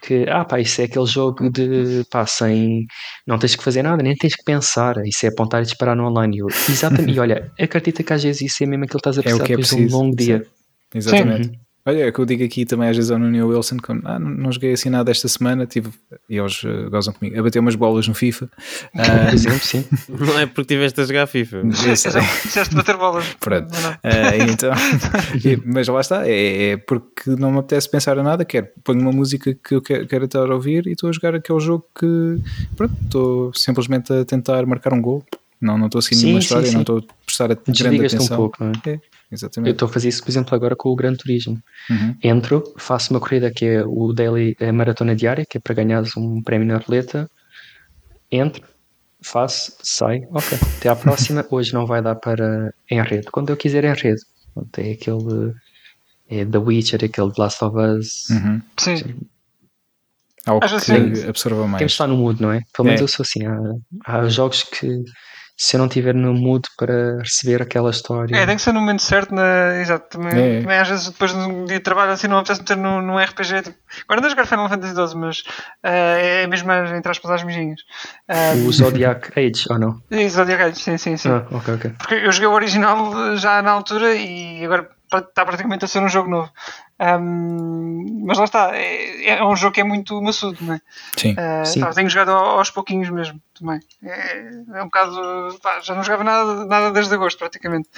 que, ah pá, isso é aquele jogo de, pá, sem, não tens que fazer nada, nem tens que pensar, isso é apontar e disparar no online. E eu, exatamente, e olha, acredita que às vezes isso é mesmo aquilo que estás a É o que é depois de um longo dia. Sim, Exatamente. Olha, é o que eu digo aqui também às vezes ao Nuno Wilson, quando, ah, não, não joguei assim nada esta semana, tive, e eles uh, gozam comigo, a bater umas bolas no FIFA. Ah, Por exemplo, sim. Não é porque tiveste a jogar FIFA. Disseste bater bolas. Pronto. Ah, e então, e- mas lá está, é, é porque não me apetece pensar a nada, quero ponho uma música que eu quero, quero estar a ouvir e estou a jogar aquele jogo que pronto, estou simplesmente a tentar marcar um gol. Não, não estou a seguir Sim, nenhuma sim, história, sim. não estou a prestar a grande Desligas-te um atenção. pouco, não é? É, Eu exatamente. estou a fazer isso, por exemplo, agora com o Gran Turismo. Uhum. Entro, faço uma corrida que é o Daily a Maratona Diária, que é para ganhares um prémio na roleta. Entro, faço, saio, ok. Até à próxima. Hoje não vai dar para enredo. Quando eu quiser enredo. Pronto, é aquele. É The Witcher, aquele The Last of Us. Uhum. Sim. Algo que assim. absorva Temos mais. de estar no mood, não é? Pelo menos É. eu sou assim. Há, há jogos que se eu não estiver no mood para receber aquela história. É, tem que ser no momento certo, na... exato. Também, É. também às vezes depois de um dia de trabalho assim não me apetece meter num, num RPG. Tipo... Agora ando a jogar Final Fantasy XII, mas ah, é mesmo as- entre aspas às mijinhas. Ah, O Zodiac Age, ou não? e Zodiac Age, sim, sim, sim. Ah, ok, ok. Porque eu joguei o original já na altura e agora está praticamente a ser um jogo novo. Ahm, mas lá está, é, é um jogo que é muito maçudo, não é? Sim. Ah, Sim. pá, tenho jogado ao- aos pouquinhos mesmo também. É, é um bocado. pá, já não jogava nada, nada desde agosto, praticamente.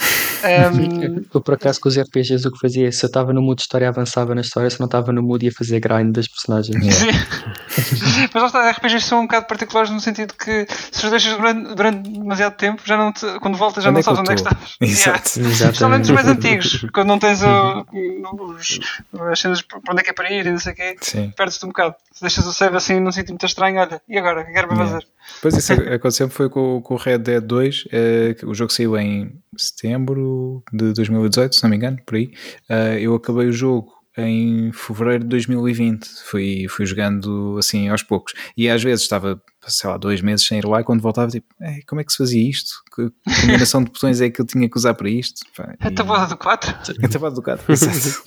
Ahm, Eu, por acaso, com os RPGs, o que fazia é se eu estava no mood de história, avançava na história, se não estava no mood, ia fazer grind das personagens. Mas lá está, RPGs são um bocado particulares no sentido que se os deixas durante, durante demasiado tempo, já não te, quando voltas já Onde não é sabes onde é que estavas. Exato. Yeah. Especialmente os mais Exatamente. antigos, quando não tens o- os, as cenas para onde é que é para ir e não sei o quê, perdes-te um bocado. Se deixas o save assim num sítio muito estranho, olha, e agora? O que quero para Yeah. fazer? Pois isso aconteceu foi com, com o Red Dead 2, eh, o jogo saiu em setembro de 2018, se não me engano, por aí. Eh, eu acabei o jogo em fevereiro de 2020, fui, fui jogando assim aos poucos. E às vezes estava, sei lá, dois meses sem ir lá, e quando voltava, tipo, "Ei, como é que se fazia isto? Que combinação de botões é que eu tinha que usar para isto? Pá, A e- tabuada do 4? A tabuada do gato, exato.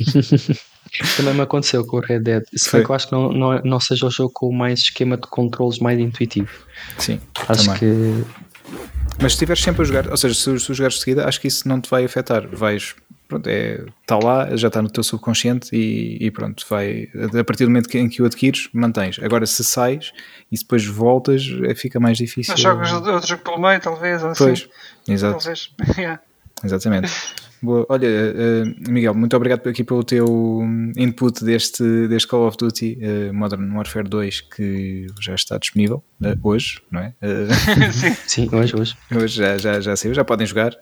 Também me aconteceu com o Red Dead. Se Foi. bem que eu acho que não, não, não seja o jogo com mais esquema de controles mais intuitivo. Sim, Acho também. que Mas se estiveres sempre a jogar, ou seja, se, se jogares de seguida, acho que isso não te vai afetar. Vais, pronto, é, está lá, já está no teu subconsciente e, e pronto, vai. A partir do momento em que o adquires, mantens. Agora, se sais e depois voltas, é, fica mais difícil. Mas jogas outro jogo pelo meio, talvez, ou assim. Pois, exato, Talvez. Yeah. exatamente. Boa. Olha, eh, Miguel, muito obrigado aqui pelo teu input deste, deste Call of Duty eh, Modern Warfare 2 que já está disponível eh, hoje, não é? Sim. sim, hoje, hoje. Hoje já, já, já saiu, já podem jogar.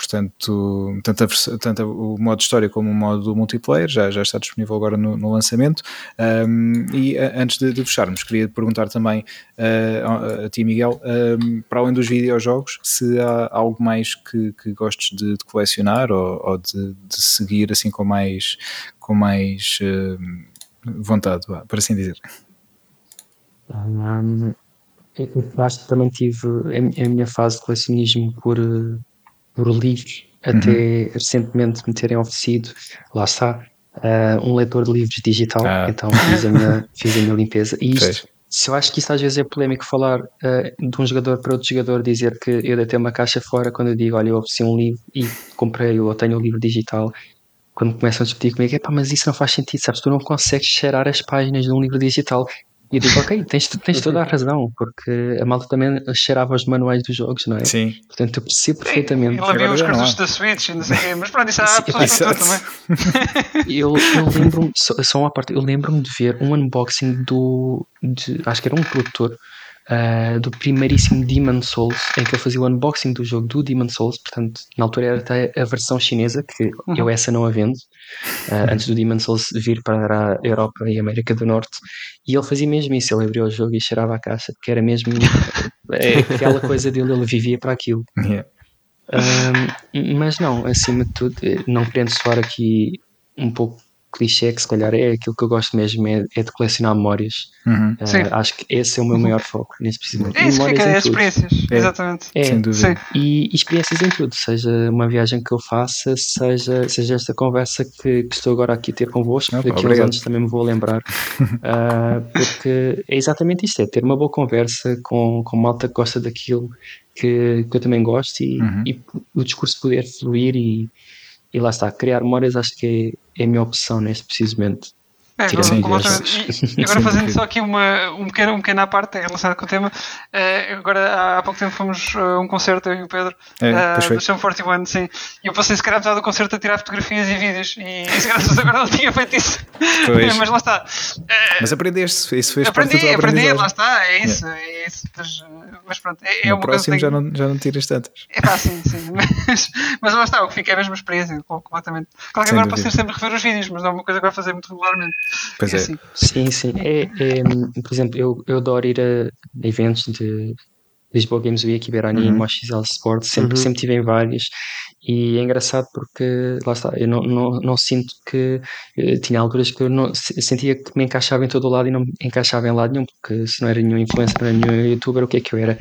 Portanto, tanto, a tanto o modo história como o modo multiplayer já, já está disponível agora no, no lançamento. Ehm, e a- antes de, de fecharmos, queria perguntar também eh, a, a ti, Miguel, ehm, para além dos videojogos, se há algo mais que, que gostes de, de colecionar ou, ou de, de seguir assim com mais, com mais ehm, vontade, por assim dizer. Hum, eu eu acho que também tive a, mi- a minha fase de colecionismo por, por livros, até recentemente me terem oferecido, lá está, eh, um leitor de livros digital, Ah. então fiz a minha, fiz a minha limpeza. E isto, se eu acho que isto às vezes é polémico falar eh, de um jogador para outro jogador, dizer que eu deitei uma caixa fora quando eu digo, olha, eu ofereci um livro e comprei ou tenho o livro digital. Quando começam a discutir comigo, epá, mas isso não faz sentido, sabes? Tu não consegues cheirar as páginas de um livro digital. E eu digo, ok, tens, tens toda a razão, porque a malta também cheirava os manuais dos jogos, não é? Sim, Portanto, eu percebo perfeitamente. Ele Agora os cartuchos da Switch e não sei o quê, mas pronto, isso há Sim, pessoas para tudo também. Eu, eu lembro-me, só, só uma parte, eu lembro-me de ver um unboxing do, de, acho que era um produtor, ah, do primeiríssimo Demon Souls, em que ele fazia o unboxing do jogo do Demon Souls, portanto, na altura era até a versão chinesa, que eu essa não a vendo, ah, antes do Demon Souls vir para a Europa e América do Norte, e ele fazia mesmo isso, ele abria o jogo e cheirava a caixa, porque era mesmo é, aquela coisa dele, ele vivia para aquilo. yeah. Ahm, mas não, acima de tudo, eh, não querendo soar aqui um pouco clichê que se calhar é aquilo que eu gosto mesmo, é, é de colecionar memórias. Uhum. Uh, acho que esse é o meu maior foco nesse precisamente. É isso fica, é experiências, é. exatamente. É, Sem dúvida. Sim. E, experiências em tudo, seja uma viagem que eu faça, seja, seja esta conversa que, que estou agora aqui a ter convosco, Opa, daqui a uns obrigado. anos também me vou lembrar, uh, porque é exatamente isto, é ter uma boa conversa com, com malta que gosta daquilo que, que eu também gosto e, Uhum. e o discurso poder fluir e, e lá está, criar memórias acho que é, é a minha opção neste precisamente. É, Sim. E, agora fazendo só aqui uma, um, pequeno, um pequeno à parte relacionado com o tema, eh, agora há, pouco tempo fomos a um concerto, eu e o Pedro, É, eh, do Chão 41, sim, e eu passei se calhar metade do concerto a tirar fotografias e vídeos, e se calhar agora não tinha feito isso. Mas lá está. Eh, Mas aprendeste, isso fez parte aprendi, tua aprendi, lá está, é isso, é isso. Mas, eh, pronto, é, é No uma coisa próximo que já não, já não tiras tantas. É pá, sim, sim. Mas, mas lá está, o que fica é a mesma experiência, completamente. Claro que Sem agora posso dúvida. ter sempre rever os vídeos, mas não é uma coisa que vai fazer muito regularmente. Pois é. assim. Sim, sim. É, é, por exemplo, eu, eu adoro ir a eventos de Lisboa Games Week, Iberani, Uhum. Mochizal Sport, sempre, Uhum. sempre tive em vários. E é engraçado porque, lá está, eu não, não, não sinto que. eh, tinha alturas que eu não, se- sentia que me encaixava em todo o lado e não me encaixava em lado nenhum, porque se não era nenhum influencer, não era nenhum youtuber, o que é que eu era?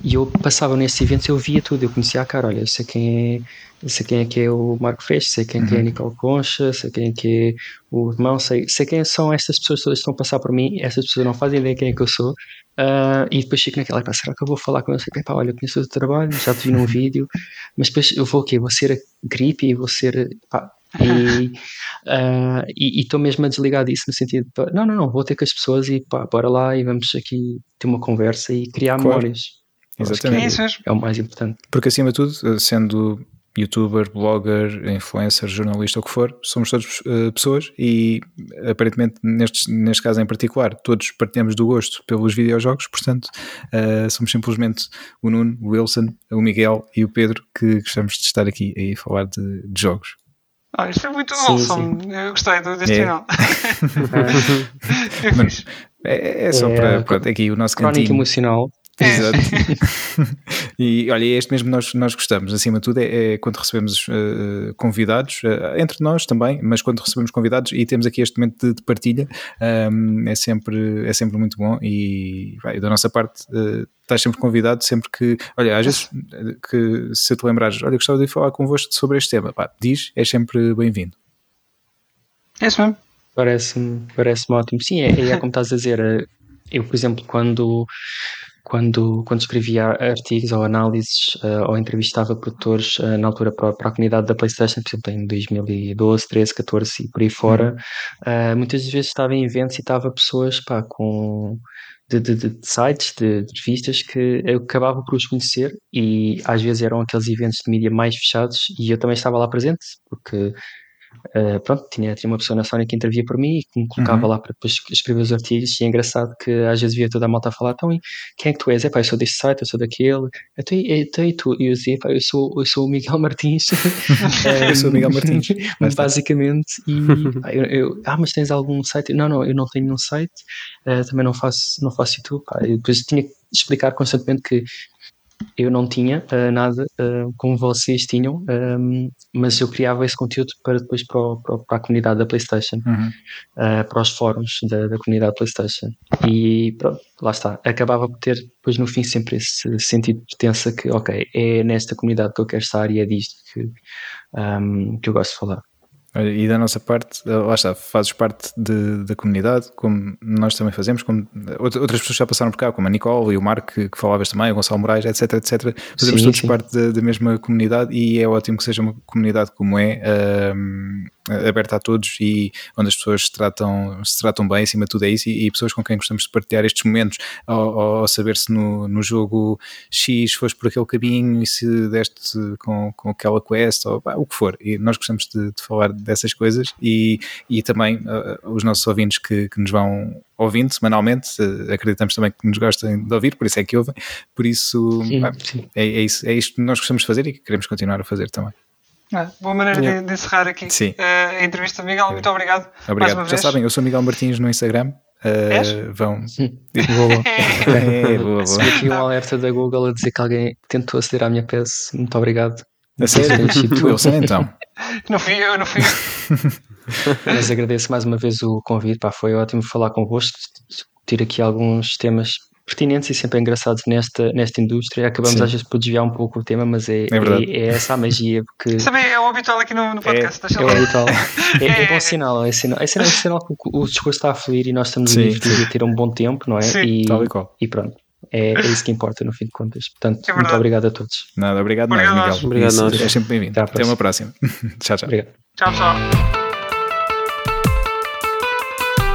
E eu passava nesses eventos, eu via tudo, eu conhecia a cara, olha, eu sei quem é. Sei quem é que é o Marco Freixo, sei quem é que é a Nicole Concha, sei quem é que é o irmão, sei, sei quem são estas pessoas todas que estão a passar por mim, estas pessoas não fazem ideia quem é que eu sou, ah, e depois fico naquela, pá, será que eu vou falar com eles? Pá, olha, eu conheço o teu trabalho, já te vi num vídeo, mas depois eu vou o quê? Vou ser creepy, vou ser, pá, e e estou mesmo a desligar disso no sentido de, não, não, não, vou ter com as pessoas e pá, bora lá e vamos aqui ter uma conversa e criar Claro. memórias. Exatamente. É. É o mais importante. Porque acima de tudo, sendo youtuber, blogger, influencer, jornalista, o que for, somos todos eh, pessoas e aparentemente neste, neste caso em particular todos partilhamos do gosto pelos videojogos, portanto eh, somos simplesmente o Nuno, o Wilson, o Miguel e o Pedro que gostamos de estar aqui a falar de, de jogos. Ah, isto é muito Sim, wholesome. Eu gostei do- deste É. final. é fixe. É, é só É, para pronto, aqui o nosso Crónica cantinho. emocional. Exato. e olha, é este mesmo nós, nós gostamos. Acima de tudo, é, é quando recebemos eh, convidados, eh, entre nós também, mas quando recebemos convidados e temos aqui este momento de, de partilha, ehm, é, sempre, é sempre muito bom. E vai, da nossa parte, eh, estás sempre convidado, sempre que, olha, às vezes que se te lembrares, olha, gostava de falar convosco sobre este tema, pá, diz, é sempre bem-vindo. É isso mesmo. Parece-me parece ótimo. Sim, é, é como estás a dizer. Eu, por exemplo, quando, quando, quando escrevia artigos ou análises eh, ou entrevistava produtores eh, na altura para, para a comunidade da PlayStation, por exemplo, em 2012, 13, 14 e por aí fora, eh, muitas vezes estava em eventos e estava pessoas pá, com. De, de- de sites, de, de revistas que eu acabava por os conhecer e às vezes eram aqueles eventos de mídia mais fechados e eu também estava lá presente porque Uh, pronto, tinha, tinha uma pessoa na Sony que intervia por mim e que me colocava Uhum. lá para depois escrever os artigos e é engraçado que às vezes via toda a malta a falar então quem é que tu és? É pá, eu sou deste site, eu sou daquele então, e, então, tu? E eu dizia, eu sou, eu sou o Miguel Martins Eu sou o Miguel Martins. Está. basicamente e eu, eu, ah, mas tens algum site? Não, não, eu não tenho nenhum site uh, também não faço, não faço YouTube pá. Depois tinha que explicar constantemente que eu não tinha uh, nada uh, como vocês tinham, um, mas eu criava esse conteúdo para depois para, o, para, a comunidade da PlayStation, Uhum. uh, para os fóruns da, da comunidade PlayStation. E pronto, lá está. Acabava por ter depois no fim sempre esse sentido de pertença que, ok, é nesta comunidade que eu quero estar e é disto que, um, que eu gosto de falar. E da nossa parte, eh, lá está, fazes parte de- da comunidade, como nós também fazemos, como outra- outras pessoas já passaram por cá, como a Nicole e o Marco, que, que falavas também, o Gonçalo Moraes, etc, etc. Fazemos Sim, todos sim. parte da, da mesma comunidade e é ótimo que seja uma comunidade como é, ahm, aberta a todos e onde as pessoas se tratam, se tratam bem, acima de tudo é isso, e, e pessoas com quem gostamos de partilhar estes momentos, ao, ao saber se no, no jogo X foste por aquele caminho e se deste com, com aquela quest, ou pá, o que for. E nós gostamos de, de falar dessas coisas e, e também uh, os nossos ouvintes que, que nos vão ouvindo semanalmente, uh, acreditamos também que nos gostem de ouvir, por isso é que ouvem, por isso Sim, pá, sim. é, é, isso, é isto que nós gostamos de fazer e que queremos continuar a fazer também. Ah, boa maneira de- Yeah. de, encerrar aqui Sim. eh, a entrevista, Miguel. Muito obrigado. Mais Obrigado. uma Já vez. sabem, eu sou Miguel Martins no Instagram. Uh, vão. Boa, boa. É, aqui um alerta da Google a dizer que alguém tentou aceder à minha peça. Muito obrigado. A sério? Tu. Wilson, então. Não fui eu, não fui eu. Mas agradeço mais uma vez o convite, pá, foi ótimo falar convosco, discutir aqui alguns temas pertinentes e sempre engraçados nesta, nesta indústria. Acabamos Sim. às vezes por desviar um pouco o tema, mas é, É é, é essa a magia, porque Isso também é o habitual aqui no, no podcast. é, deixa é lá. o habitual. É, é É. bom sinal, é sinal, é sinal, é sinal que o, o discurso está a fluir e nós estamos Sim, a e ter um bom tempo, não é? Sim. E, Tal e qual. e pronto, é, é isso que importa no fim de contas. Portanto, É muito obrigado a todos. Nada, obrigado, Obrigado nós. Miguel. Obrigado Isso, nós. É sempre bem-vindo. Até Até uma próxima. tchau, tchau. Obrigado. Tchau, pessoal.